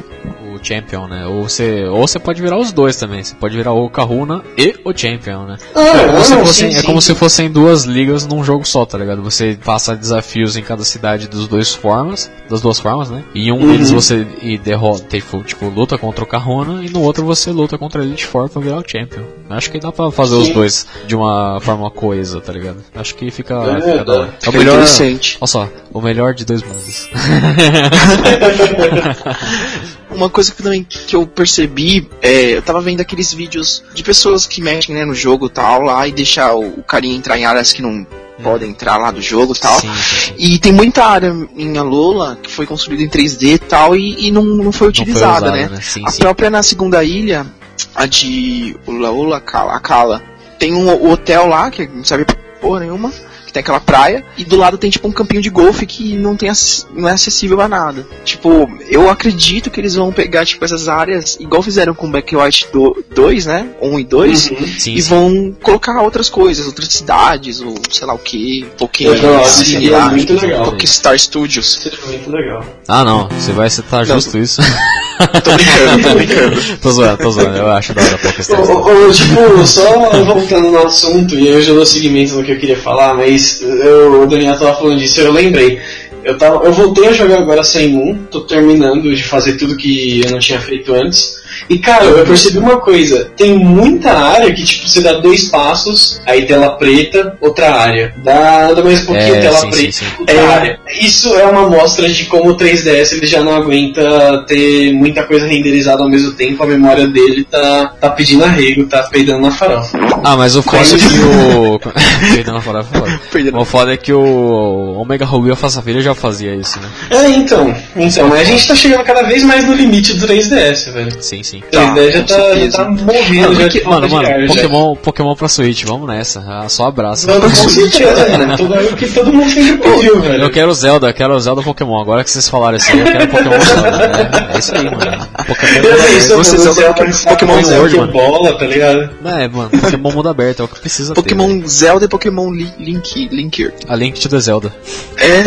Champion, né? Ou você, ou você pode virar os dois também. Você pode virar o Kahuna e o Champion, né? Ah, é como, se, fossem, sim, é sim, como sim. se fossem duas ligas num jogo só, tá ligado? Você passa desafios em cada cidade dos dois formas, das duas formas, né? E em um Uhum. deles você e derrota, tipo, tipo, luta contra o Kahuna e no outro você luta contra a Elite Four pra virar o Champion. Acho que dá pra fazer os Sim. dois de uma forma coesa, tá ligado? Acho que fica, É, fica da hora. dá. É o melhor, interessante. olha só, o melhor de dois mundos. (laughs) (laughs) Uma coisa que também que eu percebi, é, eu tava vendo aqueles vídeos de pessoas que mexem né, no jogo e tal, lá e deixar o, o carinha entrar em áreas que não podem entrar lá do jogo e tal. Sim, sim. E tem muita área em Alola que foi construída em 3D e tal e, e não, não foi utilizada, usada, né? né? Sim, a própria na segunda ilha, a de Ulaula Kala, Kala, tem um hotel lá que não pra porra nenhuma, tem aquela praia, e do lado tem tipo um campinho de golfe que não, tem não é acessível a nada. Tipo, eu acredito que eles vão pegar tipo essas áreas, igual fizeram com Black White 2, né? 1 e 2. Uhum. E sim. vão colocar outras coisas, outras cidades, ou sei lá o que, Pokémon, Eu acho sei que seria lá, muito legal. Pokéstar Studios. Seria muito legal. Ah, não, você vai citar Não. justo isso. (laughs) Tô brincando, tô brincando. (laughs) tô zoando, tô zoando, eu acho da hora Ô, Pokéstar. ô, tipo, só voltando no assunto, e eu já dou seguimento no que eu queria falar, mas eu, o Daniel tava falando disso, eu lembrei. Eu, tava, eu voltei a jogar agora sem Moon, tô terminando de fazer tudo que eu não tinha feito antes. E cara, eu percebi uma coisa, tem muita área que tipo, você dá dois passos, aí tela preta, outra área. Dá, dá mais um pouquinho, É, tela sim, preta, sim, sim. outra área. Isso é uma amostra de como o 3DS ele já não aguenta ter muita coisa renderizada ao mesmo tempo, a memória dele tá, tá pedindo arrego, tá peidando na farofa. Ah, mas o foda é que o. (laughs) Perdão, fora, foda. Perdendo. O foda é que o Omega Ruby Alpha Safira já fazia isso, né? É, então. Então, mas a gente tá chegando cada vez mais no limite do 3DS, velho. Sim, sim. O 3DS já, com tá, já tá morrendo já de falta Mano, mano, ar, já. Pokémon, Pokémon pra Switch, vamos nessa. Ah, só abraço. (laughs) Mano, com certeza, mano. Tudo aí que todo mundo sempre pediu, velho. Eu quero Zelda, eu quero Zelda Pokémon. Agora que vocês falaram isso aí, eu quero Pokémon Zelda. né? É isso aí, mano. Pokémon sei, isso, Você mano, Zelda Zelda Pokémon- Pokémon World, que mano. bola, tá ligado? É, mano, Pokémon mundo aberto, é o que precisa ter. Pokémon velho. Zelda e Pokémon Li- Link, Linker. A Link to the Zelda. É,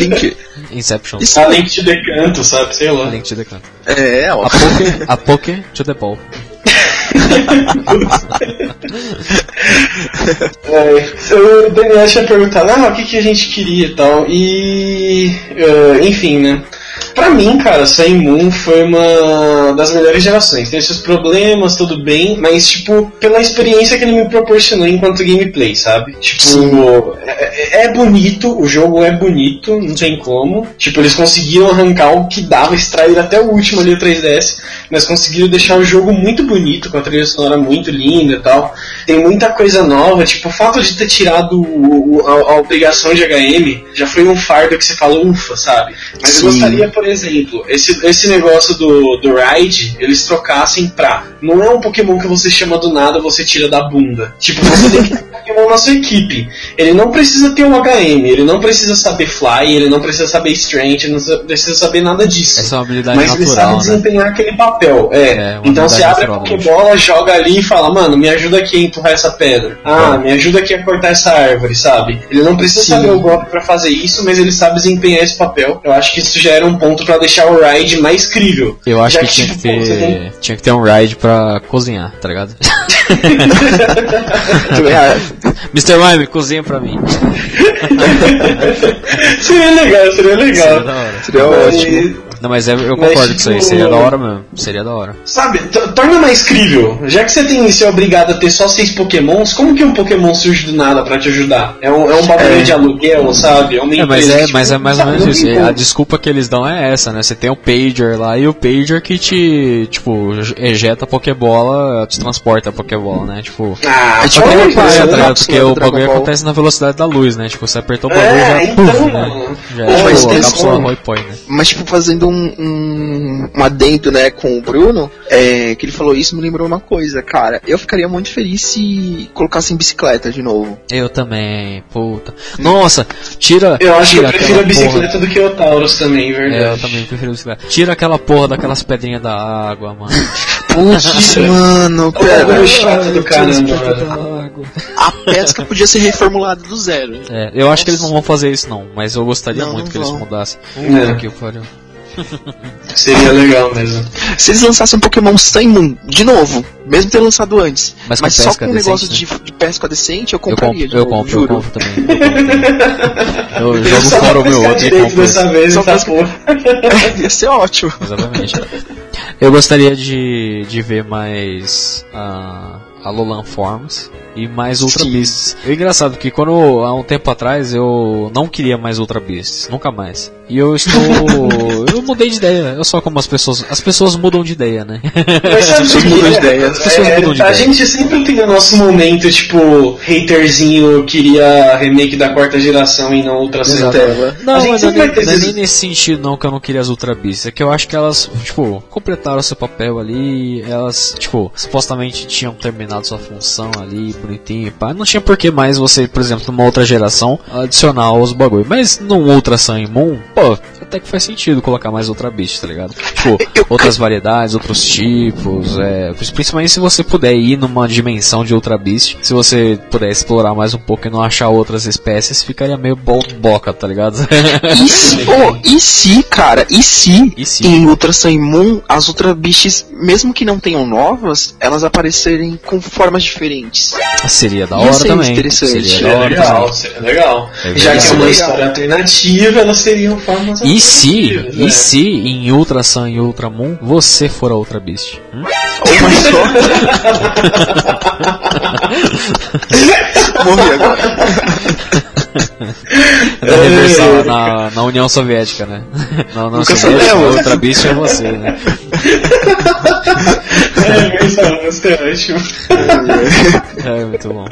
Link. Inception. Isso A Link te decanto, sabe? Sei A lá. Link to the Canto. é, ó. A Poké, a Poké to the Ball. (laughs) É, o Daniel tinha perguntado, ah, o que, que a gente queria e tal. E. eh, enfim, né? pra mim, cara, Sun Moon foi uma das melhores gerações. Tem seus problemas, tudo bem, mas, tipo, pela experiência que ele me proporcionou enquanto gameplay, sabe? Tipo, é, é bonito, o jogo é bonito, não tem como. Tipo, eles conseguiram arrancar o que dava, extrair até o último ali, o 3DS, mas conseguiram deixar o jogo muito bonito, com a trilha sonora muito linda e tal. Tem muita coisa nova, tipo, o fato de ter tirado o- o- a, a obrigação de HM já foi um fardo que você fala, ufa, sabe? Mas eu Sim. gostaria, por exemplo, esse, esse negócio do, do Ride, eles trocassem pra. Não é um Pokémon que você chama do nada, você tira da bunda. Tipo, você tem que ter um Pokémon na sua equipe. Ele não precisa ter um HM, ele não precisa saber Fly, ele não precisa saber Strength, ele não sa- precisa saber nada disso. Essa é uma habilidade Mas ele natural, sabe né? desempenhar aquele papel. É. É, então você abre a Pokébola, joga ali e fala, mano, me ajuda aqui a empurrar essa pedra. Ah, me ajuda aqui a cortar essa árvore, sabe? Ele não precisa Sim. saber o golpe pra fazer isso, mas ele sabe desempenhar esse papel. Eu acho que isso já era um ponto pra deixar o Ride mais crível. Eu acho Já que tinha que tipo, você tem- ter. Tinha que ter um ride pra cozinhar, tá ligado? (laughs) (laughs) Mr. Mime, cozinha pra mim. seria legal, seria legal. Seria. Seria ótimo. Não, mas é- eu Mas, concordo com isso aí, tipo, seria da hora mesmo. Seria da hora. Sabe, torna mais crível. Já que você tem você é obrigado a ter só seis pokémons, como que um pokémon surge do nada pra te ajudar? É um, é um bagulho É. de aluguel, sabe? É uma É, mas empresa é, mas tipo, é mais ou menos isso. A desculpa que eles dão é essa, né? Você tem o pager lá e o pager que te, tipo, ejeta a Pokébola, te transporta a Pokébola, né? Tipo, Ah, É tipo pelo uma coisa, é, né? tá porque o bagulho Ball. acontece na velocidade da luz, né? Tipo, você apertou o bagulho É, já, então, puf, né? Já é mas tipo, a Point, né? Mas, tipo, fazendo um, um, um adendo, né, com o Bruno, é, que ele falou isso, me lembrou uma coisa, cara. Eu ficaria muito feliz se colocassem bicicleta de novo. Eu também, puta. Nossa, tira. Eu acho que tira eu prefiro a aquela porra- bicicleta do que o Taurus também, verdade. É, eu também prefiro bicicleta. Tira aquela porra daquelas pedrinhas da água, mano. Putz, (laughs) mano, É pera. chato do caramba, velho. A pesca podia ser reformulada do zero. É, eu acho que eles não vão fazer isso não, mas eu gostaria Não, muito não que eles vão. mudassem. É. Que pariu. (laughs) Seria legal mesmo. Se eles lançassem um Pokémon Sun Moon, de novo, mesmo ter lançado antes, Mas mas, com só com um negócio decente, de, de pesca decente, eu Eu compro, compraria. de eu novo, compro, eu compro também. Eu, compro. (laughs) eu jogo fora o meu outro e compro dessa vez, Só pesca- porra. (laughs) Ia ser ótimo. Exatamente. Eu gostaria de, de ver mais a, a Lolan Forms e mais Ultra Sim. Beasts. É engraçado que quando há um tempo atrás eu não queria mais Ultra Beasts, nunca mais. E eu estou. (laughs) eu mudei de ideia. Eu sou como as pessoas. As pessoas mudam de ideia, né? Mas sabe pessoas que mudam é? de ideia. As pessoas É, mudam de a ideia. gente sempre tem o nosso momento, tipo, haterzinho queria remake da quarta geração e não Ultra Sun. Tela. Não, A gente mas não, ter não é esses- nem nesse sentido não que eu não queria as Ultra Beasts. É que eu acho que elas, tipo, completaram seu papel ali. Elas, tipo, supostamente tinham terminado sua função ali, bonitinho e pá. Não tinha por que mais você, por exemplo, numa outra geração, adicionar os bagulho. Mas num Ultra Sun Moon, pô, até que faz sentido colocar mais Ultra Beast, tá ligado? Tipo, (laughs) outras variedades, outros tipos. É, principalmente se você puder ir numa dimensão de Ultra Beast. Se você puder explorar mais um pouco e não achar outras espécies, ficaria meio bo- boca, tá ligado? E se, (laughs) oh, e se, cara, e se, E se? em Ultra Sun Moon, as Ultra Beasts, mesmo que não tenham novas, elas aparecerem com formas diferentes? Seria da hora também. Seria da Seria legal, também. seria legal. É Já que é uma história alternativa, elas teriam formas E se, e se em Ultra Sun e Ultra Moon você for a Ultra Beast? Hum? Uma só. (laughs) Morri agora. Da reversal na, na União Soviética, né? (laughs) Na União Nunca Soviética, a. Ultra Beast é você, né? (laughs) É, mas não, mas é. É, muito bom.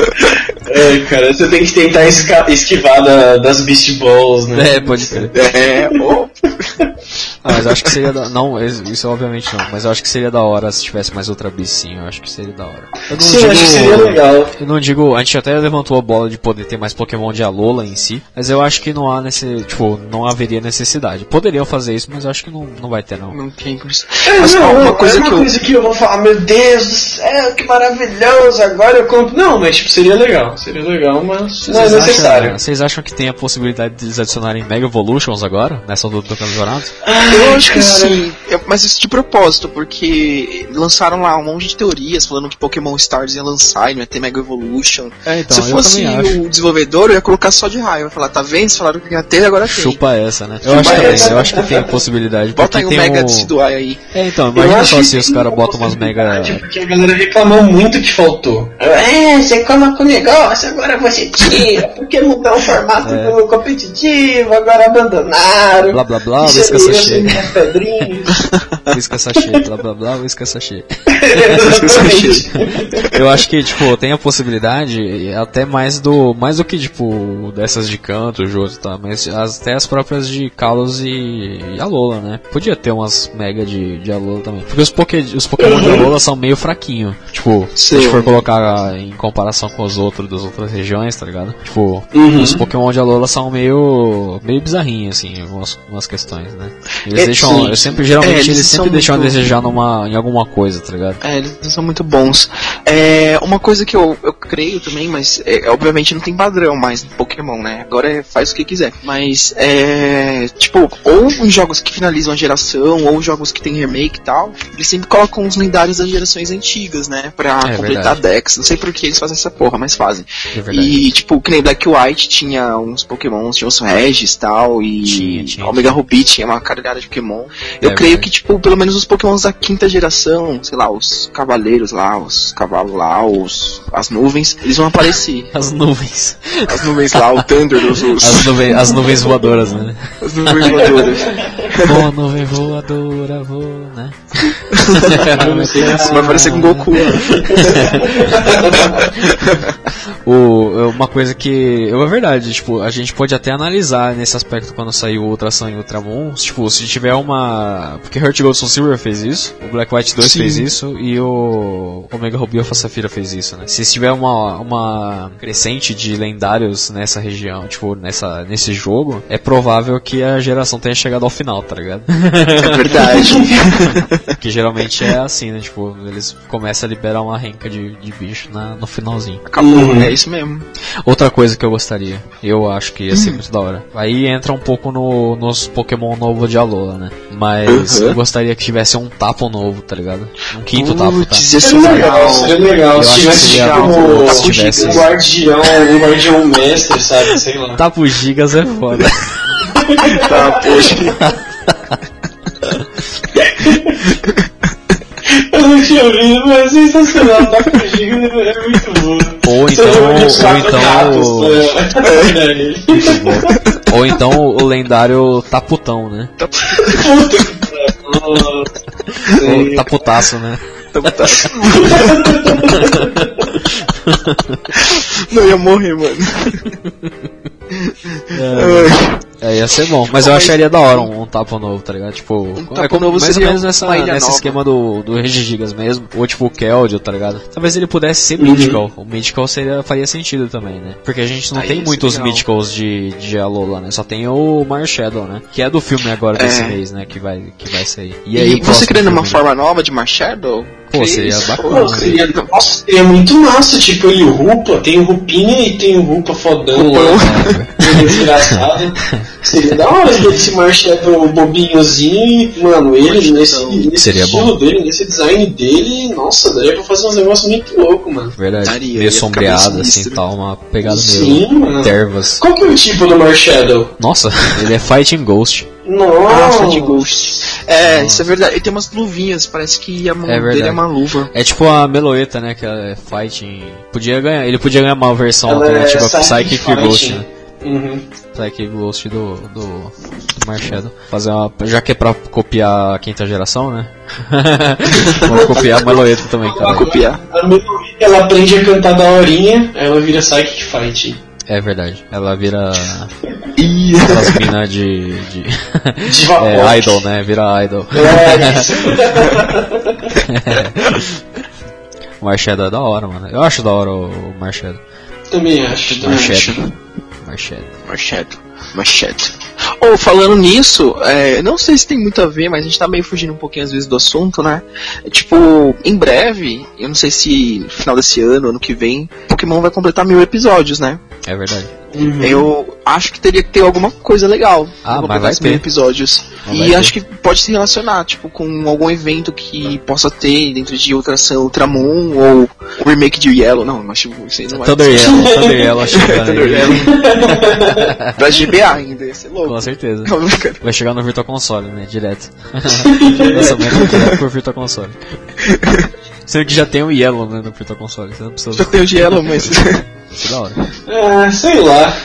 É, cara, você tem que tentar esquivar da- das Beast Balls, né? É, pode crer. É, oh, Ah, mas eu acho que seria da... Não, isso isso obviamente não. Mas eu acho que seria da hora se tivesse mais Ultra Beast, sim. Eu acho que seria da hora. Eu não Sim, acho que seria legal. Eu não digo, a gente até levantou a bola de poder ter mais Pokémon de Alola em si, mas eu acho que não há nesse, tipo, não haveria necessidade. Poderiam fazer isso, mas eu acho que não, não vai ter não. não tem condição. É, Mas não, uma é coisa uma que eu. coisa que eu vou falar, meu Deus do céu, que maravilhoso, agora eu compro. Não, mas tipo, seria legal, seria legal, mas não é Vocês necessário. acham, vocês acham que tem a possibilidade de eles adicionarem Mega Evolutions agora, nessa luta do campeonato? Ah, Eu acho que sim, mas isso de propósito, porque lançaram lá um monte de teorias falando que Pokémon Stars ia lançar e não ia ter Mega Evolution. É, então, Se eu fosse também o desenvolvedor, eu ia colocar só de raio. Eu ia falar, tá vendo? Vocês falaram que ia ter, agora tem. Chupa essa, né? Eu Chupa acho também, essa. eu acho que tem possibilidade. Bota aí um tem Mega o... Decidueye aí. É, então, imagina só se os caras botam umas mega. Porque a galera reclamou muito que faltou. É, você coloca o negócio, agora você tira, porque mudou o formato (laughs) É. do competitivo, agora abandonaram. Blá blá blá, Isso whisca aí, sachê. assim, as pedrinhas. Whisca sachê, blá blá blá, whisca sachê. (laughs) Eu acho que, tipo, tem a possibilidade, até mais do. Mais do que, tipo, dessas de canto, Joto, tá? Mas as- até as próprias de Kalos e, e Alola, né? Podia ter umas mega de, de Alola também. Porque os, Poké, os Pokémon de Alola são meio fraquinhos. Tipo, se a gente Sim. for colocar em comparação com os outros das outras regiões, tá ligado? Tipo, Uhum. os Pokémon de Alola são meio. meio bizarrinhos, assim, algumas, algumas questões, né? Eles É, deixam. sim. Eu sempre, geralmente, É, eles, eles sempre deixam muito- a desejar numa, em alguma coisa, tá ligado? É, eles são muito bons. É, uma coisa que eu, eu creio também, mas é, obviamente não tem padrão mais no Pokémon, né? Agora é, faz o que quiser. Mas é. Tipo, ou em jogos que finalizam a geração, ou jogos que tem remake e tal, eles sempre colocam os lendários das gerações antigas, né? Pra É completar verdade. decks. Não sei por que eles fazem essa porra, mas fazem. É. E, tipo, que nem Black White tinha uns Pokémons, tinha os Regis e tal, e Tinha, tinha, Omega Ruby tinha uma carregada de Pokémon. Eu É creio verdade. que, tipo, pelo menos os Pokémons da quinta geração, sei lá, os cavaleiros lá, os cavalos lá, os, as nuvens, eles vão aparecer. (laughs) As nuvens. As nuvens lá, o Thunder, os, (laughs) os, As, nuvens, as nuvens voadoras, né? as nuvens voadoras. (laughs) Vou, nuvem voadora, vou, né? Vai aparecer com Goku. O, uma coisa que. É verdade, tipo, a gente pode até analisar nesse aspecto quando sair o Ultra Sun e Ultramon. Tipo, se tiver uma. Porque Heart Gold Soul Silver fez isso, o Black White 2 Sim. fez isso e o Omega Ruby Alpha Safira fez isso, né? Se tiver uma, uma crescente de lendários nessa região, tipo, nessa, nesse jogo, é provável que a geração tenha chegado ao final, tá ligado? É verdade. (laughs) que geralmente é assim, né? Tipo, eles começam a liberar uma renca de, de bicho na, no finalzinho. Acabou, é isso mesmo. Outra coisa que eu gostaria, eu acho que ia ser Hum. muito da hora. Aí entra um pouco no, nos Pokémon novo de Alola, né? Mas Uhum. eu gostaria que tivesse um tapo novo, tá ligado? Um quinto tapo, tá? Putz, ia ser Seria legal, legal. seria legal. Eu Se acho que tivesse seria tipo legal se tivesse- um guardião, um guardião mestre, sabe? Sei lá. Tapo gigas é foda. (laughs) Tá, poxa. (laughs) Eu não tinha ouvido, mas é sensacional. Tá com giga, é muito bom. Ou então, ou então, gatos? (laughs) É. ou então o lendário taputão, né? Puta taputaço, né? Tá. (laughs) Não ia morrer, mano. (laughs) É, ia ser bom, mas eu acharia da hora um, um tapo novo, tá ligado? Tipo, tapo é como, novo mais ou menos nessa, uma nesse nova. esquema do, do Regigigas mesmo, ou tipo o Keldeo, tá ligado? Talvez ele pudesse ser Uhum. Mythical, o Mythical seria, faria sentido também, né? Porque a gente não Aí tem muitos legal. Mythicals de, de Alola, né? Só tem o Marshadow, né? Que é do filme agora desse É. mês, né? Que vai, que vai sair. E, aí, o você querendo uma filme, né? forma nova de Marshadow? Pô, seria bacana. Pô, seria, nossa, seria muito massa, tipo, ele o Rupa, tem o Rupinha e tem o Rupa fodão lá, ele desgraçado. Seria da hora ver esse Marshadow bobinhozinho e, mano, ele nesse, nesse Seria estilo bom. dele, nesse design dele, nossa, daria pra fazer uns negócios muito loucos, mano. Verdade, Daria, ia meio sombreado, assim, tal, uma pegada Sim, meio mano. tervas. Qual que é o tipo do Marshadow? Nossa, (laughs) ele é Fighting Ghost. Nossa, de Ghost. É, isso é verdade. Ele tem umas luvinhas, parece que a mão É dele é uma luva. É tipo a Meloeta, né? Que é fighting. Podia ganhar, ele podia ganhar uma versão Ela é alternativa com Psychic Psychic Ghost, Fighting. né? Uhum. Psychic Ghost do, do, do. Fazer uma. Já que é pra copiar a quinta geração, né? (laughs) Vamos copiar a Meloeta também, cara. copiar. A Melody, ela aprende a cantar da horinha, ela vira Psychic Fight. É verdade. Ela vira. Aquelas minas de. de Diva (laughs) é, idol, né? Vira idol. É, isso. (laughs) O Marshadow é da hora, mano. Eu acho da hora o, o Marshadow. também acho. Também acho. Marshadow. Marshadow. Machado. Ou falando nisso, é, não sei se tem muito a ver, mas a gente tá meio fugindo um pouquinho às vezes do assunto, né? Tipo, em breve, eu não sei se no final desse ano, ano que vem, Pokémon vai completar mil episódios, né? É verdade. Uhum. Eu, acho que teria que ter alguma coisa legal Ah, pra esses mil ter. episódios. Mas e ter. acho que pode se relacionar, tipo, com algum evento que possa ter dentro de Ultrasun Ultramon ou o remake de Yellow. Não, mas tipo, isso aí não vai Thunder Yellow, (laughs) Thunder Yellow chegando Thunder aí. Yellow. (laughs) pra GBA ainda, ia ser louco. Com certeza. Não. Vai chegar no Virtual Console, né? Direto. (laughs) Lançamento direto por Virtual Console. Sendo que já tem o Yellow né, no Virtual Console, você não precisa. Já tem o Yellow, mas. (laughs) Isso é da hora. Ah, sei lá.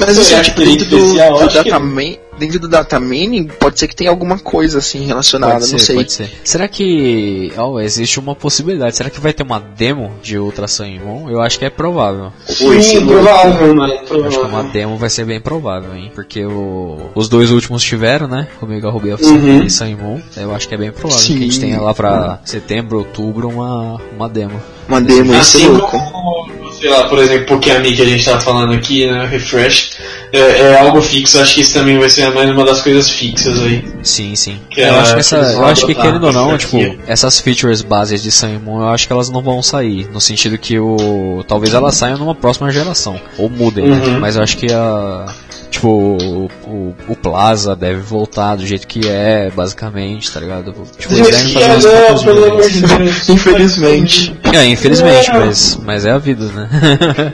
Mas assim, Será tipo, que dentro do, do Acho que dataman- dentro do datamine, pode ser que tenha alguma coisa assim relacionada, Pode não ser, sei. pode ser. Será que. Oh, existe uma possibilidade. Será que vai ter uma demo de Ultra Sun e Moon? Eu acho que é provável. Sim, sim, provável, mano. Eu acho que uma Provável. demo vai ser bem provável, hein? Porque o... os dois últimos tiveram, né? Omega Ruby of Uhum. e Sun Moon. Eu acho que é bem provável Sim. que a gente tenha lá pra setembro, outubro uma, uma demo. Uma demo, ser Assim louco. como, sei lá, por exemplo, Pokémon que a gente tava falando aqui, né, Refresh, é, é algo fixo, acho que isso também vai ser mais uma das coisas fixas aí. Sim, sim. Que eu é- acho que essa, eu acho que querendo ou não, tipo, essas features bases de Sun Moon, eu acho que elas não vão sair, no sentido que o talvez elas saiam numa próxima geração ou mudem, né? Uhum. mas eu acho que a tipo o, o, o Plaza deve voltar do jeito que é, basicamente, tá ligado? Tipo, eles devem fazer é, umas poucas pelo amor mudanças. de Deus. (laughs) Infelizmente. É, infelizmente, É. mas, mas é a vida, né? (laughs)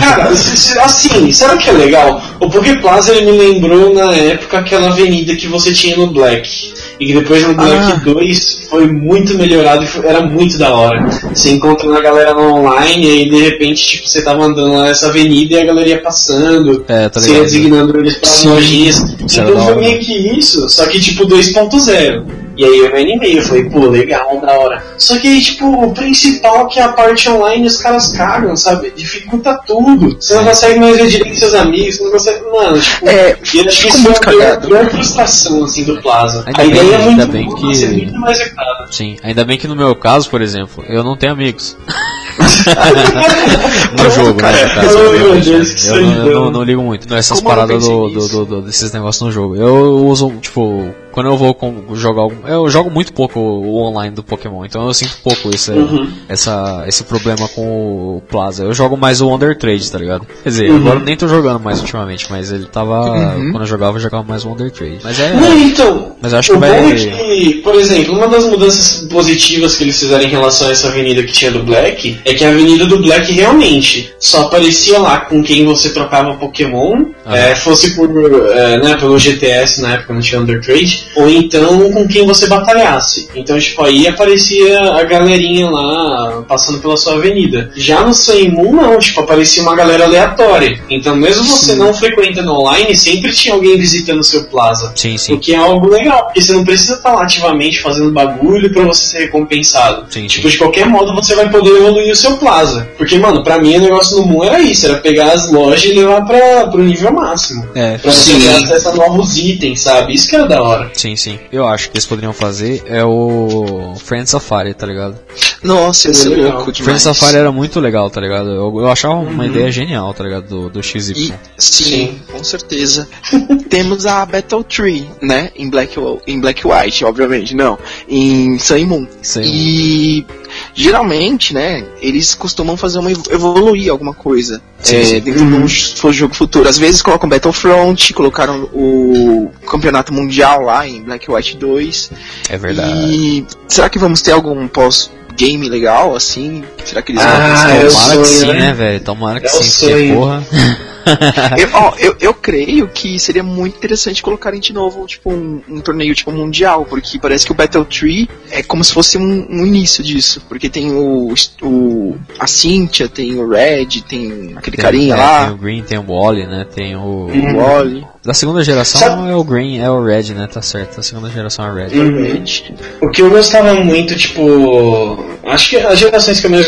Cara, assim, sabe o que é legal? O Poké Plaza ele me lembrou na época aquela avenida que você tinha no Black. E que depois no Black Ah. 2 foi muito melhorado e era muito da hora. Você encontra na galera no online e aí de repente tipo, você tava andando lá nessa avenida e a galera ia passando. É, tá Você ia designando eles pra Sim. lojinhas. Então foi meio que isso, só que tipo 2.0. E aí eu me animei, eu falei, pô, legal, da hora. Só que aí, tipo, o principal que é a parte online, os caras cagam, sabe? Dificulta tudo. Você não consegue mais ver direito seus amigos, você não consegue. Mano, tipo. É, e eu acho que isso foi a pior, frustração, assim, do Plaza. Ainda a bem- ideia é muito bem boa, que- é muito mais executada. Sim, ainda bem que no meu caso, por exemplo, eu não tenho amigos. (laughs) no Pronto, jogo, né? né? que eu, não, eu solidão. não- não ligo muito nessas eu paradas do, do- do- desses negócios no jogo. Eu uso, tipo, quando eu vou com- jogar algum. Eu jogo muito pouco o online do Pokémon, então eu sinto pouco esse, Uhum. essa, esse problema com o Plaza. Eu jogo mais o Wonder Trade, tá ligado? Quer dizer, Uhum. agora eu nem tô jogando mais ultimamente, mas ele tava. Uhum. Quando eu jogava, eu jogava mais o Wonder Trade. Mas é. Não, então. Mas eu acho o que vai- bom é que, por exemplo, uma das mudanças positivas que eles fizeram em relação a essa avenida que tinha do Black é que a avenida do Black realmente só aparecia lá com quem você trocava Pokémon, Ah. é, fosse por, é, né, pelo GTS na época não tinha Undertrade, ou então com quem você batalhasse. Então, tipo, aí aparecia a galerinha lá passando pela sua avenida. Já no Moon, não, tipo, aparecia uma galera aleatória. Então, mesmo você não frequentando online, sempre tinha alguém visitando o seu plaza. Sim, sim. O que é algo legal, porque você não precisa estar lá ativamente fazendo bagulho pra você ser recompensado. Sim, Tipo, sim. de qualquer modo você vai poder evoluir o seu plaza. Porque, mano, pra mim o negócio no Moon era isso, era pegar as lojas e levar pra, pro nível máximo. É, Pra você Sim. ter acesso a novos itens, sabe? Isso que era da hora. Sim, sim. Eu acho que eles poderiam fazer é o Friend Safari, tá ligado? Nossa, ia ser Legal. louco Friend demais. Safari era muito legal, tá ligado? Eu, eu achava uma ideia genial, tá ligado? Do, do XY. E, sim, Sim. com certeza. (laughs) Temos a Battle Tree, né? Em Black, em Black White, obviamente, não. Em Sun e Moon. Sun e E geralmente, né, eles costumam fazer uma evo- evoluir alguma coisa. Sim, é, sim. dentro de um jogo futuro. Às vezes colocam Battlefront, colocaram o campeonato mundial lá em Black White 2. É verdade. E será que vamos ter algum pós-game legal, assim? Será que eles vão Ah, eu isso? Tomara que sonho, sim, né? né, velho? Tomara que É o sim, porque porra. (laughs) eu, ó, eu, eu creio que seria muito interessante colocarem de novo tipo um, um torneio tipo mundial, porque parece que o Battle Tree é como se fosse um, um início disso, porque tem o, o a Cynthia, tem o Red, tem aquele carinha é, lá, Tem o Green, tem o Wally, né? Tem o. o Wally, Da segunda geração Sabe- é o Green, é o Red, né? Tá certo. Da segunda geração é o Red. Uhum. o que eu gostava muito, tipo. Acho que as gerações que eu mais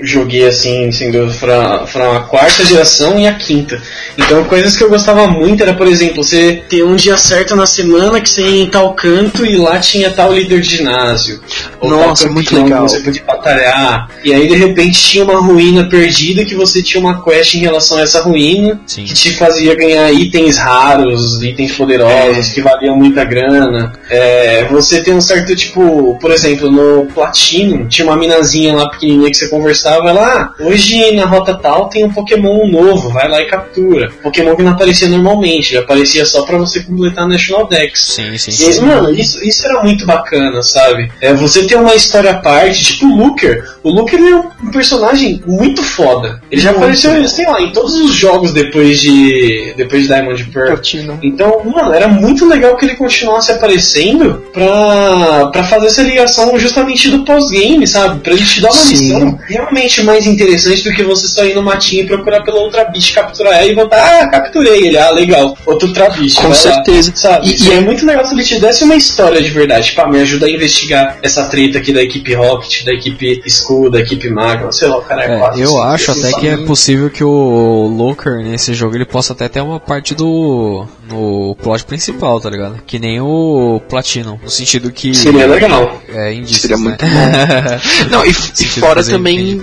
joguei, assim, sendo foram, foram a quarta geração e a quinta. Então, coisas que eu gostava muito era, por exemplo, você ter um dia certo na semana que você ia em tal canto e lá tinha tal líder de ginásio. Ou Nossa, tal muito legal. Você podia batalhar. E aí, de repente, tinha uma ruína perdida que você tinha uma quest em relação a essa ruína Sim. que te fazia ganhar itens raros raros, itens poderosos que valiam muita grana. É, você tem um certo tipo, por exemplo, no Platino tinha uma minazinha lá pequenininha que você conversava, ela, ah, hoje na rota tal tem um Pokémon novo, vai lá e captura. Pokémon que não aparecia normalmente, ele aparecia só pra você completar National Dex. Sim, sim, E sim. mano, isso, isso era muito bacana, sabe? É, você tem uma história à parte, tipo o Looker. O Looker é um personagem muito foda. Ele já Muito. apareceu, sei lá, em todos os jogos depois de. depois de Diamond Pearl. Platino. Então, mano, era muito legal que ele continuasse aparecendo pra, pra fazer essa ligação justamente do pós-game, sabe? Pra ele te dar uma Sim. missão realmente mais interessante do que você só ir no matinho e procurar pela outra bicha, capturar ela e voltar, ah, capturei ele, ah, legal, outro trabicho. Com vai lá. certeza. Sabe? E- E, é é- muito legal se ele te desse uma história de verdade. Tipo, ah, me ajuda a investigar essa treta aqui da equipe Rocket, da equipe Skull, da equipe Magma, sei lá, o cara é, É, quatro, eu acho até que é possível que o Looker nesse jogo ele possa até ter uma parte do no plot principal, tá ligado? Que nem o Platinum, no sentido que Seria legal. é indício, Seria né? muito (laughs) Não, e, e fora também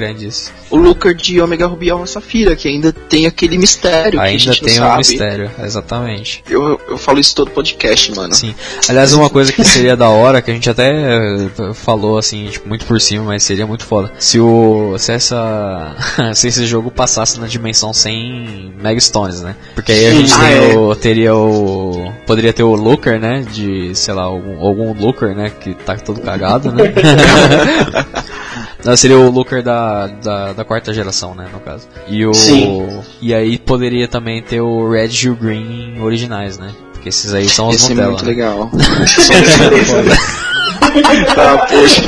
o Looker de Omega Ruby Alma Safira, que ainda tem aquele mistério Ainda tem um mistério, exatamente. Eu, eu falo isso todo podcast, mano. Sim. Aliás, uma coisa que seria da hora, que a gente até eh, falou assim, tipo, muito por cima, mas seria muito foda. Se o. Se essa. (laughs) se esse jogo passasse na dimensão sem Megstones, né? Porque aí a gente Ah, tem é. o, teria o. Poderia ter o Looker, né? De, sei lá, algum, algum Looker, né? Que tá todo cagado, né? (laughs) Não, seria o Looker da, da, da quarta geração, né, no caso. E o. Sim. E aí poderia também ter o Red e o Green originais, né? Porque esses aí são os Esse é muito né? legal. (laughs) (laughs) tá, poxa.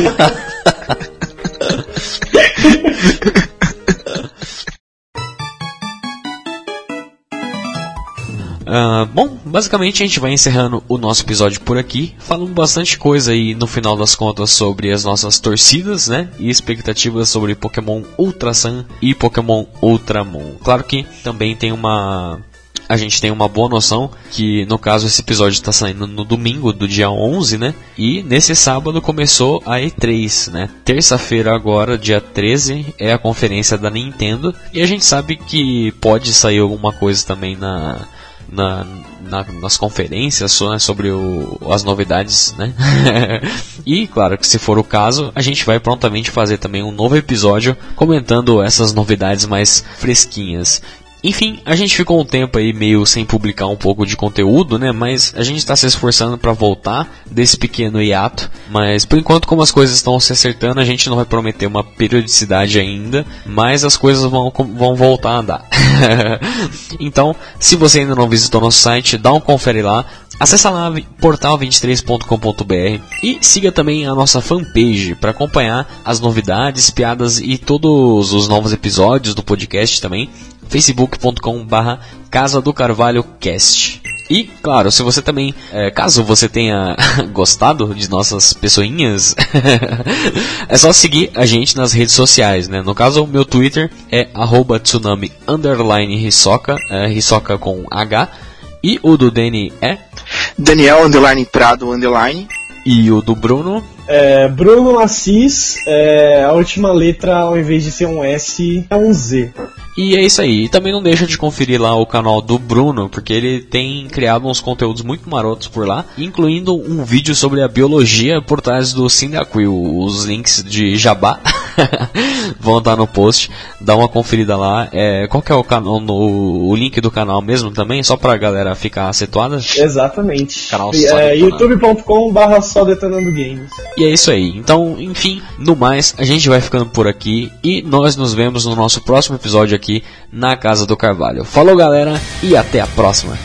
Ah, bom, basicamente a gente vai encerrando o nosso episódio por aqui, falando bastante coisa aí no final das contas sobre as nossas torcidas, né? E expectativas sobre Pokémon Ultra Sun e Pokémon Ultramon. Claro que também tem uma a gente tem uma boa noção que, no caso, esse episódio está saindo no domingo do dia 11, né? E nesse sábado começou a E3, né? Terça-feira agora, dia 13, é a conferência da Nintendo. E a gente sabe que pode sair alguma coisa também na... Na, na- nas conferências né, sobre o- as novidades, né? (laughs) e claro que se for o caso, a gente vai prontamente fazer também um novo episódio comentando essas novidades mais fresquinhas. Enfim, a gente ficou um tempo aí meio sem publicar um pouco de conteúdo, né? Mas a gente está se esforçando para voltar desse pequeno hiato. Mas por enquanto, como as coisas estão se acertando, a gente não vai prometer uma periodicidade ainda. Mas as coisas vão, vão voltar a andar. (laughs) então, se você ainda não visitou nosso site, dá um confere lá. Acesse lá portal23.com.br e siga também a nossa fanpage para acompanhar as novidades, piadas e todos os novos episódios do podcast também facebook.com barra Casa do Carvalho Cast. E, claro, se você também, é, caso você tenha (laughs) gostado de nossas pessoinhas, (laughs) é só seguir a gente nas redes sociais, né? No caso, o meu Twitter é arroba tsunami underline hisoka, é, hisoka com H, e o do Dani é, Daniel Underline Prado Underline. e o do Bruno É, Bruno Assis, é, a última letra, ao invés de ser um S, é um Z. E é isso aí. E também não deixa de conferir lá o canal do Bruno, porque ele tem criado uns conteúdos muito marotos por lá, incluindo um vídeo sobre a biologia por trás do Cyndaquil. Os links de Jabá (laughs) vão estar no post. Dá uma conferida lá. É, qual que é o canal, no, o link do canal mesmo também, só pra galera ficar situada? Exatamente. Canal é, detonando. youtube.com barra só detonando games. E é isso aí. Então, enfim, no mais, a gente vai ficando por aqui e nós nos vemos no nosso próximo episódio aqui na Casa do Carvalho. Falou, galera, e até a próxima.